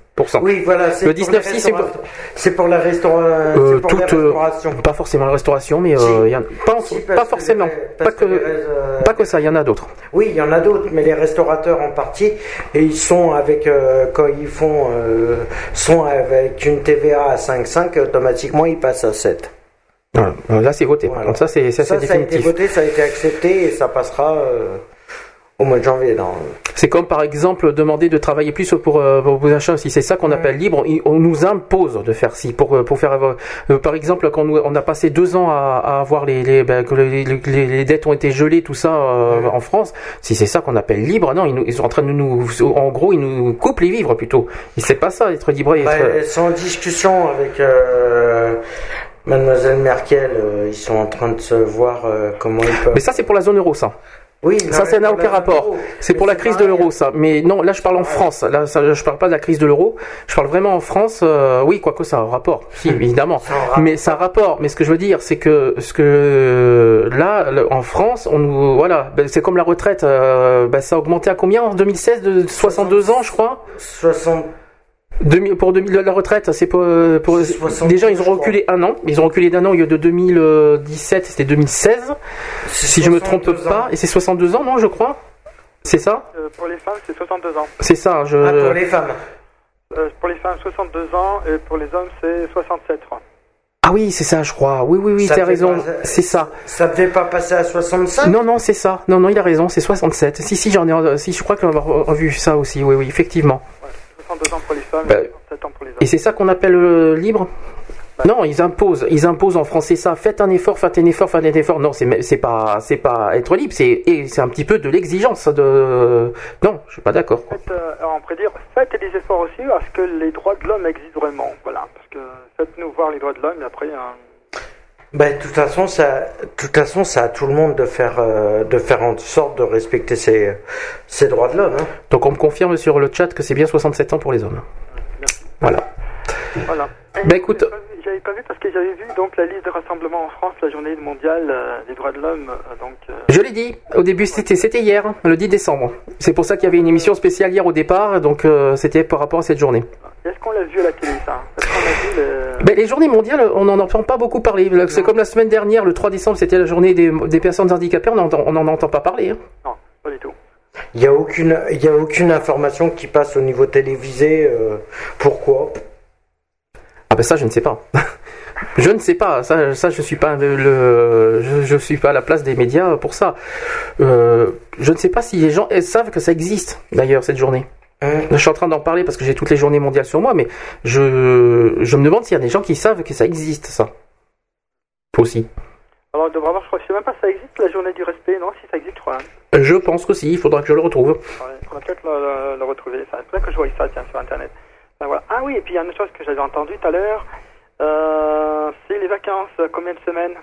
Oui, voilà, c'est Le pour 19,6, les c'est pour- c'est pour la restaura- Euh, la euh, restauration. Pas forcément la restauration, mais Si. euh, il y en- pas, Si, forcément. Pas que, pas ça, il y en a d'autres. Oui, il y en a d'autres, mais les restaurateurs en partie, et ils sont avec quand ils font sont avec une TVA à 5,5, automatiquement ils passent à 7. Voilà. Euh, Là, c'est voté. Par Voilà. contre, ça, c'est ça, a été voté, ça a été accepté et ça passera. Au mois de janvier. Non. C'est comme par exemple demander de travailler plus pour, euh, pour vos achats. Si c'est ça qu'on appelle libre, on nous impose de faire si pour euh, pour faire euh, par exemple quand on a passé deux ans à, à avoir les les, ben, que les, les- les dettes ont été gelées tout ça euh, en France. Si c'est ça qu'on appelle libre, non, ils, nous- ils sont en train de nous en gros ils nous coupent les vivres plutôt. Et c'est pas ça être libre. Bah, être- elles sont en discussion avec Mademoiselle Merkel. ils sont en train de se voir comment ils peuvent. Mais ça c'est pour la zone euro ça. Oui, Ça, ça n'a aucun rapport. C'est pour la crise de l'euro, ça. Mais non, là, je parle en France. Là, ça, je parle pas de la crise de l'euro. Je parle vraiment en France. euh, oui, quoique ça a un rapport. Si, évidemment. Mais ça a un rapport. Mais ce que je veux dire, c'est que ce que là, en France, on nous, voilà, ben, c'est comme la retraite. euh, ben, ça a augmenté à combien en 2016 de 62 ans, je crois? 60. 2000 pour 2000 la retraite, c'est pour, euh, pour 60, déjà ils ont reculé un an. Ils ont reculé d'un an au lieu de 2017, c'était 2016. Si je me trompe 62 ans. pas, et c'est 62 ans, non, je crois? C'est ça? Euh, pour les femmes, c'est 62 ans. C'est ça, je. Ah, pour les femmes. Euh, pour les femmes, 62 ans, et pour les hommes, c'est 67, je crois. Ah oui, c'est ça, je crois. Oui, oui, oui, t'as raison. pas- C'est ça. Ça devait pas passer à 65 Non, non, c'est ça. Non, non, il a raison, c'est 67. Si, si, j'en ai. Si, je crois qu'on a vu ça aussi. Oui, oui, effectivement. 62 ans pour les femmes, Bah, et 67 ans pour les hommes. Et c'est ça qu'on appelle euh, libre non, ils imposent, ils imposent en français ça. Faites un effort, faites un effort, faites un effort. Non, c'est c'est pas c'est pas être libre, c'est c'est un petit peu de l'exigence de. Non, je suis pas d'accord. Faites, euh, on pourrait dire, faites des efforts aussi à ce que les droits de l'homme existent vraiment. Voilà, parce que faites-nous voir les droits de l'homme et après, euh, Ben, de toute façon, ça, de toute façon, ça à tout le monde de faire, euh, de faire en sorte de respecter ses, ses droits de l'homme. hein. Donc on me confirme sur le chat que c'est bien 67 ans pour les hommes. Voilà. voilà. Bah, écoute- j'avais pas vu- J'avais pas vu parce que j'avais vu donc la liste de rassemblements en France, la journée mondiale euh, des droits de l'homme. euh, donc, euh, Je l'ai dit, au début c'était c'était hier, le 10 décembre. C'est pour ça qu'il y avait une émission spéciale hier au départ, donc euh, c'était par rapport à cette journée. est-ce qu'on l'a vu à la télé ça? Vu le... Ben, les journées mondiales, on n'en entend pas beaucoup parler. C'est comme la semaine dernière, le 3 décembre, c'était la journée des, des personnes handicapées, on n'en on en entend pas parler. hein. Non, pas du tout. Il y a aucune, il y a aucune information qui passe au niveau télévisé. euh, pourquoi? Ah ben ça, je ne sais pas. je ne sais pas. Ça, ça je suis pas le, le- je, je suis pas à la place des médias pour ça. Euh, je ne sais pas si les gens elles savent que ça existe. D'ailleurs, cette journée. Je suis en train d'en parler parce que j'ai toutes les journées mondiales sur moi, mais je, je me demande s'il y a des gens qui savent que ça existe, ça. Aussi. Alors, on devrait voir, je crois, je sais même pas si ça existe, la journée du respect, non? Si ça existe, je crois. hein. Je pense que si, il faudra que je le retrouve. Ouais, il faudra peut-être le, le- le retrouver. C'est que je voyais ça, tiens, sur Internet. Ben voilà. Ah oui, et puis il y a une chose que j'avais entendue tout à l'heure. Euh, c'est les vacances, combien de semaines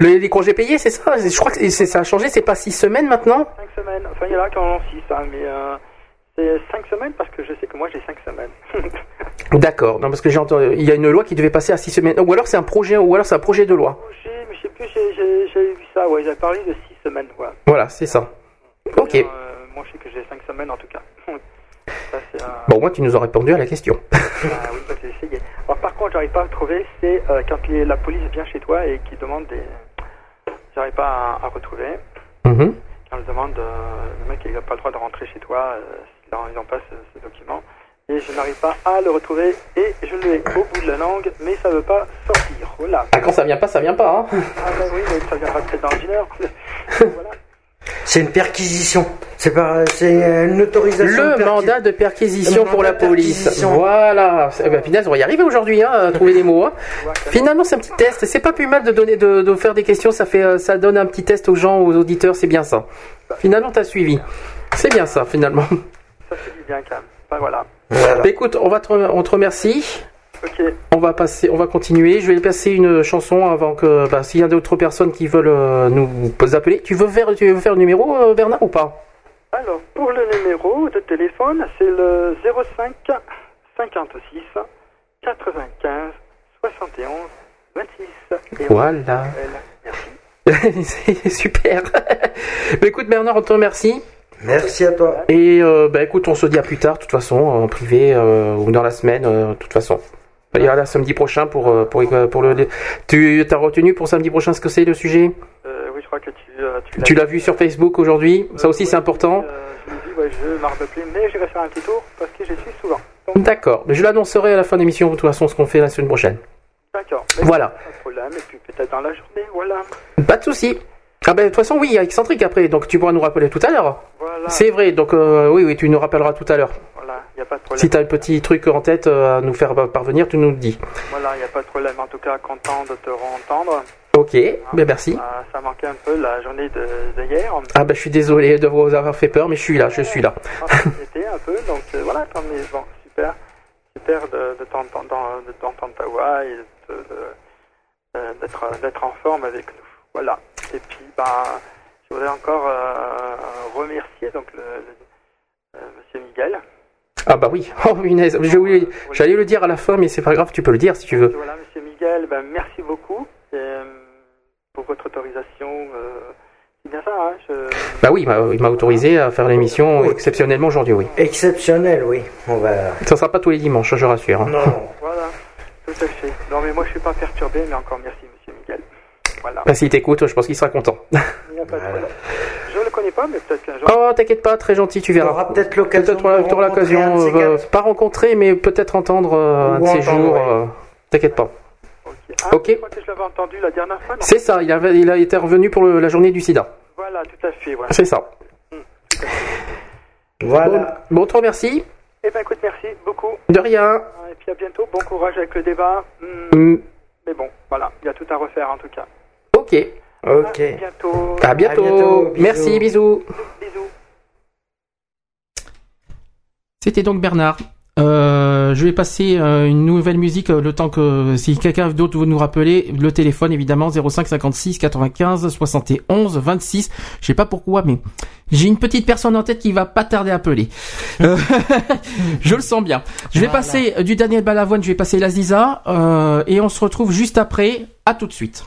Le, les congés payés, c'est ça Je crois que c'est- ça a changé, c'est pas six semaines maintenant Cinq semaines. Enfin, il y en a qui en ont six, hein, mais euh, c'est cinq semaines parce que je sais que moi j'ai cinq semaines. D'accord, non parce que j'ai entendu, il y a une loi qui devait passer à six semaines, ou alors c'est un projet, ou alors c'est un projet de loi. j'ai, mais je sais plus, j'ai vu ça, ouais, j'avais parlé de six semaines, voilà. Voilà, c'est ça. Ok. Euh, moi je sais que j'ai cinq semaines en tout cas. Ça, Bon, moi tu nous aurais répondu à la question. ah oui, bah, essayé. Alors par contre, j'arrive pas à le trouver, c'est euh, quand les- la police vient chez toi et qui demande des. J'arrive pas à, à retrouver. Mhm. Quand elle demande, euh, le mec il n'a pas le droit de rentrer chez toi, euh, s'il en- il en passe euh, ce document. Et je n'arrive pas à le retrouver et je l'ai au bout de la langue, mais ça veut pas sortir. Voilà. Ah, quand ça vient pas, ça vient pas, hein Ah ben oui, mais ça vient pas très dans une heure. voilà. C'est une perquisition. C'est pas, c'est une autorisation. Le mandat de perquisition pour la police. Voilà. Eh ben, finalement, on va y arriver aujourd'hui, hein, à trouver des mots. hein. Finalement, c'est un petit test. C'est pas plus mal de donner, de, de faire des questions. Ça fait, euh, ça donne un petit test aux gens, aux auditeurs. C'est bien ça. Finalement, t'as suivi. C'est bien ça, finalement. Ça fait du bien quand même. Ben voilà. Voilà. Bah, écoute, on va te, on te remercie. On va passer, on va continuer. Je vais passer une chanson avant que, bah, s'il y a d'autres personnes qui veulent euh, nous appeler. Tu veux faire, tu veux faire le numéro, euh, Bernard, ou pas? Alors, pour le numéro de téléphone, c'est le 05 56 95 71 26. Et Voilà. C'est super. bah, écoute, Bernard, on te remercie. Merci à toi. Et euh, bah, écoute, on se dit à plus tard, de toute façon, en privé euh, ou dans la semaine, euh, de toute façon. Il y aura la samedi prochain pour, euh, pour, pour le. Tu as retenu pour samedi prochain ce que c'est le sujet? Euh, oui, je crois que tu, euh, tu l'as vu sur Facebook aujourd'hui? Ça aussi, Euh, c'est important. euh, je me dis, ouais, je m'en mais j'irai faire un petit tour parce que j'y suis souvent. D'accord. Mais je l'annoncerai à la fin de l'émission, de toute façon, ce qu'on fait la semaine prochaine. d'accord. Voilà. Pas de problème, et puis peut-être dans la journée, voilà. Pas de souci. Ah ben de toute façon oui, il y a excentrique après, donc tu pourras nous rappeler tout à l'heure. Voilà. C'est vrai, donc euh, oui, oui, tu nous rappelleras tout à l'heure. Voilà, il n'y a pas de problème. Si tu as un petit truc en tête euh, à nous faire parvenir, tu nous le dis. Voilà, il n'y a pas de problème. En tout cas, content de te entendre. Ok, ben merci. ça manquait un peu la journée de, de hier. Ah ben je suis désolé de vous avoir fait peur, mais je suis là, je suis là. C'était un peu, donc euh, voilà, bon, super, super de, de t'entendre de t'entendre ta voix et euh, d'être en forme avec nous. Voilà. Et puis, bah, je voudrais encore euh, remercier donc le, le- Monsieur Miguel. Ah bah oui, oh punaise, je voulais- j'allais le dire à la fin, mais c'est pas grave, tu peux le dire si tu veux. Voilà, Monsieur Miguel, ben, merci beaucoup euh, pour votre autorisation. euh, c'est bien ça, hein je... Bah oui, il m'a- autorisé à faire l'émission exceptionnellement aujourd'hui, oui. Exceptionnel, oui. On va. Ça sera pas tous les dimanches, je rassure. hein. Voilà, tout à fait. Non, mais moi, je suis pas perturbé, mais encore merci. Voilà. Bah s'il t'écoute, je pense qu'il sera content. Il n'y a pas de problème. Je ne le connais pas, mais peut-être qu'un jour. Oh, t'inquiète pas, très gentil, tu verras. T'auras peut-être l'occasion Peut-être l'occasion, euh, pas rencontrer, mais peut-être entendre euh, un de ces jours. ouais. euh, T'inquiète pas. Ah, ok. Je crois que je l'avais entendu la dernière fois. non C'est ça, il, avait, il a été revenu pour le- la journée du sida. Voilà, tout à fait. Voilà. C'est ça. Voilà. Bon, bon, on te remercie. Eh ben, écoute, merci beaucoup. De rien. Et puis à bientôt. Bon courage avec le débat. Hmm, Mm, Mais bon, voilà, il y a tout à refaire en tout cas. Ok. Ok. À bientôt. À bientôt. bientôt, bisous. Merci, bisous. Bisous. C'était donc Bernard. Euh, je vais passer euh, une nouvelle musique euh, le temps que si quelqu'un d'autre veut nous rappeler le téléphone évidemment 05 56 95 71 26 je sais pas pourquoi mais j'ai une petite personne en tête qui va pas tarder à appeler je le sens bien je vais Voilà. passer euh, du Daniel Balavoine je vais passer l'Aziza euh, et on se retrouve juste après à tout de suite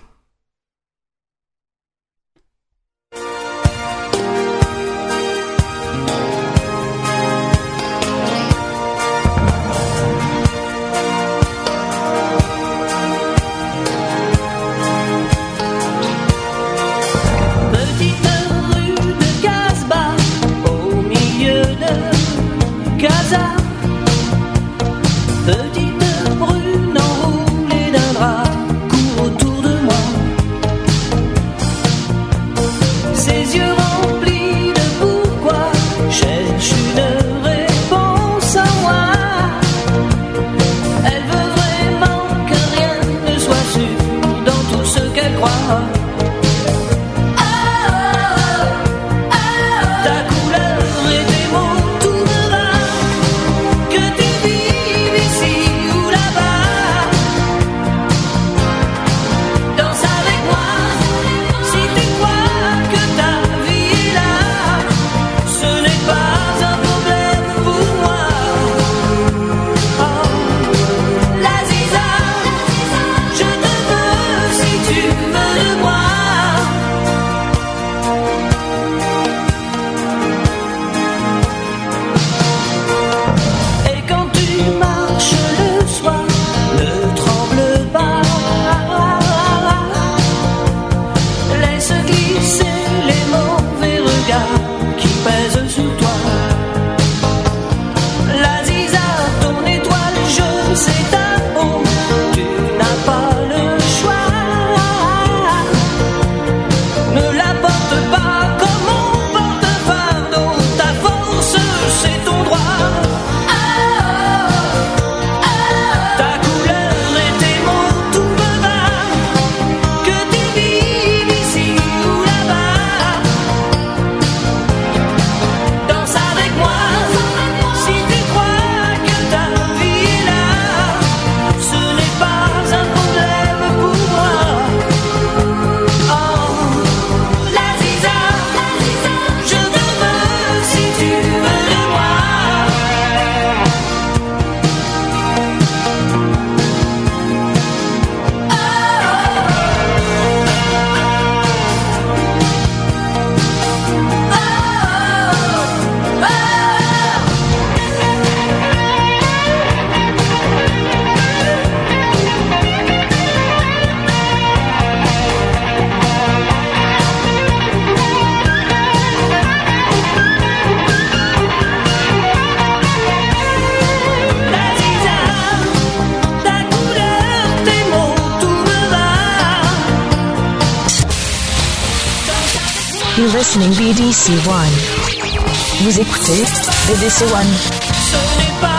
listening BDC One. Vous écoutez BDC One.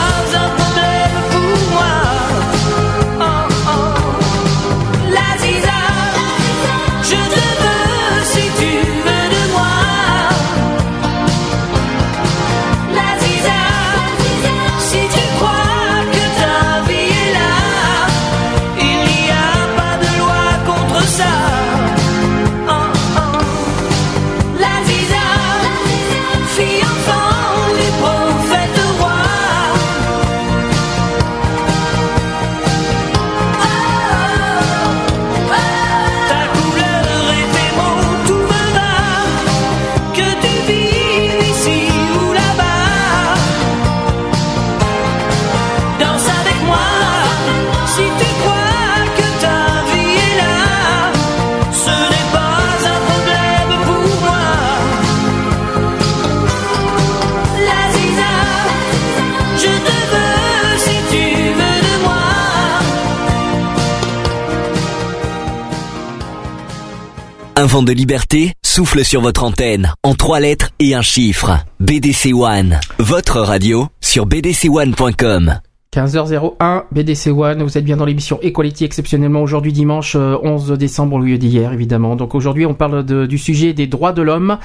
Un vent de liberté souffle sur votre antenne en trois lettres et un chiffre. BDC One, votre radio sur bdc1.com. 15h01, BDC One, vous êtes bien dans l'émission Equality exceptionnellement aujourd'hui dimanche euh, 11 décembre au lieu d'hier évidemment. Donc aujourd'hui on parle du sujet des droits de l'homme.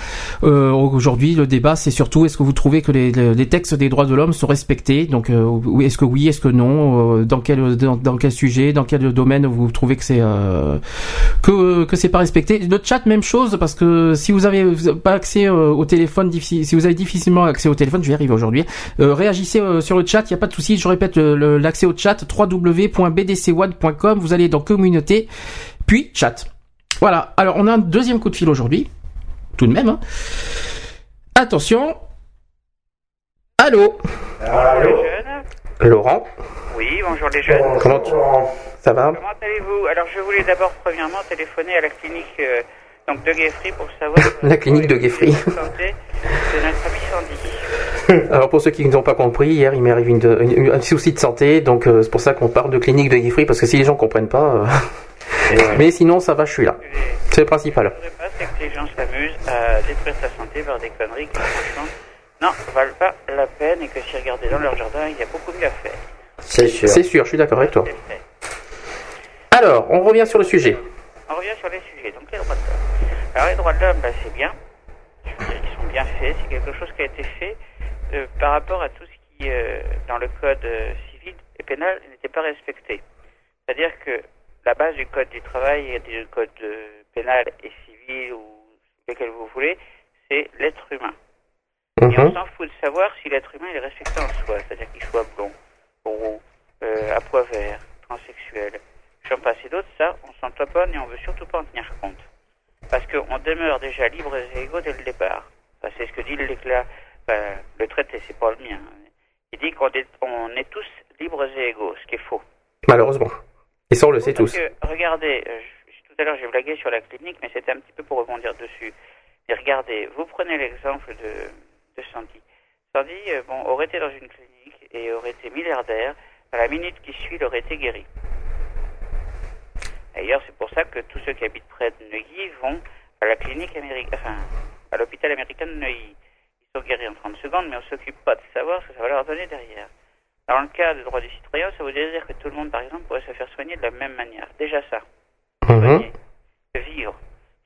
Euh, aujourd'hui le débat c'est surtout est-ce que vous trouvez que les, les- textes des droits de l'homme sont respectés? Donc euh, est-ce que oui, est-ce que non? Euh, Dans quel dans, quel sujet, dans quel domaine vous trouvez que c'est euh, que que c'est pas respecté? Le chat même chose parce que si vous avez pas accès euh, au téléphone si vous avez difficilement accès au téléphone, je vais y arriver aujourd'hui. Euh, réagissez euh, sur le chat, il y a pas de souci. Je répète le- l'accès au chat www.bdc1.com. Vous allez dans communauté, puis chat. Voilà. Alors on a un deuxième coup de fil aujourd'hui, tout de même. hein. Attention. Allô? Laurent? Oui, bonjour les jeunes. Comment tu... ça va? Comment allez-vous? Alors je voulais d'abord premièrement téléphoner à la clinique euh, donc de Gueffry pour savoir La clinique de santé de notre ami Sandy. Alors pour ceux qui n'ont pas compris, hier il m'est arrivé une, une- un souci de santé, donc euh, c'est pour ça qu'on parle de clinique de Guifry, parce que si les gens comprennent pas... euh, Mais sinon ça va, je suis là. C'est le principal. Ce que je voudrais pas, c'est que les gens s'amusent à détruire sa santé par des conneries qui franchement non, valent pas la peine et que si regarder dans leur jardin, il y a beaucoup mieux à faire. C'est sûr. C'est sûr, je suis d'accord avec toi. Alors, on revient sur le sujet. On revient sur les sujets. Donc les droits de l'homme. Alors les droits de l'homme, bah, c'est bien. Je veux dire qu'ils sont bien faits. C'est quelque chose qui a été fait euh, par rapport à tout ce qui, euh, dans le code euh, civil et pénal, n'était pas respecté. C'est-à-dire que la base du code du travail et du code euh, pénal et civil ou lequel vous voulez, c'est l'être humain. Et on Mhm. s'en fout de savoir si l'être humain est respecté en soi, c'est-à-dire qu'il soit blond, roux, euh, à pois vert, transsexuel, j'en passe et d'autres, ça, on s'en taponne et on veut surtout pas en tenir compte. Parce qu'on demeure déjà libres et égaux dès le départ. Enfin, c'est ce que dit l'éclat, enfin, le traité, c'est pas le mien. Il dit qu'on est, on est tous libres et égaux, ce qui est faux. Malheureusement. Et ça on le sait tous. que, regardez, euh, je- tout à l'heure j'ai blagué sur la clinique, mais c'était un petit peu pour rebondir dessus. Et regardez, vous prenez l'exemple de, de Sandy. Sandy, euh, bon, aurait été dans une clinique et aurait été milliardaire. À la minute qui suit, il aurait été guéri. D'ailleurs, c'est pour ça que tous ceux qui habitent près de Neuilly vont à la clinique américaine, enfin, à l'hôpital américain de Neuilly. Sont guéris en 30 secondes, mais on s'occupe pas de savoir ce que ça va leur donner derrière. Dans le cas des droits des citoyens, ça voudrait dire que tout le monde, par exemple, pourrait se faire soigner de la même manière. Déjà ça. Soigner, vivre,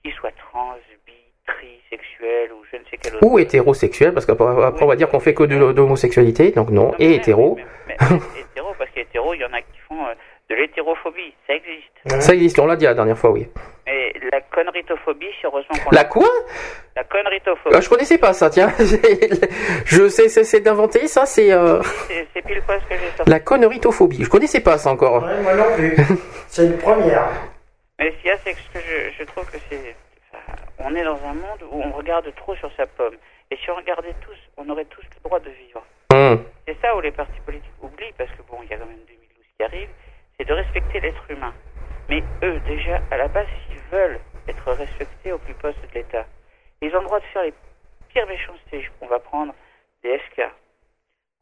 qu'il soit trans, bi, tri, sexuel ou je ne sais quel autre. Ou hétérosexuel, parce qu'après après, on va dire qu'on fait que de l'homosexualité, donc non, et hétéro. Mais, mais hétéro, parce qu'hétéro, il y en a qui font euh, l'hétérophobie. Ça existe. Ça existe, on l'a dit la dernière fois, oui. Et la conneritophobie, c'est heureusement qu'on La quoi? La conneritophobie. Euh, Je connaissais pas ça, tiens. je sais, c'est c'est d'inventer ça, c'est euh, C'est c'est pile quoi ce que j'ai sorti. la conneritophobie. Je connaissais pas ça encore. moi non plus. C'est une première. Mais ce qu'il y a, c'est que je, je trouve que c'est. on est dans un monde où on regarde trop sur sa pomme. Et si on regardait tous, on aurait tous le droit de vivre. Hum. C'est ça où les partis politiques oublient, parce que bon, il y a quand même 2012 qui arrive, c'est de respecter l'être humain. Mais eux, déjà, à la base, s'ils veulent être respectés au plus poste de l'État, ils ont le droit de faire les pires méchancetés. On va prendre des SK.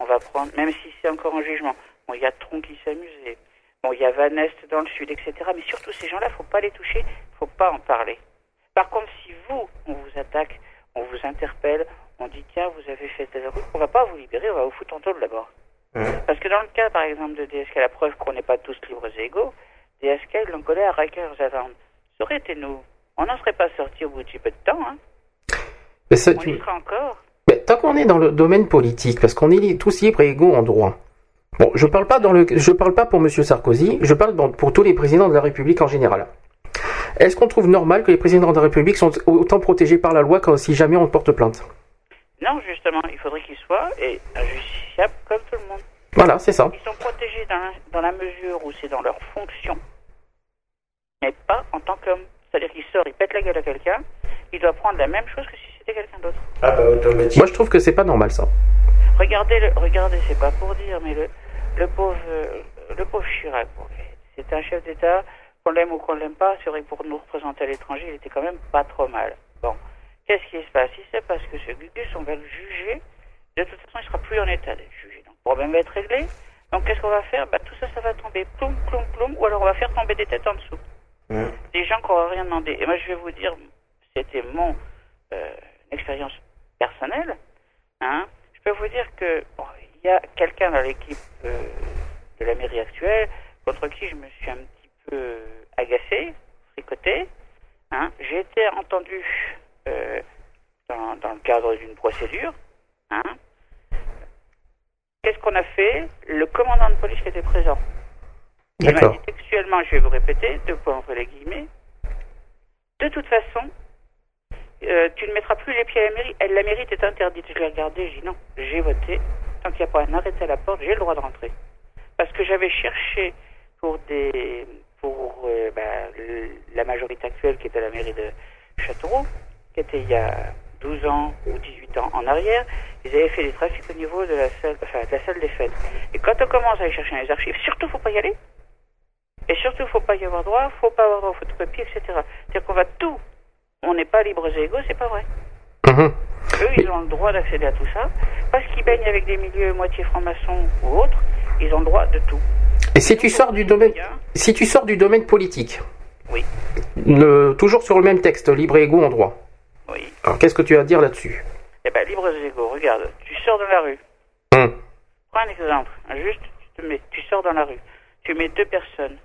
On va prendre, même si c'est encore en jugement, bon, il y a Tron qui s'amusait. Bon, il y a Van Est dans le sud, etc. Mais surtout, ces gens-là, faut pas les toucher, faut pas en parler. Par contre, si vous, on vous attaque, on vous interpelle, on dit tiens, vous avez fait telle route, on va pas vous libérer, on va vous foutre en taule d'abord. Parce que dans le cas, par exemple, de DSK, la preuve qu'on n'est pas tous libres et égaux, DSK, ils l'ont collé à Rikers Island. Ça aurait été nous. On n'en serait pas sorti au bout de peu de temps, hein? Mais ça, On tu- y sera encore. Mais tant qu'on est dans le domaine politique, parce qu'on est tous libres et égaux en droit. Bon, je parle pas dans le, je parle pas pour Monsieur Sarkozy, je parle dans- pour tous les présidents de la République en général. Est-ce qu'on trouve normal que les présidents de la République sont autant protégés par la loi que si jamais on porte plainte? Non, justement, il faudrait qu'ils soient et comme tout le monde. Voilà, c'est ça. Ils sont protégés dans la, dans la mesure où c'est dans leur fonction, mais pas en tant qu'homme. C'est-à-dire qu'il sort, il pète la gueule à quelqu'un, il doit prendre la même chose que si c'était quelqu'un d'autre. Ah bah automatique. Moi, je trouve que c'est pas normal ça. Regardez, le, regardez, c'est pas pour dire, mais le, le pauvre, le pauvre Chirac, c'est un chef d'État, qu'on l'aime ou qu'on l'aime pas, c'est vrai que pour nous représenter à l'étranger, il était quand même pas trop mal. Bon, qu'est-ce qui se passe? Il se passe que ce Gugus, on va le juger. De toute façon, il sera plus en état d'être jugé. Donc, le problème va être réglé. Donc, qu'est-ce qu'on va faire? Bah, Tout ça, ça va tomber ploum, ploum, ploum, ou alors on va faire tomber des têtes en dessous. Des gens qui n'auront rien demandé. Et moi, je vais vous dire, c'était mon euh, expérience personnelle. Hein. Je peux vous dire que bon, il y a quelqu'un dans l'équipe euh, de la mairie actuelle contre qui je me suis un petit peu agacé, fricoté. Hein. J'ai été entendu euh, dans, dans le cadre d'une procédure. Hein. Qu'est-ce qu'on a fait Le commandant de police qui était présent. Il m'a dit textuellement, je vais vous répéter, deux points entre les guillemets. De toute façon, euh, tu ne mettras plus les pieds à la mairie. Elle, la mairie est interdite. Je l'ai regardé, j'ai dit non, j'ai voté. Tant qu'il n'y a pas un arrêté à la porte, j'ai le droit de rentrer. Parce que j'avais cherché pour des pour euh, bah, le- la majorité actuelle qui était à la mairie de Châteauroux, qui était il y a 12 ans ou 18 ans en arrière, ils avaient fait des trafics au niveau de la salle, enfin, de la salle des fêtes. Et quand on commence à aller chercher dans les archives, surtout faut pas y aller. Et surtout, faut pas y avoir droit, faut pas avoir droit aux photocopies, etc. C'est-à-dire qu'on va tout. On n'est pas libres et égaux, c'est pas vrai. Mhm. Eux, ils ont le droit d'accéder à tout ça. Parce qu'ils baignent avec des milieux moitié francs-maçons ou autres, ils ont le droit de tout. Et si tu sors du domaine, si tu sors du domaine politique, Oui. le- toujours sur le même texte, libre et égaux en droit. Oui. Alors, qu'est-ce que tu as à dire là-dessus Eh ben, libres et égaux, regarde, tu sors dans la rue. Hum. Prends un exemple. Juste, tu, te mets, tu sors dans la rue. Tu mets deux personnes.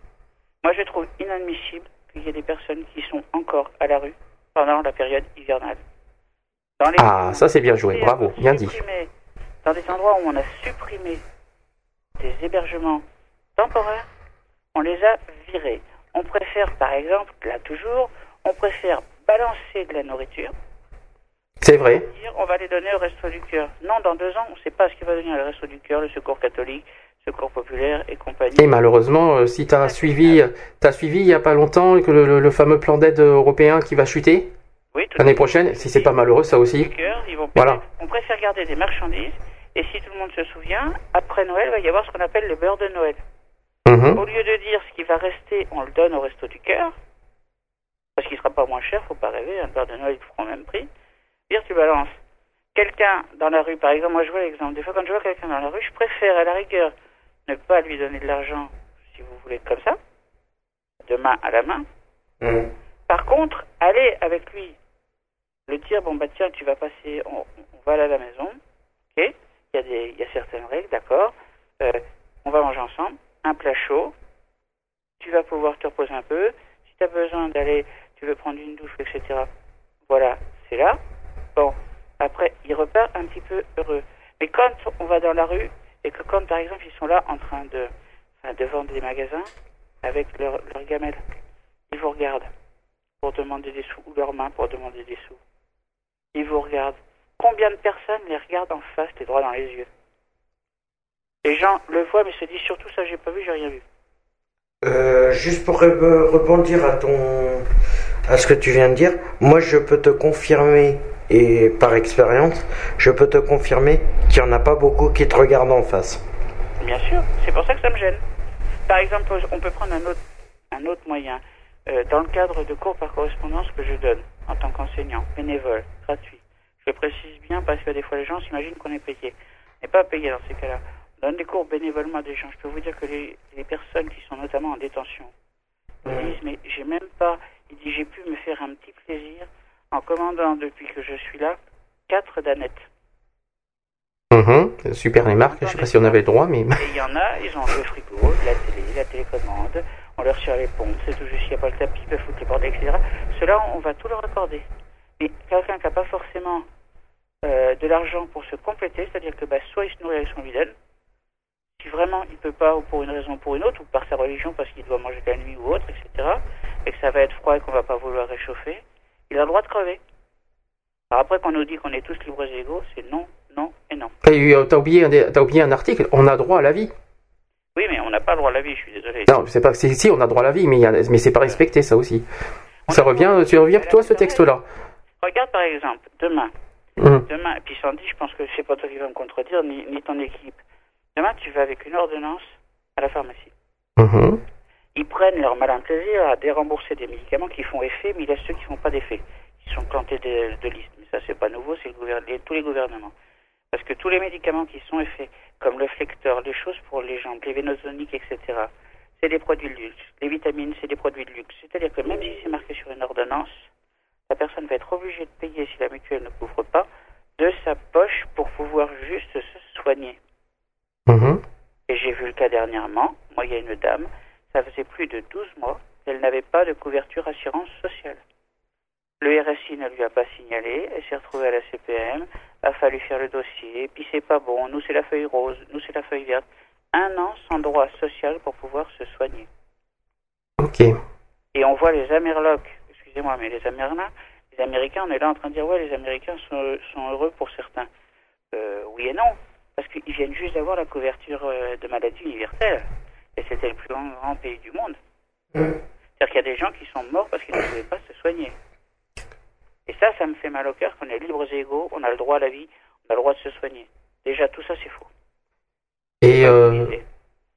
Moi, je trouve inadmissible qu'il y ait des personnes qui sont encore à la rue pendant la période hivernale. Dans les Ah, ça c'est bien joué, bravo, bien dit. dans des endroits où on a supprimé des hébergements temporaires, on les a virés. On préfère, par exemple, là toujours, on préfère balancer de la nourriture, C'est vrai. dire on va les donner au Resto du Cœur. Non, dans deux ans, on ne sait pas ce qui va devenir le Resto du Cœur, le Secours catholique, Secours populaire et compagnie. Et malheureusement, euh, si tu as suivi, t'as suivi il y a pas longtemps que le, le- le fameux plan d'aide européen qui va chuter Oui, l'année prochaine, si c'est pas malheureux ça aussi. cœur, ils vont Voilà. on préfère garder des marchandises. Et si tout le monde se souvient, après Noël, il va y avoir ce qu'on appelle le beurre de Noël. Mhm. Au lieu de dire ce qui va rester, on le donne au resto du cœur, parce qu'il sera pas moins cher, faut pas rêver, un beurre de Noël qui fera au même prix. Dire tu balances. Quelqu'un dans la rue, par exemple, moi je vois l'exemple, des fois quand je vois quelqu'un dans la rue, je préfère à la rigueur ne pas lui donner de l'argent, si vous voulez, comme ça, de main à la main. Par contre, aller avec lui, le dire, bon bah tiens, tu vas passer, on, on va aller à la maison, ok? Il y, a des- il y a certaines règles, d'accord? Euh, On va manger ensemble, un plat chaud, tu vas pouvoir te reposer un peu, si tu as besoin d'aller, tu veux prendre une douche, etc. Voilà, c'est là. Bon, après, il repart un petit peu heureux. Mais quand on va dans la rue, et que quand par exemple ils sont là en train de, vendre des magasins avec leur, leur gamelle, ils vous regardent pour demander des sous, ou leurs mains pour demander des sous. Ils vous regardent. Combien de personnes les regardent en face, les droits dans les yeux? Les gens le voient, mais se disent surtout ça, j'ai pas vu, j'ai rien vu. Euh, juste pour re- rebondir à ton à ce que tu viens de dire, moi je peux te confirmer et par expérience, je peux te confirmer qu'il n'y en a pas beaucoup qui te regardent en face. Bien sûr, c'est pour ça que ça me gêne. Par exemple, on peut prendre un autre, un autre moyen. Euh, dans le cadre de cours par correspondance que je donne en tant qu'enseignant, bénévole, gratuit. Je le précise bien parce que des fois les gens s'imaginent qu'on est payé. On n'est pas payé dans ces cas-là. On donne des cours bénévolement à des gens. Je peux vous dire que les, les personnes qui sont notamment en détention disent mais j'ai même pas. Il dit j'ai pu me faire un petit plaisir en commandant depuis que je suis là quatre danettes. Mhm. Super les marques, je sais pas si on avait le droit, mais. Il y en a, ils ont le frigo, la télé, la télécommande, on leur tire les pompes, c'est tout juste, il n'y a pas le tapis, ils peuvent foutre les bordels, etc. Cela, on va tout leur accorder. Mais quelqu'un qui n'a pas forcément euh, de l'argent pour se compléter, c'est-à-dire que bah, soit il se nourrit avec son bidon, si vraiment il peut pas, ou pour une raison ou pour une autre, ou par sa religion, parce qu'il doit manger la nuit ou autre, etc., et que ça va être froid et qu'on va pas vouloir réchauffer, il a le droit de crever. Alors après qu'on nous dit qu'on est tous libres et égaux, c'est non, non et non. T'as oublié, t'as oublié un article, on a droit à la vie. Oui, mais on n'a pas le droit à la vie, je suis désolé. Non, c'est pas si, on a droit à la vie, mais, y a- mais c'est pas respecté ça aussi. Ça revient, tu reviens toi ce texte-là. Regarde par exemple, demain, Hum. demain, et puis Sandy, je pense que c'est pas toi qui vas me contredire, ni, ni ton équipe. Demain, tu vas avec une ordonnance à la pharmacie. Mhm. Ils prennent leur malin plaisir à dérembourser des médicaments qui font effet, mais il y a ceux qui font pas d'effet, qui sont plantés de, de liste. Mais ça, c'est pas nouveau, c'est le tous les gouvernements. Parce que tous les médicaments qui sont effets, comme le flecteur, les choses pour les jambes, les vénosoniques, etc., c'est des produits de luxe. Les vitamines, c'est des produits de luxe. C'est-à-dire que même si c'est marqué sur une ordonnance, la personne va être obligée de payer, si la mutuelle ne couvre pas, de sa poche pour pouvoir juste se soigner. Mhm. Et j'ai vu le cas dernièrement. Moi, il y a une dame, ça faisait plus de 12 mois qu'elle n'avait pas de couverture assurance sociale. Le RSI ne lui a pas signalé, elle s'est retrouvée à la CPM, a fallu faire le dossier, puis c'est pas bon, nous c'est la feuille rose, nous c'est la feuille verte. Un an sans droit social pour pouvoir se soigner. Ok. Et on voit les Amerlocs, excusez-moi, mais les Américains, les Américains, on est là en train de dire, ouais, les Américains sont, sont heureux pour certains. Euh, oui et non, parce qu'ils viennent juste d'avoir la couverture euh, de maladie universelle. Et c'était le plus grand, grand pays du monde. C'est-à-dire qu'il y a des gens qui sont morts parce qu'ils ne pouvaient pas se soigner. Et ça, ça me fait mal au cœur qu'on est libres et égaux, on a le droit à la vie, on a le droit de se soigner. Déjà, tout ça, c'est faux. Et, euh,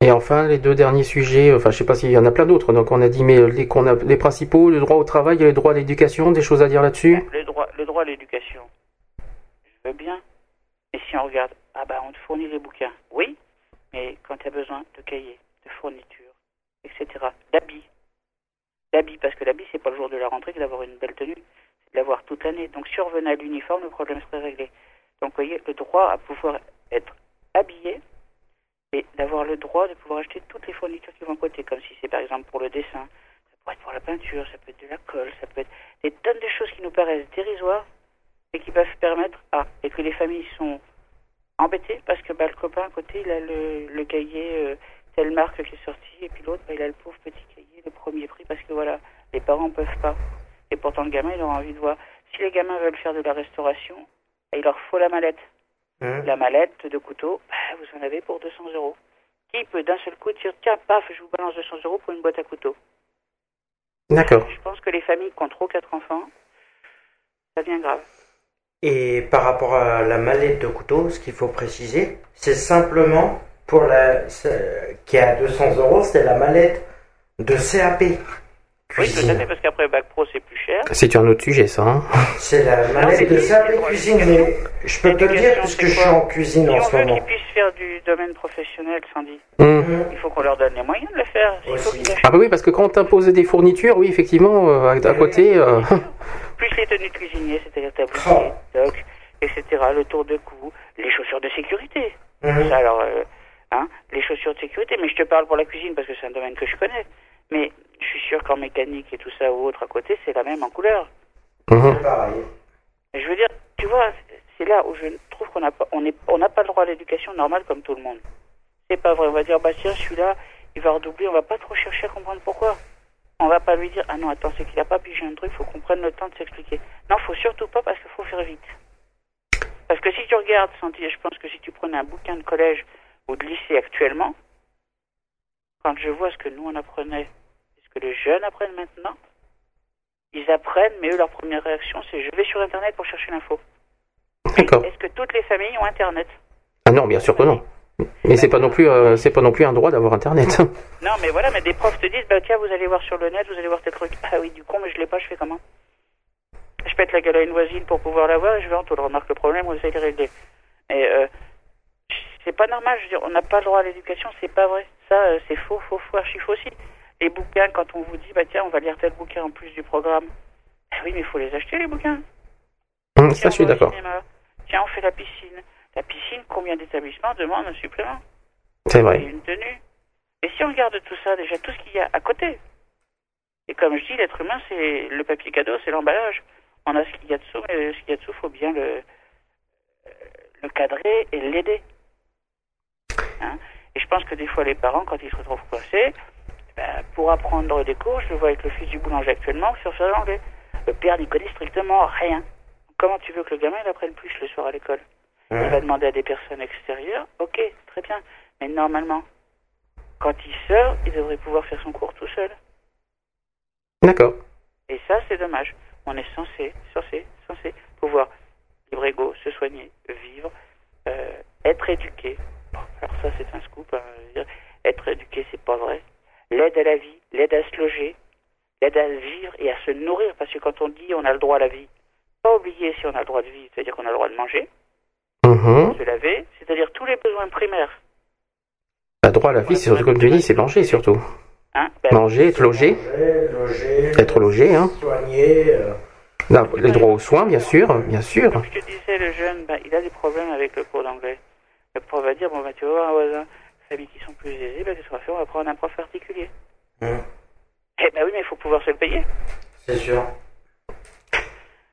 et enfin, les deux derniers sujets, enfin, je sais pas s'il y en a plein d'autres, donc on a dit, mais les, qu'on a, les principaux, le droit au travail et le droit à l'éducation, des choses à dire là-dessus? Le droit, le droit à l'éducation, je veux bien. Mais si on regarde, ah bah on te fournit les bouquins. Oui, mais quand tu as besoin de cahiers, de fournitures, etc., d'habits. D'habits, parce que l'habit, c'est pas le jour de la rentrée que d'avoir une belle tenue, c'est de l'avoir toute l'année. Donc si on revenait à l'uniforme, le problème serait réglé. Donc vous voyez, le droit à pouvoir être habillé et d'avoir le droit de pouvoir acheter toutes les fournitures qui vont à côté, comme si c'est par exemple pour le dessin, ça peut être pour la peinture, ça peut être de la colle, ça peut être des tonnes de choses qui nous paraissent dérisoires et qui peuvent permettre à et que les familles sont embêtées parce que bah, le copain à côté il a le, le cahier euh, telle marque qui est sorti et puis l'autre bah, il a le pauvre petit cahier le premier prix parce que voilà les parents peuvent pas. Et pourtant le gamin il aura envie de voir. Si les gamins veulent faire de la restauration bah, il leur faut la mallette. La mallette de couteau bah, vous en avez pour 200 euros. Qui peut d'un seul coup dire tiens paf je vous balance 200 euros pour une boîte à couteau D'accord. je pense que les familles qui ont trop quatre enfants ça devient grave Et par rapport à la mallette de couteau, ce qu'il faut préciser, c'est simplement pour la c'est- qui est à 200 euros, c'est la mallette de CAP oui tout à cuisine. fait parce qu'après bac pro c'est plus cher C'est un autre sujet, ça. Hein C'est la mallette de CAP cuisine, mais je peux te le dire puisque je suis en cuisine Si en on ce veut moment. qu'ils puissent faire du domaine professionnel, Sandy, Hum. il faut qu'on leur donne les moyens de le faire. Il faut Ah bah oui, parce que quand on t'impose des fournitures, oui, effectivement, euh, à, à côté... euh, plus les tenues de cuisinier, c'est-à-dire tablier, toc, etc., le tour de cou, les chaussures de sécurité. Mhm. Ça, alors, euh, hein, les chaussures de sécurité, mais je te parle pour la cuisine parce que c'est un domaine que je connais. Mais je suis sûr qu'en mécanique et tout ça ou autre à côté, c'est la même en couleur. Mais je veux dire, tu vois, c'est là où je trouve qu'on n'a pas, on est, on n'a pas le droit à l'éducation normale comme tout le monde. C'est pas vrai. On va dire, bah tiens, celui-là, il va redoubler. On va pas trop chercher à comprendre pourquoi. On va pas lui dire, ah non, attends, c'est qu'il a pas pigé un truc. Faut qu'on prenne le temps de s'expliquer. Non, faut surtout pas parce qu'il faut faire vite. Parce que si tu regardes, je pense que si tu prenais un bouquin de collège ou de lycée actuellement, quand je vois ce que nous on apprenait, ce que les jeunes apprennent maintenant, ils apprennent, mais eux, leur première réaction, c'est je vais sur Internet pour chercher l'info. D'accord. Est-ce que toutes les familles ont Internet? Ah non, bien sûr que non. Mais c'est pas non plus, euh, c'est pas non plus un droit d'avoir Internet. Non, mais voilà, mais des profs te disent, bah tiens, vous allez voir sur le net, vous allez voir tel truc. Ah oui, du con, mais je l'ai pas, je fais comment? Je pète la gueule à une voisine pour pouvoir la voir et je vais en tout. Remarque le problème, vous allez le régler. Et euh, c'est pas normal, je veux dire, on n'a pas le droit à l'éducation, c'est pas vrai. Ça, euh, c'est faux, faux, faux, archi faux aussi. Les bouquins, quand on vous dit, bah tiens, on va lire tel bouquin en plus du programme, Ah oui, mais il faut les acheter, les bouquins. Hum, Tiens, ça, je suis on d'accord. Tiens, on fait la piscine. La piscine, combien d'établissements demandent un supplément C'est Et vrai. une tenue. Et si on regarde tout ça, déjà, tout ce qu'il y a à côté. Et comme je dis, l'être humain, c'est le papier cadeau, c'est l'emballage. On a ce qu'il y a dessous, mais ce qu'il y a dessous, faut bien le, euh, le cadrer et l'aider. Hein et je pense que des fois, les parents, quand ils se retrouvent coincés, ben, pour apprendre des cours, je le vois avec le fils du boulanger actuellement, sur faire l'anglais. Le père n'y connaît strictement rien. Comment tu veux que le gamin il apprenne plus le soir à l'école? Il va demander à des personnes extérieures, ok, très bien. Mais normalement, quand il sort, il devrait pouvoir faire son cours tout seul. D'accord. Et ça, c'est dommage. On est censé, censé, censé pouvoir libre ego, se soigner, vivre, euh, être éduqué. Bon, alors ça, c'est un scoop. hein, je veux dire, être éduqué, c'est pas vrai. L'aide à la vie, l'aide à se loger, l'aide à vivre et à se nourrir. Parce que quand on dit on a le droit à la vie, pas oublier si on a le droit de vivre, c'est-à-dire qu'on a le droit de manger, Mhm. se laver, c'est-à-dire tous les besoins primaires. Bah, droit à la vie, c'est surtout comme tu dis, c'est manger surtout. Hein Ben, Manger, être logé, Loger, être logé, hein. soigner. euh, Non, les droits aux soins, bien sûr, bien sûr. Comme je te disais, le jeune, ben, il a des problèmes avec le cours d'anglais. Le prof va dire, bon, ben, tu vas voir un voisin, familles qui sont plus aisées, ben, qu'est-ce qu'on va faire On va prendre un prof particulier. Hum. Eh ben oui, mais il faut pouvoir se le payer. C'est sûr.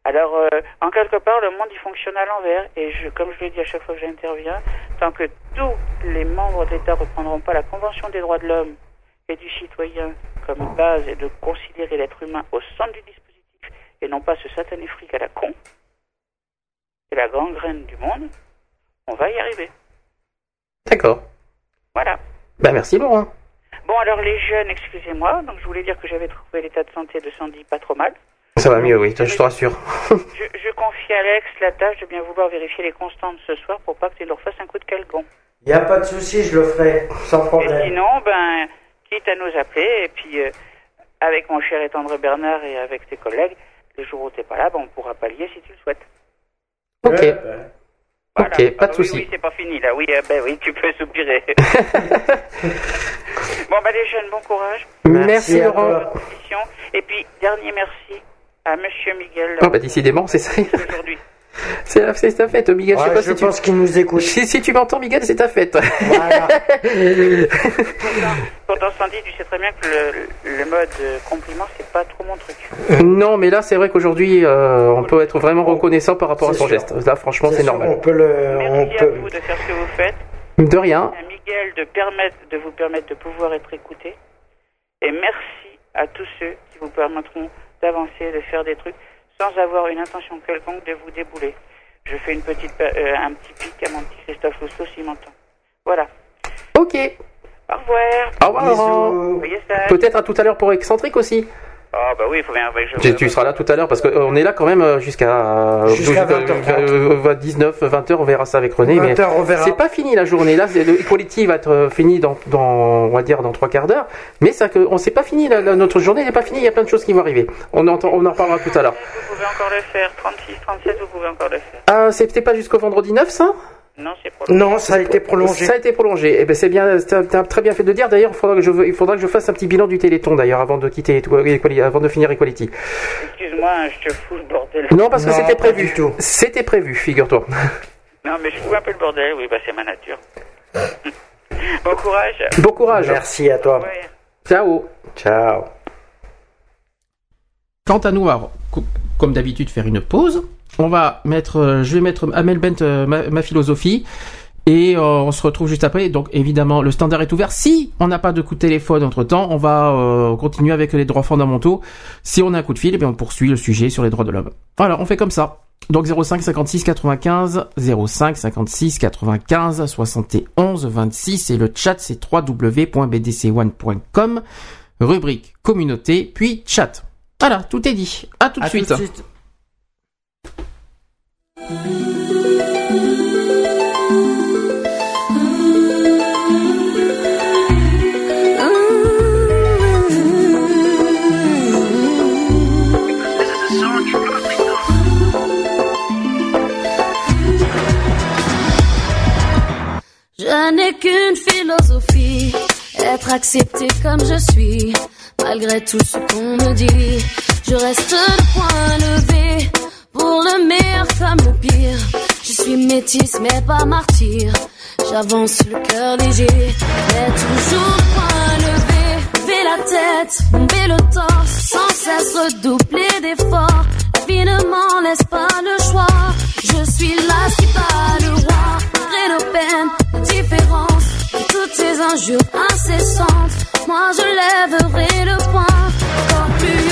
Alors, euh, en quelque part, le monde, il fonctionne à l'envers. Et je, comme je le dis à chaque fois que j'interviens, tant que tous les membres de l'État ne reprendront pas la Convention des droits de l'homme et du citoyen comme base et de considérer l'être humain au centre du dispositif et non pas ce satané fric à la con, c'est la grande graine du monde, on va y arriver. D'accord. Voilà. Bah, merci Laurent. Bon, alors les jeunes, excusez-moi, donc je voulais dire que j'avais trouvé l'état de santé de Sandy pas trop mal. Ça va mieux, oui, je te rassure. Je, je confie à Alex la tâche de bien vouloir vérifier les constantes ce soir pour pas que tu leur fasses un coup de calcon. Il n'y a pas de souci, je le ferai, sans Et problème. sinon, ben, quitte à nous appeler, et puis euh, avec mon cher et tendre Bernard et avec tes collègues, les jours où t'es pas là, ben, on pourra pallier si tu le souhaites. Ok. Ouais, ben, Voilà. Ok, pas Ah de oui, souci. Oui, c'est pas fini là. Oui, euh, ben oui, tu peux soupirer. bon, ben les jeunes, bon courage. Merci, à Laurent. Et puis, dernier merci à Monsieur Miguel. Oh, bah, décidément, c'est ça. Aujourd'hui. C'est la- c'est ta fête, Miguel. je sais Ouais, pas je si tu. pense qu'il nous écoute. Si, si tu m'entends, Miguel, c'est ta fête. Voilà. Pourtant, Sandy, tu sais très bien que le, le mode euh, compliment, c'est pas trop mon truc. non, mais là, c'est vrai qu'aujourd'hui, euh, on peut être vraiment reconnaissant par rapport à son sûr. geste. Là, franchement, c'est normal. On peut le. On Merci à peut... vous de faire ce que vous faites. De rien. à Miguel de, permettre, de vous permettre de pouvoir être écouté. Et merci à tous ceux qui vous permettront d'avancer, de faire des trucs sans avoir une intention quelconque de vous débouler. Je fais une petite, euh, un petit pic à mon petit Christophe Lousteau s'il m'entend. Voilà. Ok. Au revoir. Au revoir. Peut-être à tout à l'heure pour excentrique aussi. Ah bah oui, il faut bien... Tu, tu seras là tout à l'heure parce qu'on est là quand même euh, jusqu'à Jusqu'à 20h30. 19, 20h, on verra ça avec René. mais 20h, on verra. C'est pas fini la journée. Là, c'est- le Equality va être euh, fini dans, dans, on va dire, dans trois quarts d'heure. Mais ça que, on sait pas fini. la- la- notre journée n'est pas finie. Il y a plein de choses qui vont arriver. On en, on en reparlera tout à l'heure. Vous pouvez encore le faire. 36, 37, vous pouvez encore le faire. Ah, c'était pas jusqu'au vendredi 9, ça? Non, c'est pour Non, ça a été prolongé. Ça a été prolongé. Eh ben, c'est bien. T'as très bien fait de dire. D'ailleurs, il faudra que je, veux- il faudra que je fasse un petit bilan du Téléthon d'ailleurs avant de quitter, Equality- avant de finir Equality. Excuse-moi, je te fous le bordel. Non, parce que c'était prévu. du tout. C'était prévu, figure-toi. Non, mais je fous un peu le bordel. Oui, bah c'est ma nature. bon courage. Bon courage. Merci à toi. Ouais. Ciao. Ciao. Quant à nous, alors, co- comme d'habitude, faire une pause. On va mettre, euh, je vais mettre Amel Bent, euh, ma, ma philosophie, et euh, on se retrouve juste après. Donc évidemment, le standard est ouvert. Si on n'a pas de coup de téléphone entre temps, on va euh, continuer avec les droits fondamentaux. Si on a un coup de fil, eh bien on poursuit le sujet sur les droits de l'homme. Voilà, on fait comme ça. Donc 05 56 95 05 56 95 71 26 et le chat c'est www.bdc1.com rubrique communauté puis chat. Voilà, tout est dit. À tout de À suite. tout de suite. Je n'ai qu'une philosophie, être accepté comme je suis, malgré tout ce qu'on me dit. Je reste le point levé pour le meilleur comme le pire. Je suis métisse mais pas martyr. J'avance le cœur léger, mais toujours point levé. Lever la tête, bomber le torse, sans cesse redoubler d'efforts. M'en laisse pas le choix? Je suis là, qui pas le roi. Malgré nos peines, nos toutes ces injures incessantes. Moi je lèverai le poing, encore plus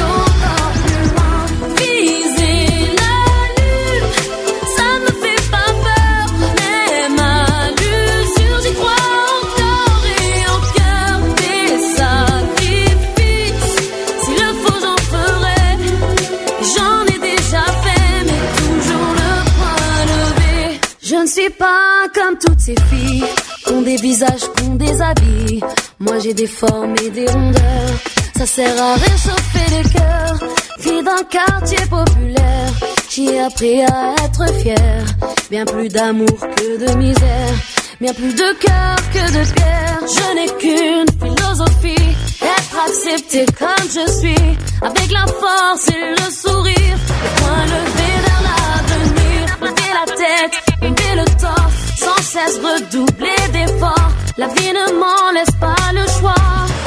Suis pas comme toutes ces filles, qui ont des visages, ont des habits. Moi j'ai des formes et des rondeurs, ça sert à réchauffer le cœur. Fille d'un quartier populaire, j'ai appris à être fière. Bien plus d'amour que de misère, bien plus de cœur que de pierre. Je n'ai qu'une philosophie, être accepté comme je suis, avec la force et le sourire, le point levé vers l'avenir. Lever la tête, le torse, sans cesse redoubler d'efforts. La vie ne m'en laisse pas le choix.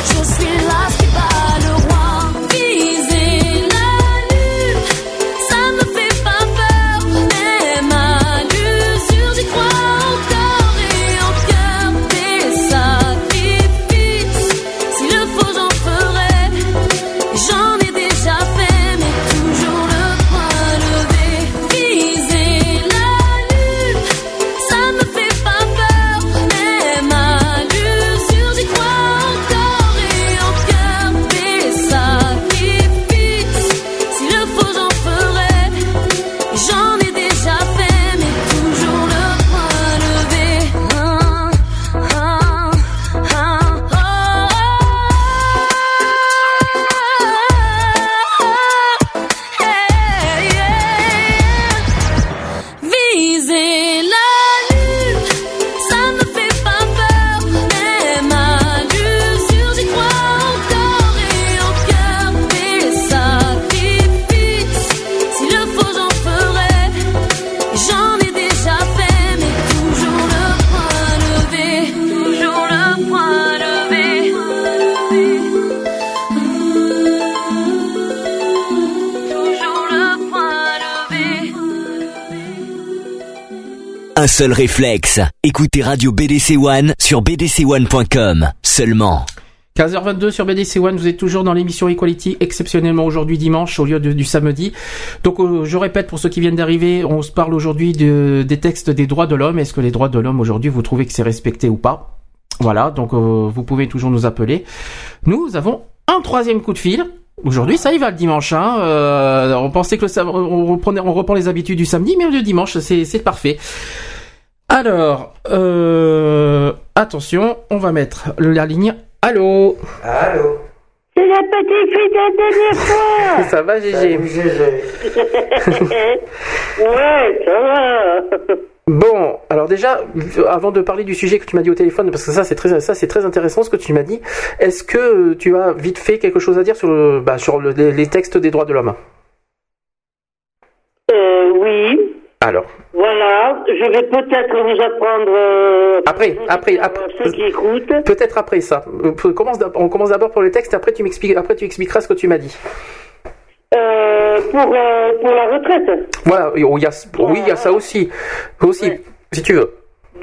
Je suis là, qui bat le roi. Seul réflexe. Écoutez Radio BDC One sur bdc1.com. Seulement. 15h22 sur BDC One, vous êtes toujours dans l'émission Equality, exceptionnellement aujourd'hui dimanche au lieu du samedi. Donc euh, je répète pour ceux qui viennent d'arriver, on se parle aujourd'hui de- des textes des droits de l'homme. Est-ce que les droits de l'homme aujourd'hui, vous trouvez que c'est respecté ou pas? Voilà, donc euh, vous pouvez toujours nous appeler. Nous avons un troisième coup de fil. Aujourd'hui, ça y va le dimanche. Hein. Euh, on pensait que le on, reprenait, on reprend les habitudes du samedi, mais le dimanche, c'est parfait. Alors, euh, attention, on va mettre la ligne. Allô Allô C'est la petite fille de la dernière fois. Ça va, Gégé ouais, ça va. Bon, alors déjà, avant de parler du sujet que tu m'as dit au téléphone, parce que ça c'est très, ça c'est très intéressant ce que tu m'as dit. Est-ce que tu as vite fait quelque chose à dire sur le, bah, sur le- les, les textes des droits de l'homme? Euh, oui. Alors, Voilà, je vais peut-être vous apprendre. euh, après, après, après, ceux qui écoutent. peut-être après ça. Euh, On commence d'abord pour les textes, après tu m'expliques, après tu expliqueras ce que tu m'as dit. Euh, pour, euh, pour la retraite. Voilà, il y a, oui, il y a ça aussi, aussi, si tu veux.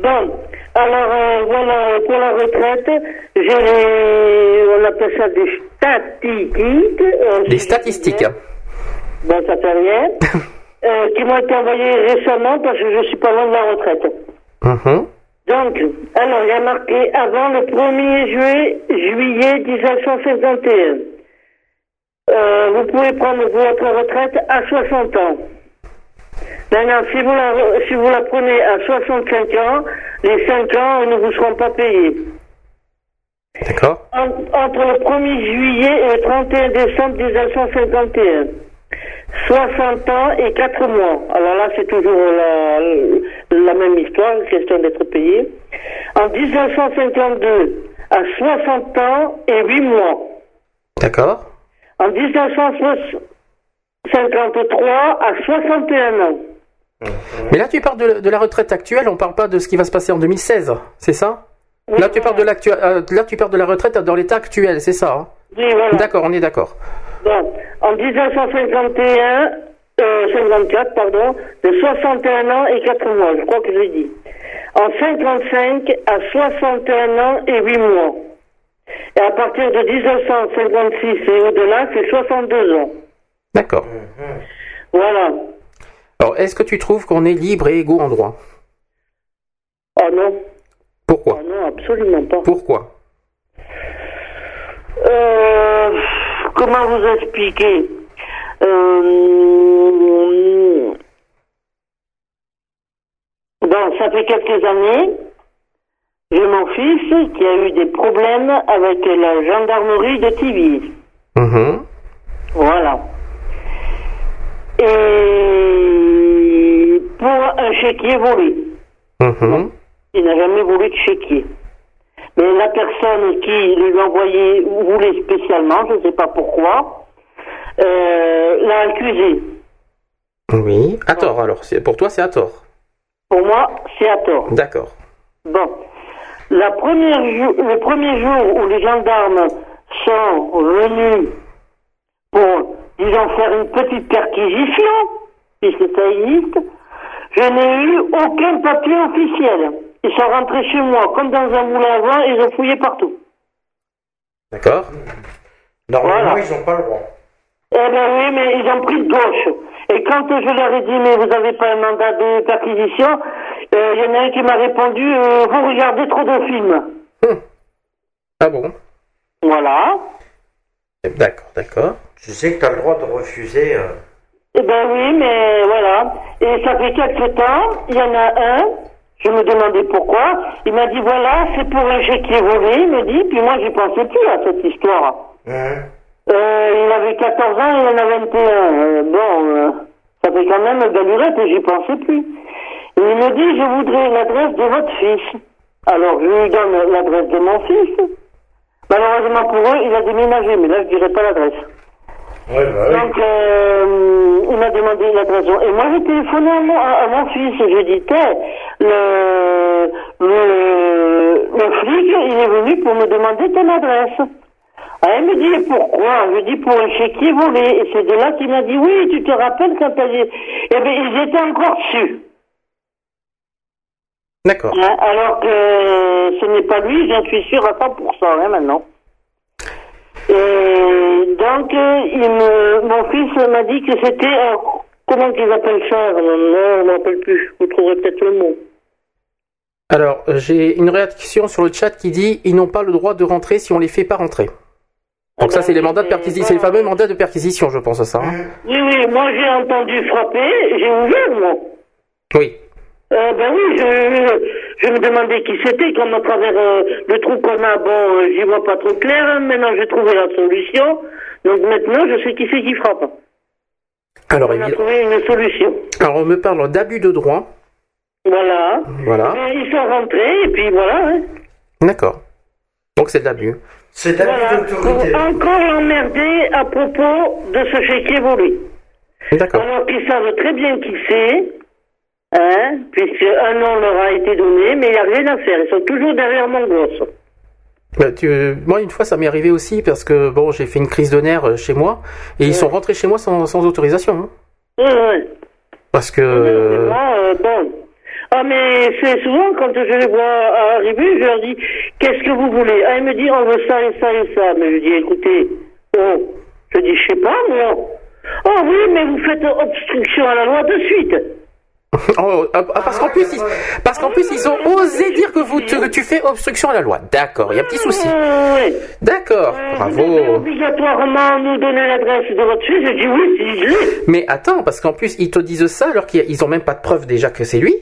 Bon, alors euh, voilà, pour la retraite, j'ai les, on appelle ça des statistiques. euh, Les statistiques. Bon, ça fait rien. euh, qui m'ont été envoyées récemment parce que je suis pas loin de la retraite. Mhm. Donc, alors, il y a marqué avant le 1er juillet, juillet 1951. Euh, vous pouvez prendre votre retraite à 60 ans. Maintenant, si vous la, si vous la prenez à 65 ans, les 5 ans ne vous seront pas payés. D'accord. En- entre le 1er juillet et le 31 décembre 1951. 60 ans et 4 mois. Alors là, c'est toujours la, la même histoire, question d'être payé. En 1952, à 60 ans et 8 mois. D'accord. En 1960 53 à 61 ans. Mais là, tu parles de, de la retraite actuelle, on parle pas de ce qui va se passer en 2016, c'est ça? Là, tu parles de euh, là, tu parles de la retraite dans l'état actuel, c'est ça hein? Oui, voilà. D'accord, on est d'accord. Bon, en 1951, euh, 54, pardon, de 61 ans et 4 mois, je crois que j'ai dit. En 55 à 61 ans et 8 mois. Et à partir de 1956 et au-delà, c'est 62 ans. D'accord. Voilà. Alors, est-ce que tu trouves qu'on est libre et égaux en droit? Oh non. Pourquoi? Oh non, absolument pas. Pourquoi? Euh, comment vous expliquer Euh, Bon, ça fait quelques années, j'ai mon fils qui a eu des problèmes avec la gendarmerie de Tivy. Mhm. Voilà. Et pour un chéquier volé. Mhm. Il n'a jamais volé de chéquier. Mais la personne qui lui a envoyé voulait spécialement, je ne sais pas pourquoi, euh, l'a accusé. Oui. À tort, alors. Pour toi, c'est à tort. Pour moi, c'est à tort. D'accord. Bon. La première le premier jour où les gendarmes sont venus pour, disons, faire une petite perquisition, puisque ça existe, je n'ai eu aucun papier officiel. Ils sont rentrés chez moi comme dans un moulin à vent et ils ont fouillé partout. D'accord Normalement, Voilà. ils n'ont pas le droit. Eh ben oui, mais ils ont pris de gauche. Et quand je leur ai dit, mais vous n'avez pas un mandat de perquisition, euh, il y en a un qui m'a répondu, euh, vous regardez trop de films. Ah bon? Voilà. D'accord, d'accord. Tu sais que tu as le droit de refuser. euh, Eh ben oui, mais voilà. Et ça fait quelques temps, il y en a un, je me demandais pourquoi, il m'a dit, voilà, c'est pour un chéquier volé, il me dit, puis moi j'y pensais plus à cette histoire. Euh, il avait 14 ans, il en a 21. Euh, bon, euh, ça fait quand même galurette et j'y pensais plus. Et il me dit, je voudrais l'adresse de votre fils. Alors, je lui donne l'adresse de mon fils. Malheureusement pour eux, il a déménagé, mais là, je dirais pas l'adresse. Ouais, bah oui. Donc, euh, il m'a demandé l'adresse. Et moi, j'ai téléphoné à mon, à, à mon fils. J'ai dit, Tiens, le, le, le flic, il est venu pour me demander ton adresse. Ah, il me dit, pourquoi? Je dis, pour un chéquier volé. Et c'est de là qu'il m'a dit, oui, tu te rappelles quand t'as dit... Eh bien, ils étaient encore dessus. D'accord. Hein, alors que ce n'est pas lui, j'en suis sûr à 100% hein, maintenant. Et donc, euh, il me, mon fils m'a dit que c'était... un- comment qu'ils appellent ça Non, on ne m'appelle plus. Vous trouverez peut-être le mot. Alors, j'ai une réaction sur le chat qui dit ils n'ont pas le droit de rentrer si on les fait pas rentrer. Donc ça, c'est les mandats de perquisition, c'est les fameux mandats de perquisition, je pense à ça. hein. Oui, oui, moi j'ai entendu frapper, j'ai ouvert, moi. Oui. Euh, ben oui, je, je me demandais qui c'était, comme à travers euh, le trou qu'on a, bon, euh, j'y vois pas trop clair, hein. maintenant j'ai trouvé la solution, donc maintenant je sais qui c'est qui frappe. Alors, On a trouvé une solution. alors, on me parle d'abus de droit. Voilà. Voilà. Et ils sont rentrés, et puis voilà. Hein. D'accord. Donc c'est de l'abus. C'est Voilà. Pour encore emmerdé à propos de ce chéquier volé. D'accord. Alors qu'ils savent très bien qui c'est, hein, puisque un nom leur a été donné, mais il n'y a rien à faire. Ils sont toujours derrière mon gosse. Tu- euh, moi, une fois, ça m'est arrivé aussi parce que bon, j'ai fait une crise de nerfs euh, chez moi et ils sont rentrés chez moi sans, sans autorisation. hein. Ouais, ouais. Parce que moi, euh, bon. Ah, mais c'est souvent quand je les vois arriver, je leur dis Qu'est-ce que vous voulez? Ah, ils me disent On veut ça et ça et ça. Mais je dis Écoutez, oh, je dis Je sais pas, moi. Oh oui, mais vous faites obstruction à la loi de suite. Oh, ah, ah, parce qu'en plus, ils, parce qu'en plus, ils ont osé dire que vous tu, que tu fais obstruction à la loi. D'accord, il y a un petit souci. Oui. D'accord, Vous devez bravo. obligatoirement nous donner l'adresse de votre fils. Je dis Oui, si je l'ai. Mais attends, parce qu'en plus, ils te disent ça alors qu'ils ils ont même pas de preuve déjà que c'est lui.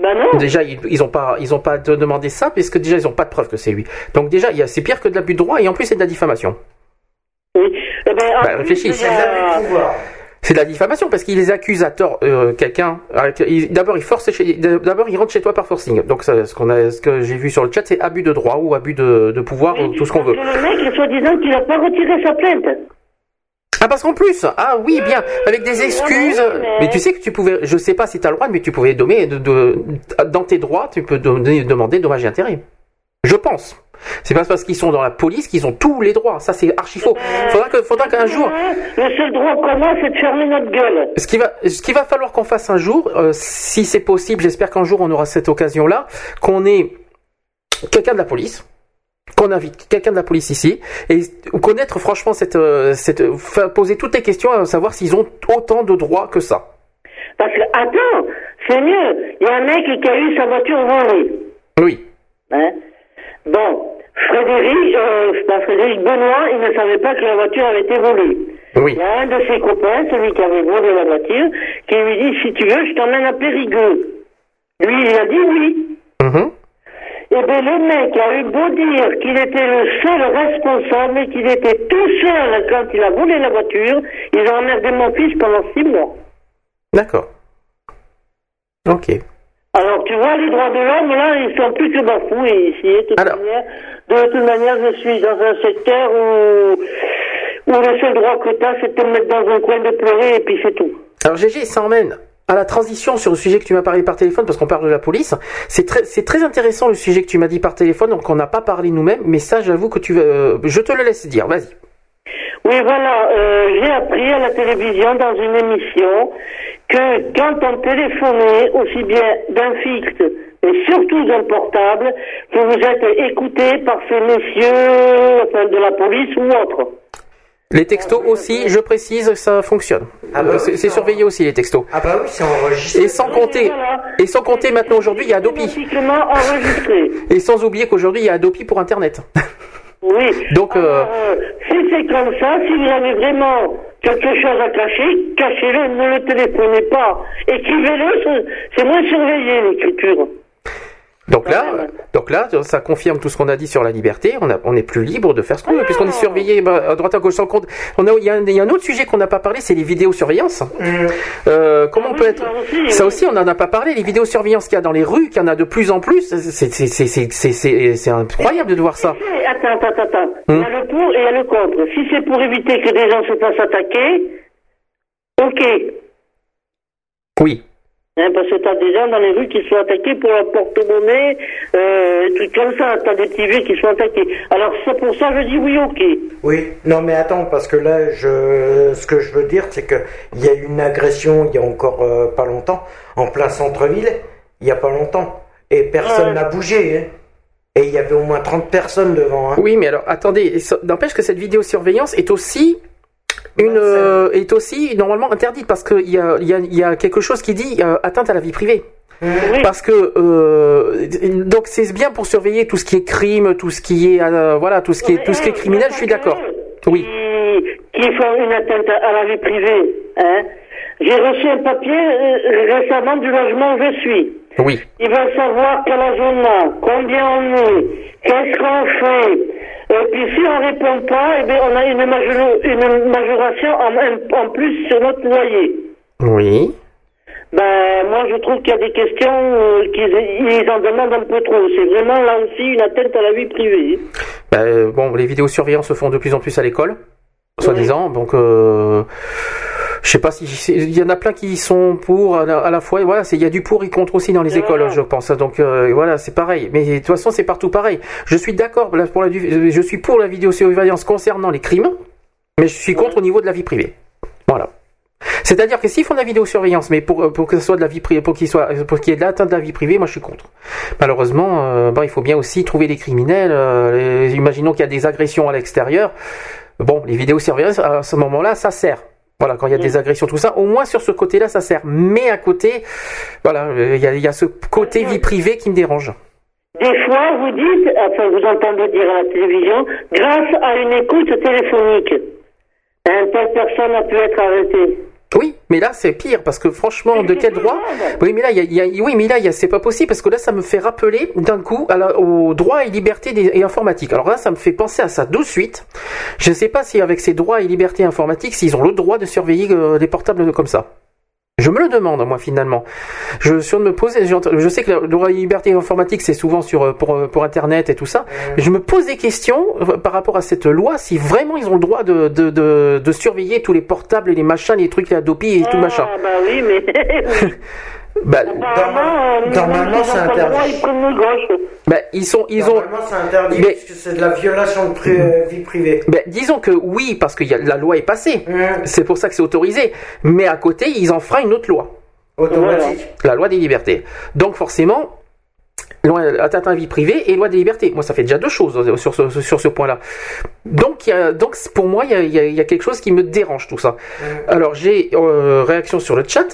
Ben non. Déjà, ils, ils ont pas, ils ont pas de- demandé ça puisque déjà ils ont pas de preuve que c'est lui. Donc déjà, il y a- c'est pire que de l'abus de droit et en plus c'est de la diffamation. Oui. Eh ben, en Bah, plus, réfléchis. C'est de la diffamation parce qu'ils les accusent à tort euh, quelqu'un. il- D'abord, ils forcent chez, d'abord ils rentrent chez toi par forcing. Donc ça, ce qu'on a, ce que j'ai vu sur le chat, c'est abus de droit ou abus de, de pouvoir ou tout ce qu'on veut. Le mec, soi-disant qu'il n'a pas retiré sa plainte. Ah parce qu'en plus, ah oui bien, avec des excuses. Mais tu sais que tu pouvais, je sais pas si tu as le droit, mais tu pouvais donner de, de- dans tes droits, tu peux donner- demander dommages et intérêts. Je pense. C'est pas parce qu'ils sont dans la police qu'ils ont tous les droits. Ça c'est archi faux. Faudra que, faudra qu'un jour. Le seul droit qu'on a, c'est de fermer notre gueule. Ce qui va, ce qu'il va falloir qu'on fasse un jour, euh, si c'est possible, j'espère qu'un jour on aura cette occasion-là, qu'on ait quelqu'un de la police, qu'on invite quelqu'un de la police ici, et connaître franchement cette, euh, cette, poser toutes les questions à savoir s'ils ont autant de droits que ça. Parce que, attends, c'est mieux. Il y a un mec qui a eu sa voiture volée. Oui. Hein? Bon, Frédéric, euh, pas Frédéric Benoît, il ne savait pas que la voiture avait été volée. Oui. Il y a un de ses copains, celui qui avait volé la voiture, qui lui dit, si tu veux, je t'emmène à Périgueux. Lui, il a dit oui. Mhm. Eh bien, le mec a eu beau dire qu'il était le seul responsable et qu'il était tout seul quand il a volé la voiture, ils ont emmerdé mon fils pendant six mois. D'accord. Ok. Alors, tu vois, les droits de l'homme, là, ils sont plus que bafoués ici. De toute, manière, de toute manière, je suis dans un secteur où, où le seul droit que tu as, c'est de te mettre dans un coin de pleurer et puis c'est tout. Alors GG, ça emmène à la transition sur le sujet que tu m'as parlé par téléphone, parce qu'on parle de la police. C'est très, c'est très intéressant le sujet que tu m'as dit par téléphone, donc on n'a pas parlé nous-mêmes, mais ça, j'avoue que tu, euh, je te le laisse dire. Vas-y. Oui, voilà, euh, j'ai appris à la télévision dans une émission que quand on téléphonait aussi bien d'un fixe, mais surtout d'un portable, que vous êtes écouté par ces messieurs enfin, de la police ou autre. Les textos aussi, je précise, ça fonctionne. Euh, c'est c'est surveillé aussi les textos. Ah bah oui, c'est enregistré. Et sans compter, et sans compter maintenant aujourd'hui, il y a Adopi. Enregistré. Et sans oublier qu'aujourd'hui, il y a Adopi pour Internet. Oui. Donc, euh, Euh, si c'est comme ça, si vous avez vraiment quelque chose à cacher, cachez-le, ne le téléphonez pas. Écrivez-le, c'est- c'est moins surveillé l'écriture. Donc là, donc là, ça confirme tout ce qu'on a dit sur la liberté. On, a- on est plus libre de faire ce qu'on veut, puisqu'on est surveillé bah, à droite à gauche sans compte. On a, il y a, un- il y a un autre sujet qu'on n'a pas parlé, c'est les vidéosurveillances. Euh, comment on peut être Ça aussi, on n'en a pas parlé. Les vidéosurveillances qu'il y a dans les rues, qu'il y en a de plus en plus, c'est incroyable de voir ça. Attends, attends, attends. Il y a le pour et il y a le contre. Si c'est pour éviter que des gens se fassent attaquer, ok. Oui. Hein, parce que t'as des gens dans les rues qui sont attaqués pour leur porte-monnaie, euh, des trucs comme ça. T'as des petits vieux qui sont attaqués. Alors c'est pour ça que je dis oui, ok. Oui, non mais attends, parce que là, je, ce que je veux dire, c'est que il y a eu une agression il y a encore euh, pas longtemps, en plein centre-ville, il y a pas longtemps, et personne Ouais. n'a bougé, hein. Et il y avait au moins 30 personnes devant, hein. Oui, mais alors attendez, n'empêche que cette vidéosurveillance est aussi une euh, est aussi normalement interdite parce qu'il y a, y, a, il y a quelque chose qui dit euh, atteinte à la vie privée. Parce que euh, donc c'est bien pour surveiller tout ce qui est crime, tout ce qui est voilà, tout ce qui est tout ce qui est criminel. Je suis d'accord. Oui. Qui, qui font une atteinte à, la vie privée. Hein. J'ai reçu un papier récemment du logement où je suis. Oui. Ils veulent savoir quel âge on a, combien on est, qu'est-ce qu'on fait. Et puis si on répond pas, eh bien, on a une, major- une majoration en, en plus sur notre loyer. Oui. Ben, moi, je trouve qu'il y a des questions euh, qu'ils ils en demandent un peu trop. C'est vraiment là aussi une atteinte à la vie privée. Bah, euh, bon, les vidéosurveillances se font de plus en plus à l'école, soi-disant. Donc, euh, je sais pas si il y en a plein qui sont pour à la, à la fois. Voilà, c'est- il y a du pour et contre aussi dans les écoles, je pense. Donc euh, voilà, c'est pareil. Mais de toute façon, c'est partout pareil. Je suis d'accord pour la, je suis pour la vidéosurveillance concernant les crimes, mais je suis contre au niveau de la vie privée. Voilà. C'est-à-dire que s'ils font de la vidéosurveillance, mais pour, pour que ce soit de la vie privée, pour qu'il soit, pour qu'il y ait de l'atteinte de la vie privée, moi je suis contre. Malheureusement, euh, bon, il faut bien aussi trouver des criminels. euh, les- imaginons qu'il y a des agressions à l'extérieur. Bon, les vidéosurveillance à ce moment-là, ça sert. Voilà, quand il y a des agressions, tout ça, au moins sur ce côté-là, ça sert. Mais à côté, voilà, euh, il y a, il y a ce côté vie privée qui me dérange. Des fois, vous dites, enfin, vous entendez dire à la télévision, grâce à une écoute téléphonique, un telle personne a pu être arrêtée. Oui, mais là c'est pire parce que franchement, de quel droit Oui, mais là, y a, oui, mais là, c'est pas possible parce que là, ça me fait rappeler d'un coup à la- aux droits et libertés et informatiques. Alors là, ça me fait penser à ça de suite. Je ne sais pas si avec ces droits et libertés informatiques, s'ils ont le droit de surveiller euh, des portables comme ça. Je me le demande, moi, finalement. Je suis en de me poser, je, sais que la, la liberté informatique, c'est souvent sur, euh, pour, euh, pour Internet et tout ça. Mais je me pose des questions euh, par rapport à cette loi, si vraiment ils ont le droit de, de, de, de surveiller tous les portables et les machins, les trucs, les Adopi et tout machin. Ah, bah oui, mais. Bah, normalement, c'est interdit. Ils bah, ils sont, ils ont. Normalement, c'est interdit Mais- parce que c'est de la violation de pri- euh, vie privée. Ben, disons que oui, parce que y a, la loi est passée. C'est pour ça que c'est autorisé. Mais à côté, ils en feront une autre loi. Automatique. La loi des libertés. Donc forcément, loi atteinte à la vie privée et loi des libertés. Moi, ça fait déjà deux choses euh, sur ce, sur ce point-là. Donc, il y a- donc pour moi, il y a, il y a- il y a quelque chose qui me dérange tout ça. Alors, j'ai euh, réaction sur le chat.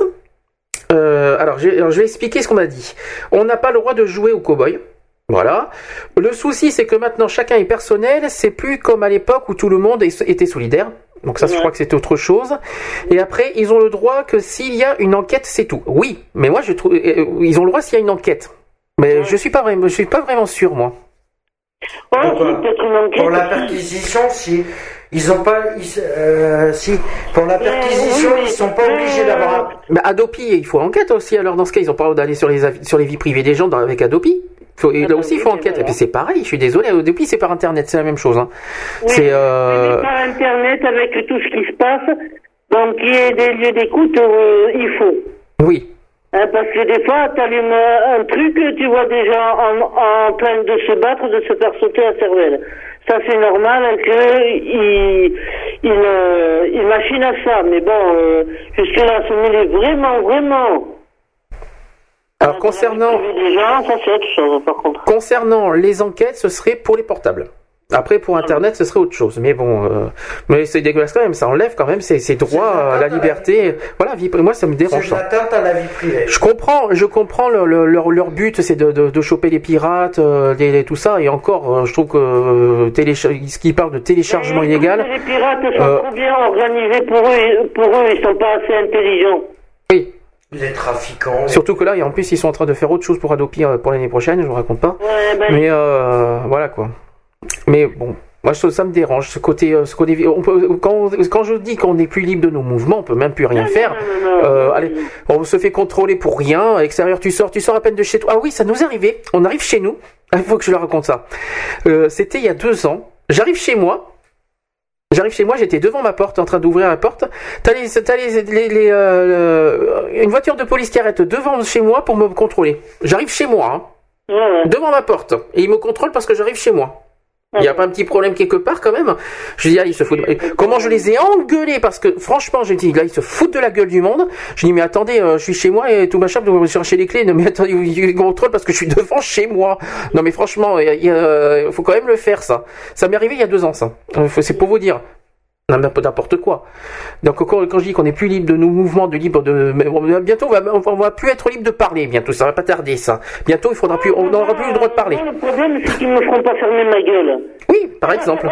Euh, alors, je vais expliquer ce qu'on a dit. On n'a pas le droit de jouer au cow-boy. Voilà. Le souci, c'est que maintenant chacun est personnel. C'est plus comme à l'époque où tout le monde était solidaire. Donc ça, je crois que c'est autre chose. Et après, ils ont le droit que s'il y a une enquête, c'est tout. Oui, mais moi, je trouve, euh, ils ont le droit s'il y a une enquête. Mais je suis pas vraiment, je suis pas vraiment sûr, moi. Si. Pour la perquisition, si ils ont pas, ils- euh, si pour la perquisition, ils sont pas obligés d'avoir. un- Bah, Adopi, il faut enquête aussi. Alors dans ce cas, ils ont pas le droit d'aller sur les avis- sur les vies privées des gens dans- avec Adopi. Faut- et là aussi, il faut enquête. Et puis c'est pareil. Je suis désolé. Adopi, c'est par internet, c'est la même chose. Hein. Oui, C'est euh, mais par Internet, avec tout ce qui se passe, donc il y ait des lieux d'écoute, euh, il faut. oui. Hein, parce que des fois, tu allumes un truc, tu vois des gens en, en train de se battre, de se faire sauter la cervelle. Ça, c'est normal qu'ils il, euh, il machinent à ça. Mais bon, euh, jusque-là, se mêler vraiment, vraiment. Alors concernant gens, ça, c'est autre chose, par contre. concernant les enquêtes, ce serait pour les portables. Après, pour Internet, ce serait autre chose. Mais bon, euh, mais c'est dégueulasse quand même. Ça enlève quand même ses, ses droits à la liberté. Voilà, vie, moi, ça me C'est dérange. de ça. l'atteinte à la vie privée. Je comprends, je comprends le- le- leur, leur but, c'est de, de, de choper les pirates, euh, les- les- tout ça. Et encore, euh, je trouve que euh, ce qui parle de téléchargement illégal. Les pirates sont Euh, trop bien organisés pour eux, pour eux, ils sont pas assez intelligents. Oui. Les trafiquants. Surtout que là, et en plus, ils sont en train de faire autre chose pour Adopi euh, pour l'année prochaine. Je vous raconte pas. Ouais, ben, Mais euh, voilà quoi. Mais bon, moi ça, me dérange ce côté, euh, ce côté. On peut, quand, quand je dis qu'on n'est plus libre de nos mouvements, on peut même plus rien faire. Euh, allez, on se fait contrôler pour rien. À l'extérieur, tu sors, tu sors à peine de chez toi. Ah oui, ça nous est arrivé. On arrive chez nous. Ah, Il faut que je leur raconte ça. Euh, C'était il y a deux ans. J'arrive chez moi. J'arrive chez moi, j'étais devant ma porte en train d'ouvrir la porte. T'as les, les, les, les, euh, une voiture de police qui arrête devant chez moi pour me contrôler. J'arrive chez moi, hein, devant ma porte, et ils me contrôlent parce que j'arrive chez moi. Il n'y a pas un petit problème quelque part quand même? Je dis, ah, ils se foutent. de- Comment je les ai engueulés? Parce que franchement, j'ai dit, là, ils se foutent de la gueule du monde. Je dis, mais attendez, euh, je suis chez moi et tout machin, vous me chercher les clés. Non, mais attendez, ils contrôlent parce que je suis devant chez moi. Non, mais franchement, il il faut quand même le faire, ça. Ça m'est arrivé il y a deux ans, ça. Euh, C'est pour vous dire. Non, mais n'importe quoi. Donc quand, quand je dis qu'on n'est plus libre de nos mouvements, de libre de, bientôt on va, on va- plus être libre de parler. Bientôt, ça va pas tarder ça. Bientôt, il faudra plus, on n'aura plus le droit de parler. Le problème, c'est qu'ils me feront pas fermer ma gueule. Oui, par exemple.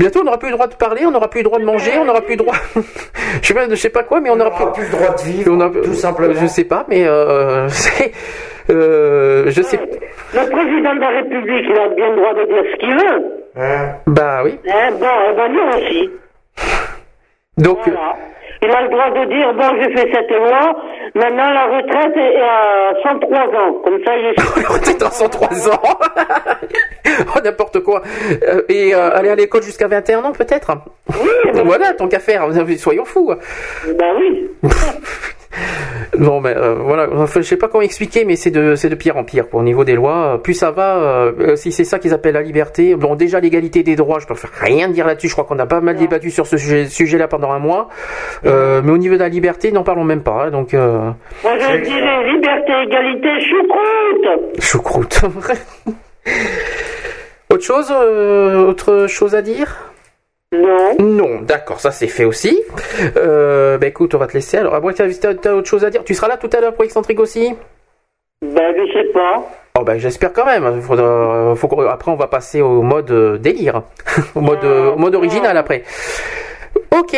Bientôt, on n'aura plus le droit de parler, on n'aura plus le droit de manger, on n'aura plus le droit. je sais pas, je sais pas quoi, mais on n'aura plus le droit de vivre, tout simplement. Je sais pas, mais euh, c'est, euh, je sais. Le président de la République, il a bien le droit de dire ce qu'il veut. Bah oui. Hein, bon, eh ben nous aussi. Donc. Voilà. Il a le droit de dire, bon, j'ai fait cette loi, maintenant la retraite est à 103 ans. Comme ça, il est... retraite à 103 ans Oh, n'importe quoi. Euh, et euh, aller à l'école jusqu'à 21 ans, peut-être? Voilà, tant qu'à faire. Soyons fous. Bah oui. Non, mais euh, voilà, enfin, je sais pas comment expliquer, mais c'est de, c'est de pire en pire. Quoi. Au niveau des lois, plus ça va, euh, si c'est ça qu'ils appellent la liberté, bon, déjà l'égalité des droits, je peux faire rien dire là-dessus. Je crois qu'on a pas mal débattu sur ce sujet, sujet-là pendant un mois. Euh, mais au niveau de la liberté, n'en parlons même pas. hein, donc, euh, Moi, je dirais liberté, égalité, choucroute. choucroute. autre chose, euh, autre chose à dire? Non. Non, d'accord, ça c'est fait aussi. Euh, bah écoute, on va te laisser. Alors, après, t'as, t'as- t'as autre chose à dire Tu seras là tout à l'heure pour Excentrique aussi? Ben, je sais pas. Oh bah j'espère quand même. Faut après on va passer au mode euh, délire, au mode, euh, au mode original après. Ok.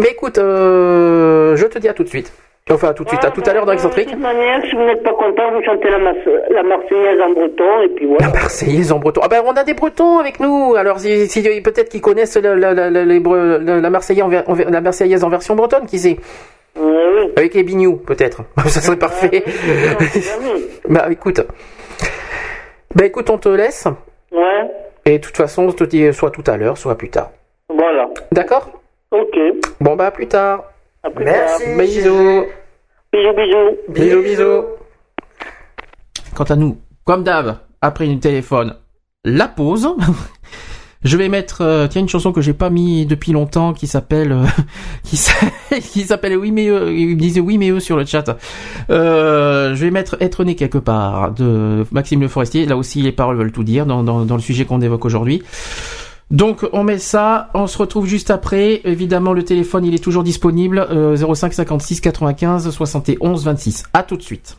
Mais écoute, euh, je te dis à tout de suite. Enfin à tout de suite, à tout à l'heure dans Excentrique. De toute manière, si vous n'êtes pas content, vous chantez la, la Marseillaise en breton, et puis voilà. La Marseillaise en breton. Ah ben on a des Bretons avec nous. Alors si, si- peut-être qu'ils connaissent la, Marseillaise en, la Marseillaise en version bretonne, qui sait? Ouais, oui. Avec les bignoux, peut-être. Ça serait parfait. bah écoute. Bah écoute, on te laisse. Ouais. Et de toute façon, on te dit soit tout à l'heure, soit plus tard. Voilà. D'accord? Ok. Bon bah à plus tard. Merci. tard. Bisous. Bisous, bisous. Bisous, bisous. Quant à nous, comme d'hab, après une téléphone, la pause. Je vais mettre euh, tiens une chanson que j'ai pas mis depuis longtemps qui s'appelle euh, qui s'a- qui s'appelle oui mais eux il me disait oui mais eux sur le chat. Euh, je vais mettre être né quelque part de Maxime Le Forestier. Là aussi les paroles veulent tout dire dans dans, dans le sujet qu'on évoque aujourd'hui. Donc on met ça, on se retrouve juste après. Évidemment le téléphone il est toujours disponible euh, 05 56 95 71 26. À tout de suite.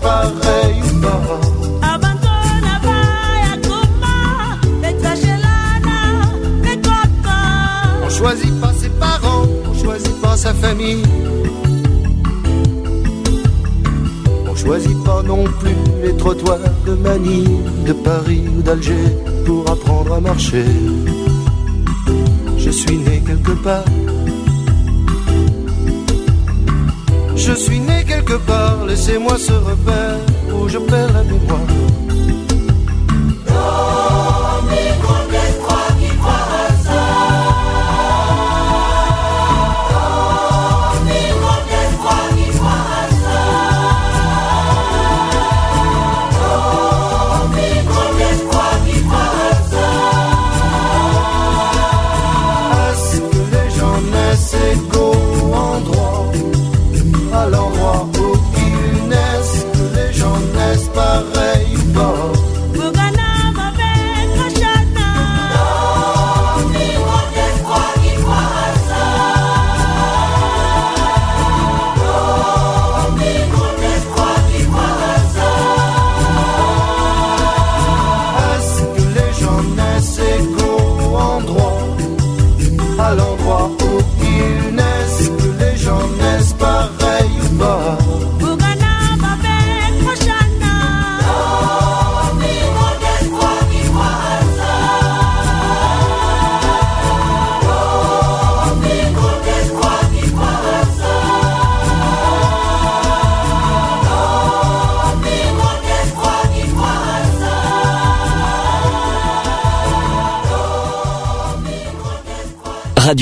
Pareils ou pas On choisit pas ses parents, on choisit pas sa famille. On choisit pas non plus les trottoirs de Manille, de Paris ou d'Alger pour apprendre à marcher. Je suis né quelque part. Je suis né quelque part, laissez-moi ce repère où je perds la mémoire.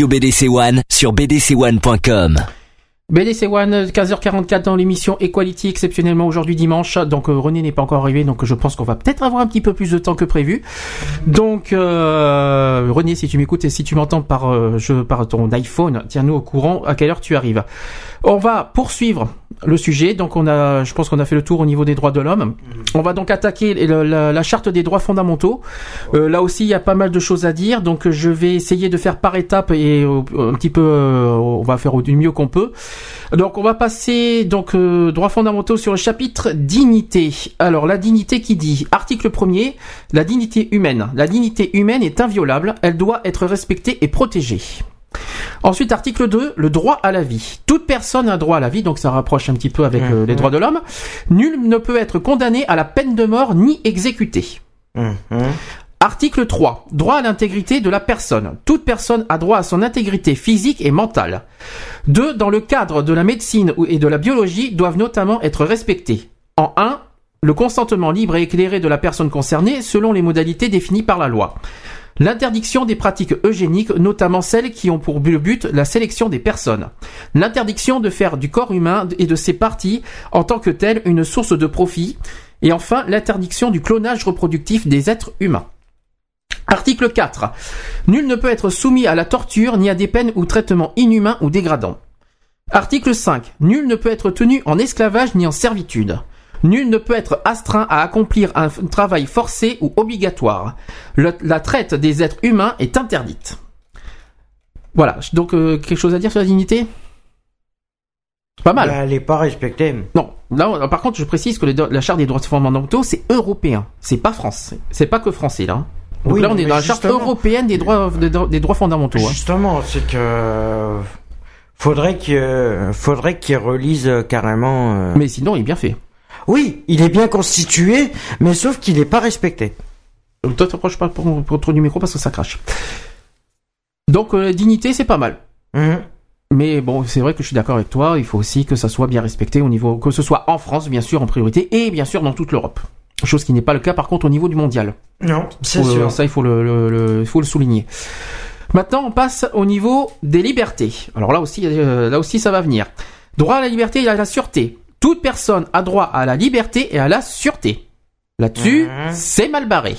BDC One sur bdc1.com. BDC One, 15h44 dans l'émission Equality, exceptionnellement aujourd'hui dimanche. Donc euh, René n'est pas encore arrivé, donc je pense qu'on va peut-être avoir un petit peu plus de temps que prévu. Donc euh, René, si tu m'écoutes et si tu m'entends par, euh, je, par ton iPhone, tiens-nous au courant à quelle heure tu arrives? On va poursuivre le sujet. Donc on a, je pense qu'on a fait le tour au niveau des droits de l'homme. On va donc attaquer le- la, la charte des droits fondamentaux. Euh, là aussi, il y a pas mal de choses à dire. Donc je vais essayer de faire par étapes et euh, un petit peu, euh, on va faire du mieux qu'on peut. Donc on va passer donc euh, droits fondamentaux sur le chapitre dignité. Alors la dignité qui dit article 1er, la dignité humaine. La dignité humaine est inviolable, elle doit être respectée et protégée. Ensuite, article 2, le droit à la vie. Toute personne a droit à la vie, donc ça rapproche un petit peu avec euh, les droits de l'homme. Nul ne peut être condamné à la peine de mort ni exécuté. Article 3. Droit à l'intégrité de la personne. Toute personne a droit à son intégrité physique et mentale. 2. Dans le cadre de la médecine et de la biologie doivent notamment être respectés. En 1. Le consentement libre et éclairé de la personne concernée selon les modalités définies par la loi. L'interdiction des pratiques eugéniques, notamment celles qui ont pour but la sélection des personnes. L'interdiction de faire du corps humain et de ses parties en tant que tel une source de profit. Et enfin, l'interdiction du clonage reproductif des êtres humains. Article 4. Nul ne peut être soumis à la torture ni à des peines ou traitements inhumains ou dégradants. Article 5. Nul ne peut être tenu en esclavage ni en servitude. Nul ne peut être astreint à accomplir un travail forcé ou obligatoire. Le- la traite des êtres humains est interdite. Voilà, donc euh, quelque chose à dire sur la dignité? Pas mal. elle n'est pas respectée. Non, là, par contre, je précise que les la charte des droits fondamentaux, c'est européen, c'est pas français, c'est pas que français là. Donc Oui, là, on est dans la charte européenne des droits des, droits- des droits fondamentaux. hein. Justement, c'est que faudrait que faudrait qu'il relise carrément. euh, Mais sinon, il est bien fait. Oui, il est bien constitué, mais sauf qu'il n'est pas respecté. Euh, Toi, t'approches pas pour, pour trop du micro parce que ça crache. Donc, euh, dignité, c'est pas mal. Mhm. Mais bon, c'est vrai que je suis d'accord avec toi. Il faut aussi que ça soit bien respecté au niveau, que ce soit en France, bien sûr, en priorité, et bien sûr dans toute l'Europe. Chose qui n'est pas le cas, par contre, au niveau du mondial. Non, c'est le- sûr. Ça, il faut le, le- le- il faut le souligner. Maintenant, on passe au niveau des libertés. Alors là aussi, euh, là aussi, ça va venir. Droit à la liberté et à la sûreté. Toute personne a droit à la liberté et à la sûreté. Là-dessus, c'est mal barré.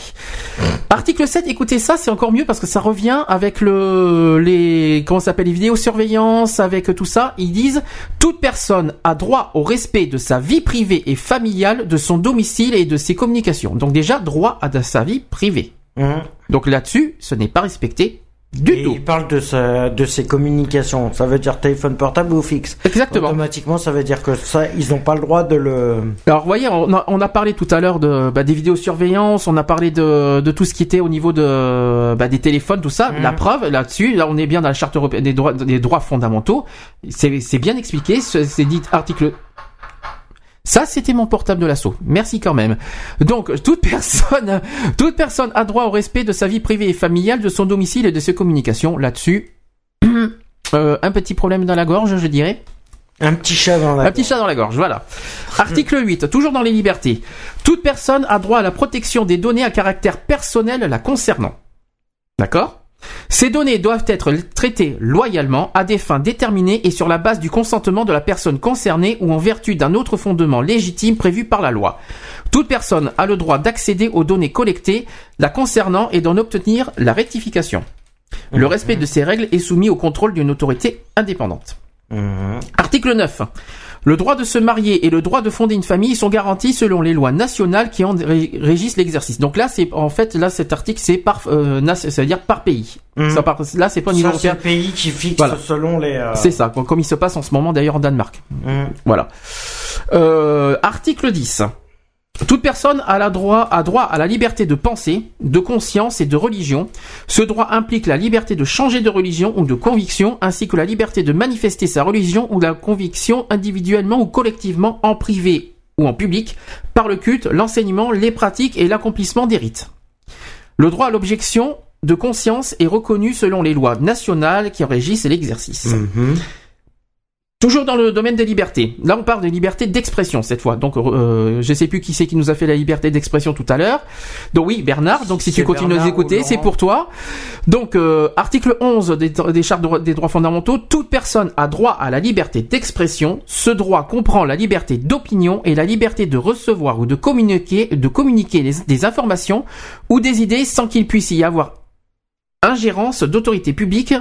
Article 7, écoutez ça, c'est encore mieux parce que ça revient avec le, les, comment s'appelle, les vidéosurveillance, avec tout ça. Ils disent, toute personne a droit au respect de sa vie privée et familiale, de son domicile et de ses communications. Donc déjà, droit à sa vie privée. Mhm. Donc là-dessus, ce n'est pas respecté du Et tout. Il parle de sa, de ses communications. Ça veut dire téléphone portable ou fixe. Exactement. Automatiquement, ça veut dire que ça, ils n'ont pas le droit de le. Alors, vous voyez, on a, on a parlé tout à l'heure de bah, des vidéosurveillance, on a parlé de, de tout ce qui était au niveau de bah, des téléphones, tout ça. La preuve là-dessus, là, on est bien dans la charte européenne des droits, des droits fondamentaux. C'est c'est bien expliqué. C'est dit article. Ça, c'était mon portable de l'assaut. Merci quand même. Donc, toute personne, toute personne a droit au respect de sa vie privée et familiale, de son domicile et de ses communications. Là-dessus, euh, un petit problème dans la gorge, je dirais. Un petit chat dans la. Un petit chat dans la gorge, voilà. Article 8, toujours dans les libertés. Toute personne a droit à la protection des données à caractère personnel la concernant. D'accord? Ces données doivent être traitées loyalement, à des fins déterminées et sur la base du consentement de la personne concernée ou en vertu d'un autre fondement légitime prévu par la loi. Toute personne a le droit d'accéder aux données collectées la concernant et d'en obtenir la rectification. Le respect de ces règles est soumis au contrôle d'une autorité indépendante. Article 9. Le droit de se marier et le droit de fonder une famille sont garantis selon les lois nationales qui en ré- régissent l'exercice. Donc là, c'est en fait là cet article c'est par euh, ça veut dire par pays. Mhm. Ça, par- là, c'est pas Ça, c'est le pays qui fixe Voilà. selon les. euh, C'est ça, comme il se passe en ce moment d'ailleurs en Danemark. Mhm. Voilà. Euh, article 10. Toute personne a, la droit, a droit à la liberté de pensée, de conscience et de religion. Ce droit implique la liberté de changer de religion ou de conviction, ainsi que la liberté de manifester sa religion ou la conviction individuellement ou collectivement en privé ou en public, par le culte, l'enseignement, les pratiques et l'accomplissement des rites. Le droit à l'objection de conscience est reconnu selon les lois nationales qui en régissent l'exercice. Mhm. Toujours dans le domaine des libertés. Là, on parle des libertés d'expression cette fois. Donc, euh, je sais plus qui c'est qui nous a fait la liberté d'expression tout à l'heure. Donc oui, Bernard. Donc si tu continues à nous écouter, c'est pour toi. Donc euh, article 11 des, des chartes de- des droits fondamentaux. Toute personne a droit à la liberté d'expression. Ce droit comprend la liberté d'opinion et la liberté de recevoir ou de communiquer, de communiquer les- des informations ou des idées sans qu'il puisse y avoir ingérence d'autorité publique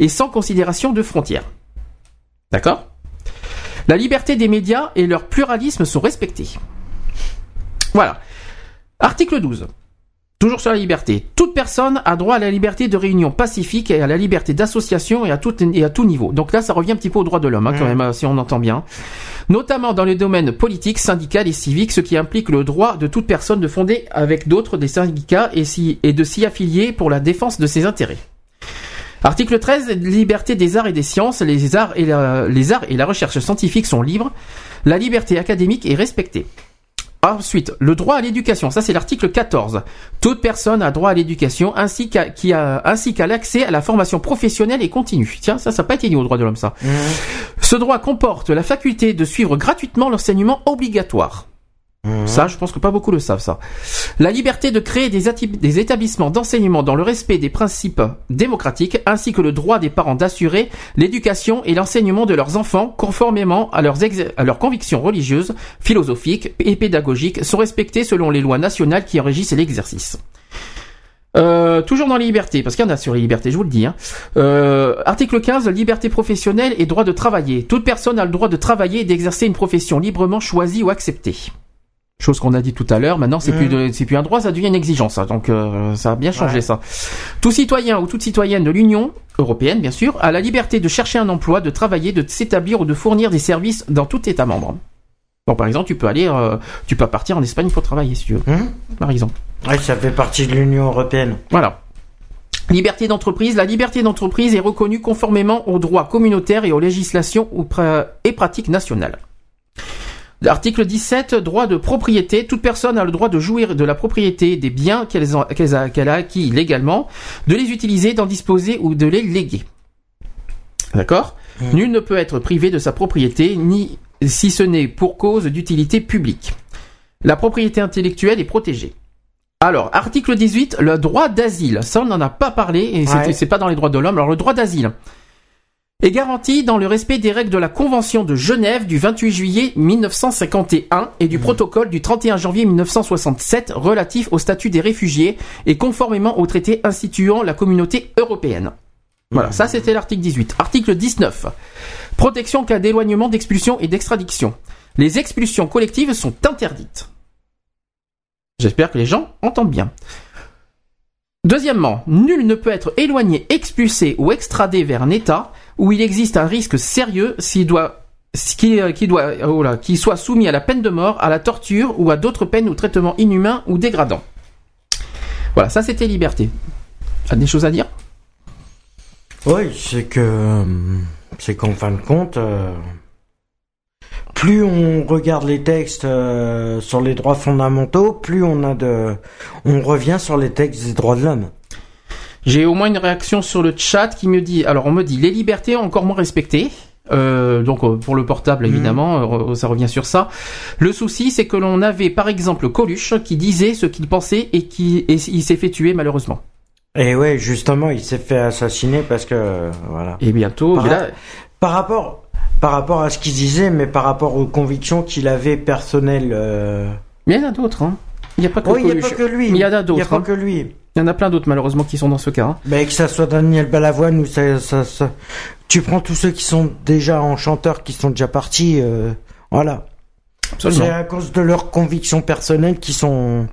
et sans considération de frontières. D'accord? La liberté des médias et leur pluralisme sont respectés. Voilà. Article 12. Toujours sur la liberté. Toute personne a droit à la liberté de réunion pacifique et à la liberté d'association et à tout, et à tout niveau. Donc là, ça revient un petit peu aux droits de l'homme, hein, quand même, euh, si on entend bien. Notamment dans les domaines politiques, syndical et civique, ce qui implique le droit de toute personne de fonder avec d'autres des syndicats et, si, et de s'y affilier pour la défense de ses intérêts. Article 13, liberté des arts et des sciences. Les arts et la, les arts et la recherche scientifique sont libres. La liberté académique est respectée. Ensuite, le droit à l'éducation. Ça, c'est l'article 14. Toute personne a droit à l'éducation ainsi qu'à, qui a, ainsi qu'à l'accès à la formation professionnelle et continue. Tiens, ça, ça n'a pas été dit au droit de l'homme, ça. Ce droit comporte la faculté de suivre gratuitement l'enseignement obligatoire. Ça, je pense que pas beaucoup le savent, ça. La liberté de créer des, établissements d'enseignement dans le respect des principes démocratiques, ainsi que le droit des parents d'assurer l'éducation et l'enseignement de leurs enfants conformément à leurs, convictions religieuses, philosophiques et pédagogiques, sont respectés selon les lois nationales qui en régissent l'exercice. Euh, toujours dans les libertés, parce qu'il y en a sur les libertés, je vous le dis. hein. Euh, article 15, liberté professionnelle et droit de travailler. Toute personne a le droit de travailler et d'exercer une profession librement choisie ou acceptée. Chose qu'on a dit tout à l'heure. Maintenant, c'est plus de- c'est plus un droit, ça devient une exigence. hein. Donc, euh, ça a bien changé Ouais. ça. Tout citoyen ou toute citoyenne de l'Union européenne, bien sûr, a la liberté de chercher un emploi, de travailler, de s'établir ou de fournir des services dans tout État membre. Donc, par exemple, tu peux aller, euh, tu peux partir en Espagne pour travailler si tu veux. Par exemple. Ouais, ça fait partie de l'Union européenne. Voilà. Liberté d'entreprise. La liberté d'entreprise est reconnue conformément aux droits communautaires et aux législations et pratiques nationales. Article 17, droit de propriété. Toute personne a le droit de jouir de la propriété des biens qu'elle a, acquis légalement, de les utiliser, d'en disposer ou de les léguer. D'accord? Nul ne peut être privé de sa propriété, ni si ce n'est pour cause d'utilité publique. La propriété intellectuelle est protégée. Alors, article 18, le droit d'asile. Ça, on n'en a pas parlé et Ouais. c'est pas dans les droits de l'homme. Alors, le droit d'asile est garanti dans le respect des règles de la Convention de Genève du 28 juillet 1951 et du protocole du 31 janvier 1967 relatif au statut des réfugiés et conformément au traité instituant la communauté européenne. Voilà, ça c'était l'article 18. Article 19. Protection en cas d'éloignement, d'expulsion et d'extradition. Les expulsions collectives sont interdites. J'espère que les gens entendent bien. Deuxièmement, nul ne peut être éloigné, expulsé ou extradé vers un État où il existe un risque sérieux s'il doit doit oh soit soumis à la peine de mort, à la torture ou à d'autres peines ou traitements inhumains ou dégradants. Voilà, ça c'était liberté. A des choses à dire? Oui, c'est que c'est qu'en fin de compte, euh, plus on regarde les textes euh, sur les droits fondamentaux, plus on a de, on revient sur les textes des droits de l'homme. J'ai au moins une réaction sur le chat qui me dit, alors on me dit les libertés encore moins respectées. Euh, donc euh, pour le portable évidemment, euh, ça revient sur ça. Le souci c'est que l'on avait par exemple Coluche qui disait ce qu'il pensait et qui et il s'est fait tuer malheureusement. Et ouais, justement, il s'est fait assassiner parce que voilà. Et bientôt, par, là- par rapport, par rapport à ce qu'il disait, mais par rapport aux convictions qu'il avait personnelles. il y en a d'autres. Hein. Il n'y a pas que Oui, il y a pas que lui. Il y en a Il y a d'autres. pas hein. que lui. Il y en a plein d'autres malheureusement qui sont dans ce cas. hein. Mais que ça soit Daniel Balavoine ou ça, ça, ça- tu prends tous ceux qui sont déjà en chanteur, qui sont déjà partis, euh, voilà. Absolument. C'est à cause de leurs convictions personnelles qui sont,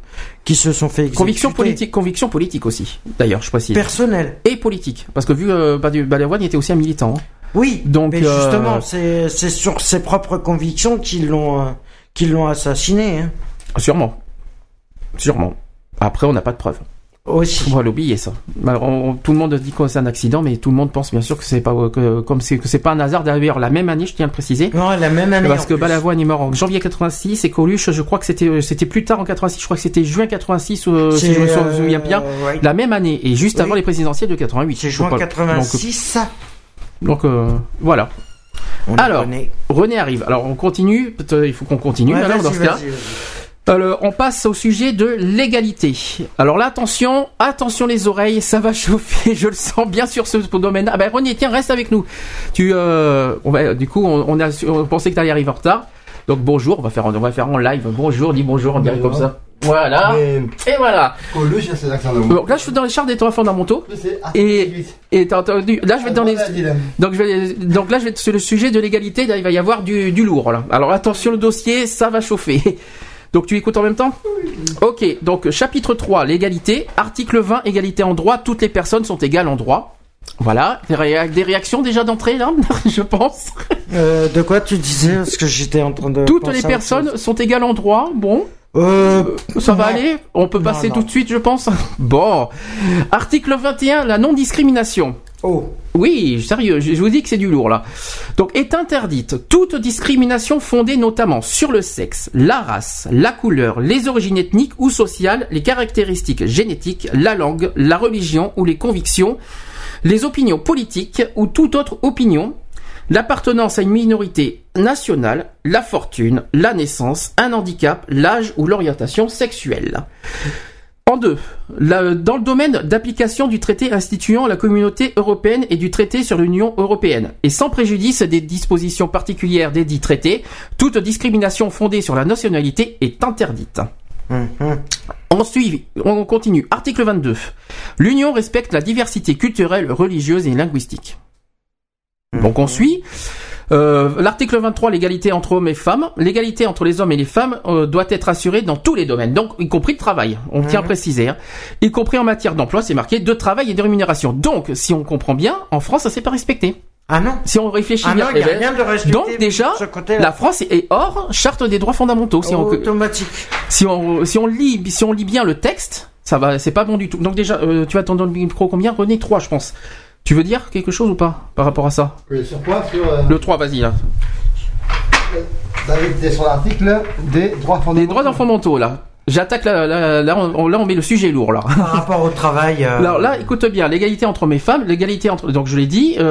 qui se sont fait exécuter. Conviction politique, conviction politique aussi. D'ailleurs, je précise. Personnelle. Et politique, parce que vu euh, Badi- Balavoine était aussi un militant. hein. Oui. Donc Mais euh, justement, c'est, c'est sur ses propres convictions qu'ils l'ont, euh, qu'ils l'ont assassiné. Hein. Sûrement. Sûrement. Après, on n'a pas de preuves. Aussi. On va l'oublier ça. Alors, on- tout le monde dit que c'est un accident, mais tout le monde pense bien sûr que c'est pas que, comme c'est que c'est pas un hasard. D'ailleurs, la même année, je tiens à le préciser. Non, la même année. Parce que plus. Balavoine est mort en janvier 86 et Coluche, je crois que c'était c'était plus tard en 86. Je crois que c'était juin 86, euh, si je me sou- euh, souviens bien. ouais. La même année et juste Oui. avant les présidentielles de 88. C'est juin Donc, 86, ça. Donc, donc, euh, voilà. Alors, René. arrive. Alors, on continue. Peut-être, Il faut qu'on continue. Ouais, alors, dans ce cas. Alors, on passe au sujet de l'égalité. Alors là, attention, attention les oreilles, ça va chauffer, je le sens bien sur ce domaine. Ah ben René, tiens, reste avec nous. Tu, euh, on va, du coup, on, on a, on pensait que tu allais arriver en retard. Donc bonjour, on va faire, on va faire en live. Bonjour, dis bonjour, on dirait comme ça. Voilà. Et voilà. Donc là, je suis dans les chartes des droits fondamentaux. Et, et t'as entendu, là, je vais être dans les, donc je vais, donc là, je vais être sur le sujet de l'égalité. Là, il va y avoir du, du lourd, là. Alors attention, le dossier, ça va chauffer. Donc tu écoutes en même temps? Ok, donc chapitre 3, l'égalité. Article 20, égalité en droit. Toutes les personnes sont égales en droit. Voilà, des, réa- des réactions déjà d'entrée là, je pense? Euh, de quoi tu disais Parce que j'étais en train de. Toutes les personnes sont égales en droit. Bon, Euh, ça va aller? On peut Non, passer non. tout de suite, je pense? Bon. Article 21, la non-discrimination. Oh. Oui, sérieux, je vous dis que c'est du lourd là. Donc est interdite toute discrimination fondée notamment sur le sexe, la race, la couleur, les origines ethniques ou sociales, les caractéristiques génétiques, la langue, la religion ou les convictions, les opinions politiques ou toute autre opinion, l'appartenance à une minorité nationale, la fortune, la naissance, un handicap, l'âge ou l'orientation sexuelle. En deux, la- dans le domaine d'application du traité instituant la communauté européenne et du traité sur l'Union européenne, et sans préjudice des dispositions particulières des dits traités, toute discrimination fondée sur la nationalité est interdite. Ensuite, on continue. Article 22. L'Union respecte la diversité culturelle, religieuse et linguistique. Donc on suit. Euh, L'article 23, l'égalité entre hommes et femmes. L'égalité entre les hommes et les femmes euh, doit être assurée dans tous les domaines, donc y compris le travail. On tient à préciser, hein. y compris en matière d'emploi, c'est marqué de travail et de rémunération. Donc, si on comprend bien, en France, ça s'est pas respecté. Ah non. Si on réfléchit Ah bien, non, y a eh ben, rien de respecté donc déjà, la France est hors charte des droits fondamentaux. Si on, Automatique. si on si on lit si on lit bien le texte, ça va, c'est pas bon du tout. Donc déjà, euh, tu vas attendre le micro combien? René 3 je pense. Tu veux dire quelque chose ou pas par rapport à ça? Oui, sur quoi? Sur. euh, Le 3, vas-y là. David, t'es sur l'article des droits fondamentaux. Les droits fondamentaux là. J'attaque là, là, là, on, là, on met le sujet lourd là. Par rapport au travail. euh, Alors là, écoute bien, l'égalité entre hommes et femmes, l'égalité entre, donc je l'ai dit, euh,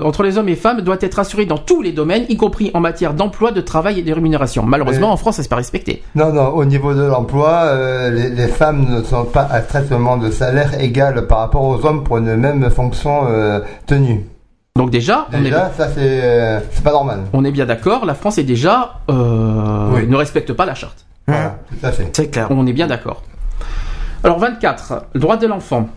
euh, entre les hommes et femmes doit être assurée dans tous les domaines, y compris en matière d'emploi, de travail et de rémunération. Malheureusement, en France, ça pas respecté. Non, non, au niveau de l'emploi, euh, les, les femmes ne sont pas à traitement de salaire égal par rapport aux hommes pour une même fonction euh, tenue. Donc déjà, on est, Déjà, ça c'est c'est pas normal. on est bien d'accord, la France est déjà euh, Oui. ne respecte pas la charte. Voilà, tout à fait. C'est clair. On est bien d'accord. Alors 24, le droit de l'enfant.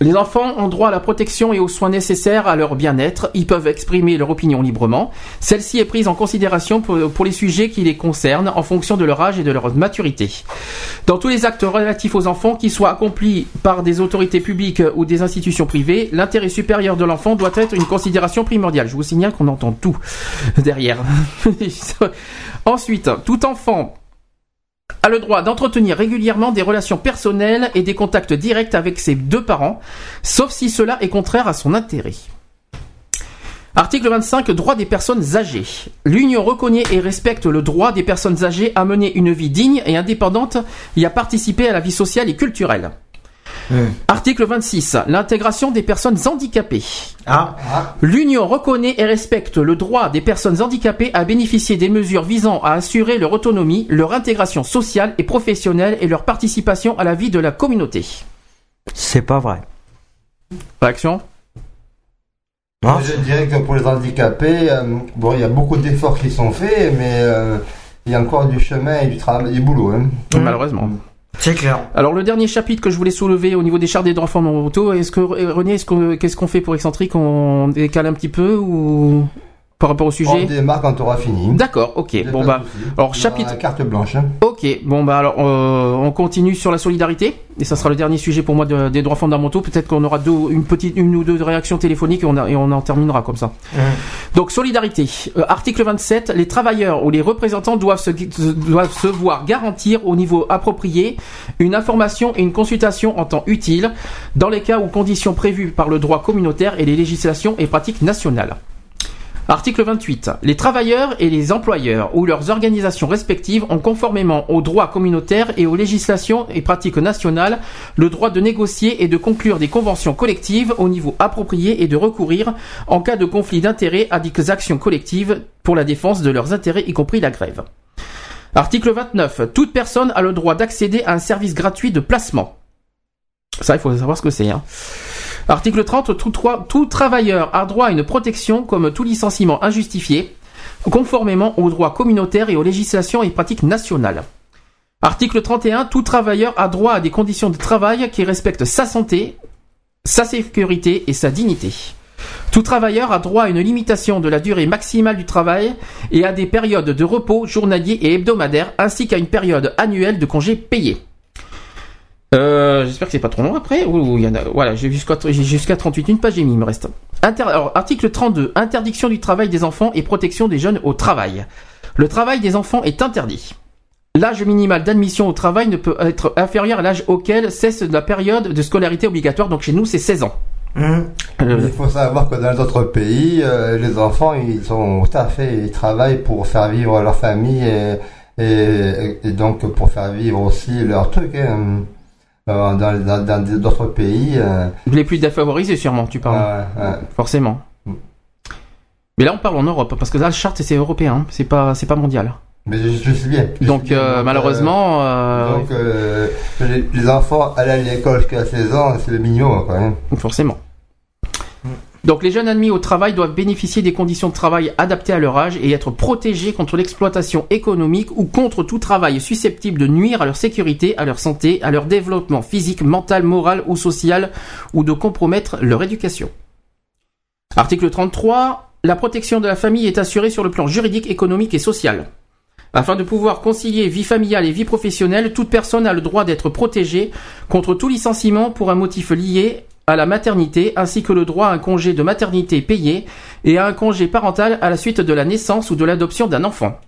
Les enfants ont droit à la protection et aux soins nécessaires à leur bien-être. Ils peuvent exprimer leur opinion librement. Celle-ci est prise en considération pour, pour les sujets qui les concernent en fonction de leur âge et de leur maturité. Dans tous les actes relatifs aux enfants, qu'ils soient accomplis par des autorités publiques ou des institutions privées, l'intérêt supérieur de l'enfant doit être une considération primordiale. Je vous signale qu'on entend tout derrière. Ensuite, tout enfant a le droit d'entretenir régulièrement des relations personnelles et des contacts directs avec ses deux parents, sauf si cela est contraire à son intérêt. Article 25, droit des personnes âgées. L'Union reconnaît et respecte le droit des personnes âgées à mener une vie digne et indépendante et à participer à la vie sociale et culturelle. Article 26, l'intégration des personnes handicapées. Ah. L'Union reconnaît et respecte le droit des personnes handicapées à bénéficier des mesures visant à assurer leur autonomie, leur intégration sociale et professionnelle et leur participation à la vie de la communauté. C'est pas vrai. Réaction? Je dirais que pour les handicapés, euh, bon, il y a beaucoup d'efforts qui sont faits, mais euh, il y a encore du chemin et du travail, du boulot. Hein. Malheureusement. C'est clair. Alors le dernier chapitre que je voulais soulever au niveau des chartes des droits fondamentaux, est-ce que René, est-ce que qu'est-ce qu'on fait pour excentrique? On décale un petit peu ou? Par rapport au On sujet démarre quand on fini. D'accord, ok. Bon bah, alors chapitre. carte blanche. hein. Ok, bon bah alors euh, on continue sur la solidarité et ça sera le dernier sujet pour moi de- des droits fondamentaux. Peut-être qu'on aura deux, une petite, une ou deux réactions téléphoniques et on, a- et on en terminera comme ça. Donc solidarité, Euh, article 27, les travailleurs ou les représentants doivent se, doivent se voir garantir au niveau approprié une information et une consultation en temps utile dans les cas ou conditions prévues par le droit communautaire et les législations et pratiques nationales. Article 28. Les travailleurs et les employeurs ou leurs organisations respectives ont conformément aux droits communautaires et aux législations et pratiques nationales le droit de négocier et de conclure des conventions collectives au niveau approprié et de recourir en cas de conflit d'intérêts à des actions collectives pour la défense de leurs intérêts y compris la grève. Article 29. Toute personne a le droit d'accéder à un service gratuit de placement. Ça, il faut savoir ce que c'est. Hein. Article 30. Tout, travailleur a droit à une protection comme tout licenciement injustifié, conformément aux droits communautaires et aux législations et pratiques nationales. Article 31. Tout travailleur a droit à des conditions de travail qui respectent sa santé, sa sécurité et sa dignité. Tout travailleur a droit à une limitation de la durée maximale du travail et à des périodes de repos journaliers et hebdomadaires ainsi qu'à une période annuelle de congés payés. Euh, J'espère que c'est pas trop long après. Y en a, voilà, j'ai jusqu'à j'ai jusqu'à 38, une page et demie, il me reste. Inter- alors, article 32, interdiction du travail des enfants et protection des jeunes au travail. Le travail des enfants est interdit. L'âge minimal d'admission au travail ne peut être inférieur à l'âge auquel cesse la période de scolarité obligatoire, donc chez nous c'est 16 ans. Euh, Il faut savoir que dans les autres pays, euh, les enfants, ils sont tout à fait, ils travaillent pour faire vivre leur famille et, et, et donc pour faire vivre aussi leur truc. hein. Euh, Dans dans- d'autres pays, euh, Les plus défavorisés sûrement, tu parles. Forcément. Mais là on parle en Europe, parce que là la charte c'est européen, hein. c'est pas c'est pas mondial. mais je, je sais bien. je Donc sais bien. euh, malheureusement, euh, donc euh, les, les enfants aller à l'école jusqu'à 16 ans, c'est le mignon, quoi. hein. Forcément. Donc les jeunes admis au travail doivent bénéficier des conditions de travail adaptées à leur âge et être protégés contre l'exploitation économique ou contre tout travail susceptible de nuire à leur sécurité, à leur santé, à leur développement physique, mental, moral ou social ou de compromettre leur éducation. Article 33. La protection de la famille est assurée sur le plan juridique, économique et social. Afin de pouvoir concilier vie familiale et vie professionnelle, toute personne a le droit d'être protégée contre tout licenciement pour un motif lié à la maternité, ainsi que le droit à un congé de maternité payé et à un congé parental à la suite de la naissance ou de l'adoption d'un enfant.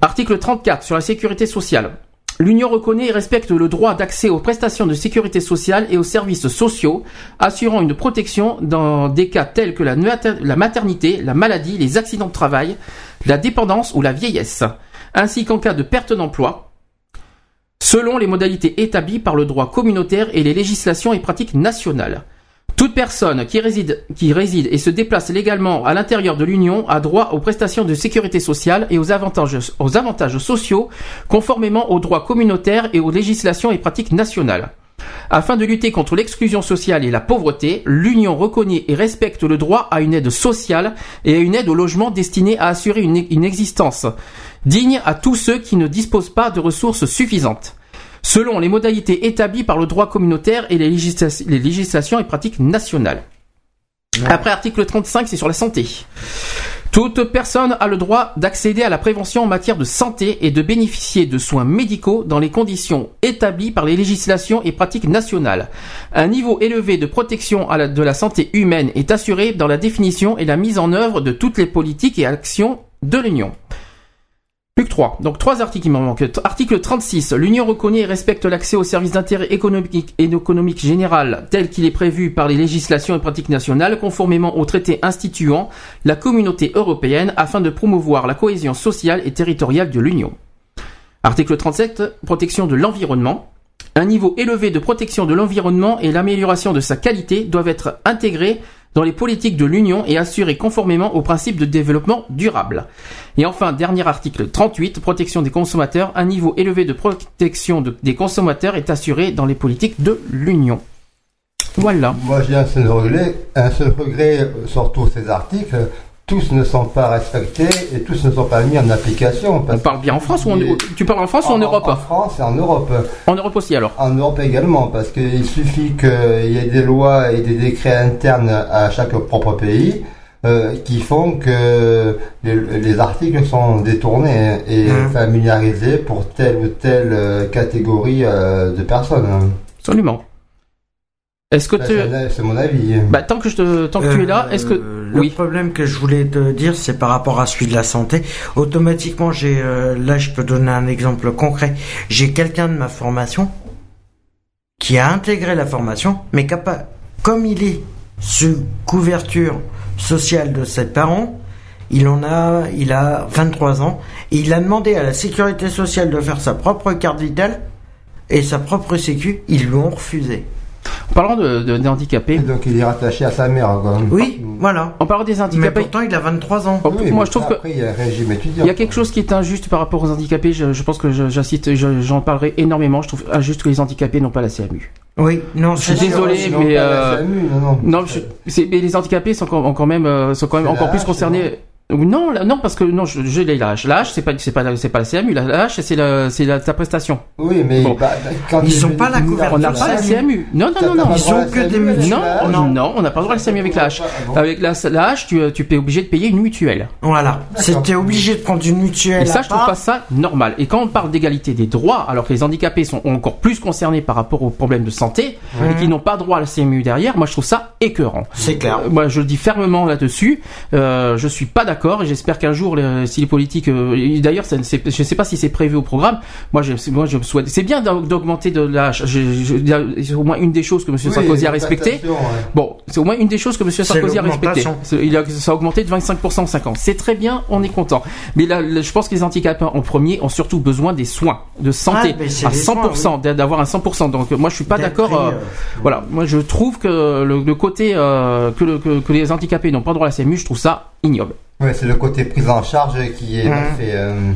Article 34 sur la sécurité sociale. L'Union reconnaît et respecte le droit d'accès aux prestations de sécurité sociale et aux services sociaux, assurant une protection dans des cas tels que la maternité, la maladie, les accidents de travail, la dépendance ou la vieillesse, ainsi qu'en cas de perte d'emploi, selon les modalités établies par le droit communautaire et les législations et pratiques nationales. Toute personne qui réside, et se déplace légalement à l'intérieur de l'Union a droit aux prestations de sécurité sociale et aux avantages, aux avantages sociaux conformément aux droits communautaires et aux législations et pratiques nationales. Afin de lutter contre l'exclusion sociale et la pauvreté, l'Union reconnaît et respecte le droit à une aide sociale et à une aide au logement destinée à assurer une existence digne à tous ceux qui ne disposent pas de ressources suffisantes selon les modalités établies par le droit communautaire et les, législa- les législations et pratiques nationales. Après article 35, c'est sur la santé. Toute personne a le droit d'accéder à la prévention en matière de santé et de bénéficier de soins médicaux dans les conditions établies par les législations et pratiques nationales. Un niveau élevé de protection de la santé humaine est assuré dans la définition et la mise en œuvre de toutes les politiques et actions de l'Union. Plus que 3. Donc trois articles qui manquent. Article 36. L'Union reconnaît et respecte l'accès aux services d'intérêt économique et économique général tel qu'il est prévu par les législations et pratiques nationales conformément au traité instituant la communauté européenne afin de promouvoir la cohésion sociale et territoriale de l'Union. Article 37. Protection de l'environnement. Un niveau élevé de protection de l'environnement et l'amélioration de sa qualité doivent être intégrés dans les politiques de l'Union et assurés conformément aux principes de développement durable. Et enfin, dernier article 38, protection des consommateurs. Un niveau élevé de protection de- des consommateurs est assuré dans les politiques de l'Union. Voilà. Moi, j'ai un seul regret, un seul regret euh, sur tous ces articles. Tous ne sont pas respectés et tous ne sont pas mis en application. On parle bien en France ou en, tu parles en France ou en Europe? En France et en Europe. En Europe aussi alors? En Europe également, parce qu'il suffit qu'il y ait des lois et des décrets internes à chaque propre pays euh, qui font que les, les articles sont détournés et Mmh. familiarisés pour telle ou telle euh, catégorie euh, de personnes. Absolument. Est-ce que Ça, tu... c'est- mon avis. Bah, tant que, je te... tant que tu es là, est-ce que... Euh, Le problème que je voulais te dire, c'est par rapport à celui de la santé. Automatiquement, j'ai euh, là, je peux donner un exemple concret. J'ai quelqu'un de ma formation qui a intégré la formation, mais capa- comme il est sous couverture sociale de ses parents. Il en a, il a 23 ans et il a demandé à la sécurité sociale de faire sa propre carte vitale et sa propre sécu. Ils lui ont refusé. En parlant de, de- des handicapés. Donc il est rattaché à sa mère. Quoi. Oui, voilà. En parlant des Mais handicapés. pourtant, il a 23 ans. Oh, Oui, moi, mais je trouve que Après, il y a un régime étudiant. il y a quelque chose qui est injuste par rapport aux handicapés. Je, je pense que j'incite, je- j'en parlerai énormément. Je trouve injuste que les handicapés n'ont pas la CMU. Oui, non, Je suis sûr. désolé, mais pas la euh, non, non. non, je- c'est- mais les handicapés sont quand, quand même, euh, sont quand même encore la plus concernés. Non, non, parce que non, je, je l'ai la hache. La hache, c'est pas, c'est pas, la- c'est pas la CMU. La hache, c'est la, c'est la, ta prestation. Oui, mais Bon. bah, quand Ils il- sont pas la couverture On n'a pas la CMU. Non, non, non, non. Ils ont que des mutuelles. Non, non, non, on n'a pas le droit à la CMU avec la hache. Ah Avec la, hache, tu, tu es obligé de payer une mutuelle. Voilà. C'était obligé de prendre une mutuelle. Et ça, je trouve pas ça normal. Et quand on parle d'égalité des droits, alors que les handicapés sont encore plus concernés par rapport aux problèmes de santé et qui n'ont pas droit à la CMU derrière, moi je trouve ça écœurant. C'est clair. Euh, moi, je le dis fermement là-dessus. Euh, je suis pas d'accord et j'espère qu'un jour, les- si les politiques, euh, d'ailleurs, ça ne- je sais pas si c'est prévu au programme. Moi, je, moi, je me souhaite. C'est bien d'aug- d'augmenter de la. je- je- je- C'est au moins une des choses que M. Oui, Sarkozy a la respecté. prestation, ouais. Bon, c'est au moins une des choses que M. Sarkozy a respecté. l'augmentation. C'est- Il a, ça a augmenté de 25% en 5 ans. C'est très bien, on est content. Mais là, là, je pense que les handicapés en premier ont surtout besoin des soins, de santé, Ah, à des 100%, soins, d'avoir un 100%. Donc, euh, moi, je suis pas d'accord. euh, euh, voilà, moi, je trouve que le, le côté euh, que, le- que, que les handicapés n'ont pas droit à la CMU, je trouve ça ignoble. Ouais, c'est le côté prise en charge qui est Mmh. fait. euh,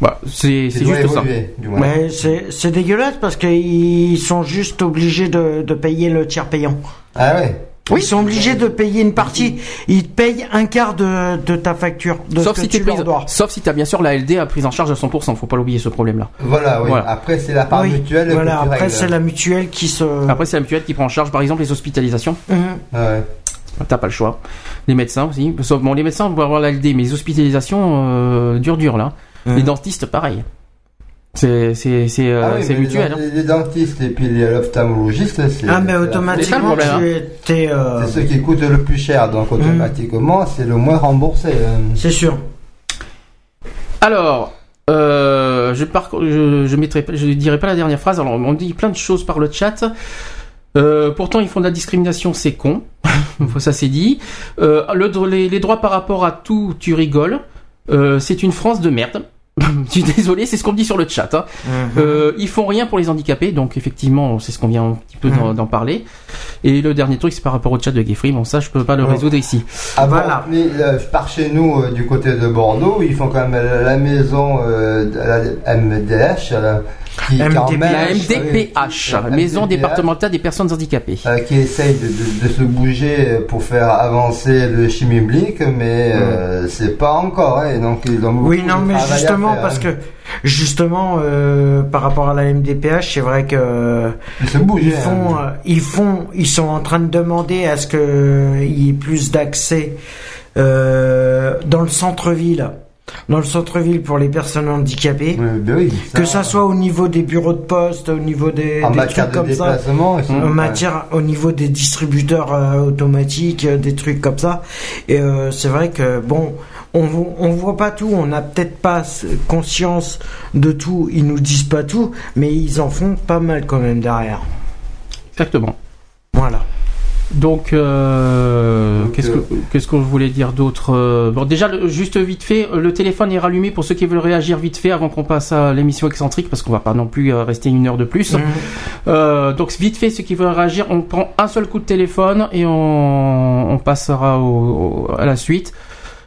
Voilà, c'est juste ça. évoluer, du moins. Mais c'est c'est dégueulasse parce qu'ils sont juste obligés de, de payer le tiers payant. Ah ouais? Ils sont obligés de payer une partie. Ils te payent un quart de, de ta facture. De Sauf ce si que tu tu pris, leur dois. sauf si t'as bien sûr la LD à prise en charge à 100%. Faut pas l'oublier ce problème-là. Voilà, oui. Voilà. Après, c'est la part Oui, mutuelle. Voilà, tu après c'est la mutuelle qui se. Après, c'est la mutuelle qui prend en charge, par exemple, les hospitalisations. Mhm. Ah ouais. T'as pas le choix. Les médecins aussi. Sauf, bon, les médecins vont avoir la LD, mais les hospitalisations, euh, dur, dur, là. Mhm. Les dentistes, pareil. C'est, c'est, c'est, euh, Ah oui, mutuel. hein. Les, les dentistes et puis les ophtalmologistes, c'est. Ah mais automatiquement C'est étais. euh, C'est ceux qui coûtent le plus cher, donc automatiquement, c'est le moins remboursé. C'est sûr. Alors, euh, je, par, je, je mettrai, pas- je dirai pas la dernière phrase. Alors, on dit plein de choses par le chat. Euh, pourtant, ils font de la discrimination, c'est con. ça c'est dit. Euh, le, les, les droits par rapport à tout, tu rigoles. Euh, c'est une France de merde. Je suis désolé, c'est ce qu'on me dit sur le chat. Hein. Euh, ils font rien pour les handicapés, donc effectivement, c'est ce qu'on vient un petit peu d'en, d'en parler. Et le dernier truc, c'est par rapport au chat de Geoffrey. Bon, ça, je peux pas le Ouais. résoudre ici. Ah bon, Voilà. mais euh, par chez nous, euh, du côté de Bordeaux, ils font quand même la, maison de la MDH, MDPH. La MDPH, la Maison MDPH, départementale des personnes handicapées. euh, qui essaye de, de- de se bouger pour faire avancer le chimiblique, mais euh, c'est pas encore. Hein, donc ils ont beaucoup Oui, non, mais justement, faire, parce hein. que justement, euh, par rapport à la MDPH, c'est vrai que Ils se bougent. ils hein. font, euh, ils font, ils sont en train de demander à ce que euh, y ait plus d'accès euh, dans le centre-ville, dans le centre-ville pour les personnes handicapées. Ben oui, Que ça soit au niveau des bureaux de poste, au niveau des, en des matière trucs de comme ça, déplacement, ils sont- en matière, au niveau des distributeurs euh, automatiques, euh, des trucs comme ça. Et euh, c'est vrai que bon, on on voit pas tout, on n'a peut-être pas conscience de tout. Ils nous disent pas tout, mais ils en font pas mal quand même derrière. Exactement. Voilà. Donc, euh, Donc, qu'est-ce que qu'est-ce que je voulais dire d'autre Euh, Bon, déjà, le- juste vite fait, euh, le téléphone est rallumé pour ceux qui veulent réagir vite fait avant qu'on passe à l'émission excentrique, parce qu'on va pas non plus euh, rester une heure de plus. Euh, donc, vite fait, ceux qui veulent réagir, on prend un seul coup de téléphone et on, on passera au- au- à la suite.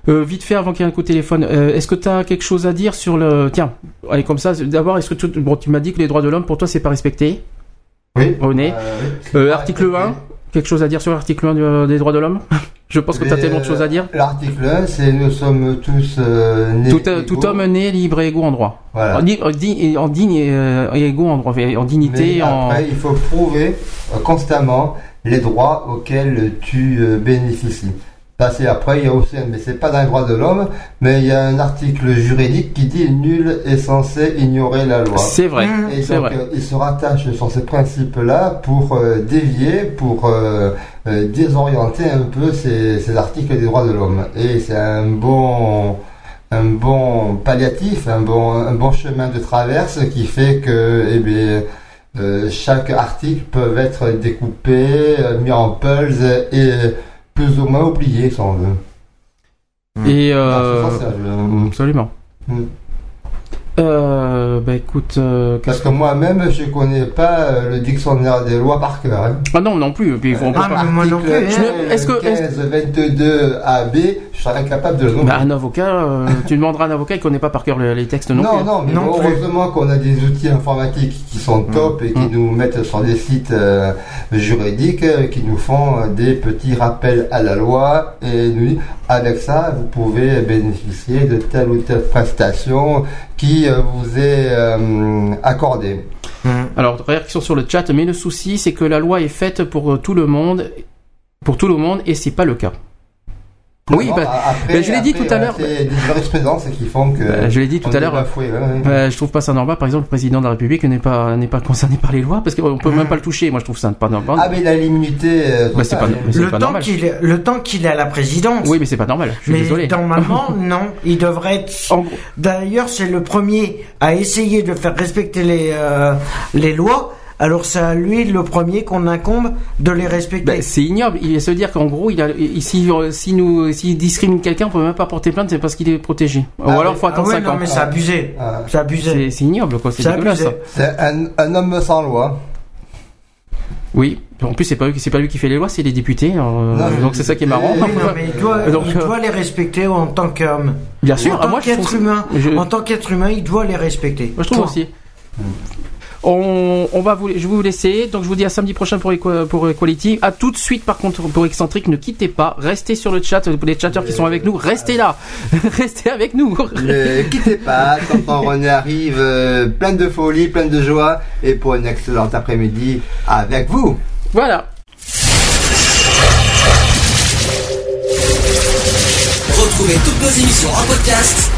Euh, vite fait, avant qu'il y ait un coup de téléphone, euh, est-ce que tu as quelque chose à dire sur le... Tiens, allez, comme ça, d'abord, est-ce que tu... Bon, tu m'as dit que les droits de l'homme, pour toi, c'est pas respecté? Oui. René? Euh, Euh, article respecté. 1 Quelque chose à dire sur l'article 1 de- des droits de l'homme? Je pense que tu as tellement de choses à dire. euh, L'article 1, c'est nous sommes tous euh, nés Tout, euh, égaux. tout homme né libre et égaux en droit. Voilà. En, en di- en digne et, euh, égaux en droit, en dignité, Mais en... après, il faut prouver euh, constamment les droits auxquels tu euh, bénéficies. C'est après, il y a aussi, mais c'est pas dans les droits de l'homme, mais il y a un article juridique qui dit nul est censé ignorer la loi. C'est vrai, Et c'est donc, vrai. euh, il se rattache sur ces principes-là pour euh, dévier, pour euh, euh, désorienter un peu ces, ces articles des droits de l'homme. Et c'est un bon, un bon palliatif, un bon, un bon chemin de traverse qui fait que, eh bien, euh, chaque article peut être découpé, mis en puzzle et plus ou moins oublié, si on veut. Et Ah, euh, ça, euh, absolument. Mm. Euh, bah écoute, euh, Parce que moi-même, je connais pas euh, le dictionnaire des lois par cœur. Hein. ah non non plus. Puis on Ah, pas- mais moi non plus. Hein. Je- est-ce que- est-ce- 15, 22 AB, je serais incapable de le nommer. Bah, un avocat, euh, tu demanderas à un avocat, il connaît pas par cœur le- les textes non, non, plus. non, mais Non plus. heureusement qu'on a des outils informatiques qui sont top et qui Mm. nous mettent sur des sites euh, juridiques, qui nous font des petits rappels à la loi et nous disent, avec ça, vous pouvez bénéficier de telle ou telle prestation qui euh, vous est euh, accordée. Alors réaction sur le chat, mais le souci c'est que la loi est faite pour euh, tout le monde, pour tout le monde, et c'est pas le cas. Oui, Non, bah, après, bah, je l'ai dit tout à l'heure. C'est des jurisprudences qui font que. Bah, je l'ai dit tout à l'heure. ouais, ouais. Bah, je trouve pas ça normal. Par exemple, le président de la République n'est pas n'est pas concerné par les lois parce qu'on peut même pas le toucher. Moi, je trouve ça pas normal. Ah, mais il a l'immunité. euh, Bah, c'est pas, Le pas temps normal. qu'il le temps qu'il est à la présidence. Oui, mais c'est pas normal. Je suis mais désolé. normalement, non. Il devrait être. D'ailleurs, c'est le premier à essayer de faire respecter les euh, les lois. Alors c'est à lui le premier qu'on incombe de les respecter. bah, c'est ignoble. Il se dire qu'en gros, il a ici si nous s'il discrimine quelqu'un, on peut même pas porter plainte, c'est parce qu'il est protégé. Ou Ah, alors, oui. faut ah attendre ouais, 5 non ans. mais c'est abusé. Ah. C'est abusé. C'est c'est ignoble, quoi. C'est C'est dégueulasse. C'est un, un homme sans loi. Oui. En plus, c'est pas lui, c'est pas lui qui fait les lois, c'est les députés. euh, Non, donc c'est ça qui est marrant. Oui, non, mais il doit, Donc, il euh, doit les respecter en tant qu'homme. Bien sûr. En ah, tant moi, je qu'être trouve- humain, je- en tant qu'être humain, il doit les respecter. Moi, je trouve Point. aussi. On, on va vous, je vais vous laisser. Donc, je vous dis à samedi prochain pour, Equa- pour Equality. À tout de suite, par contre, pour Excentrique, ne quittez pas. Restez sur le chat. Pour les chatteurs qui sont avec nous, restez là. restez avec nous. Ne quittez pas, quand René arrive, euh, plein de folie, plein de joie, et pour une excellente après-midi avec vous. Voilà. Retrouvez toutes nos émissions en podcast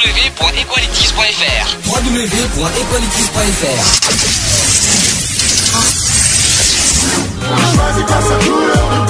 www.equalities.fr www.equalities.fr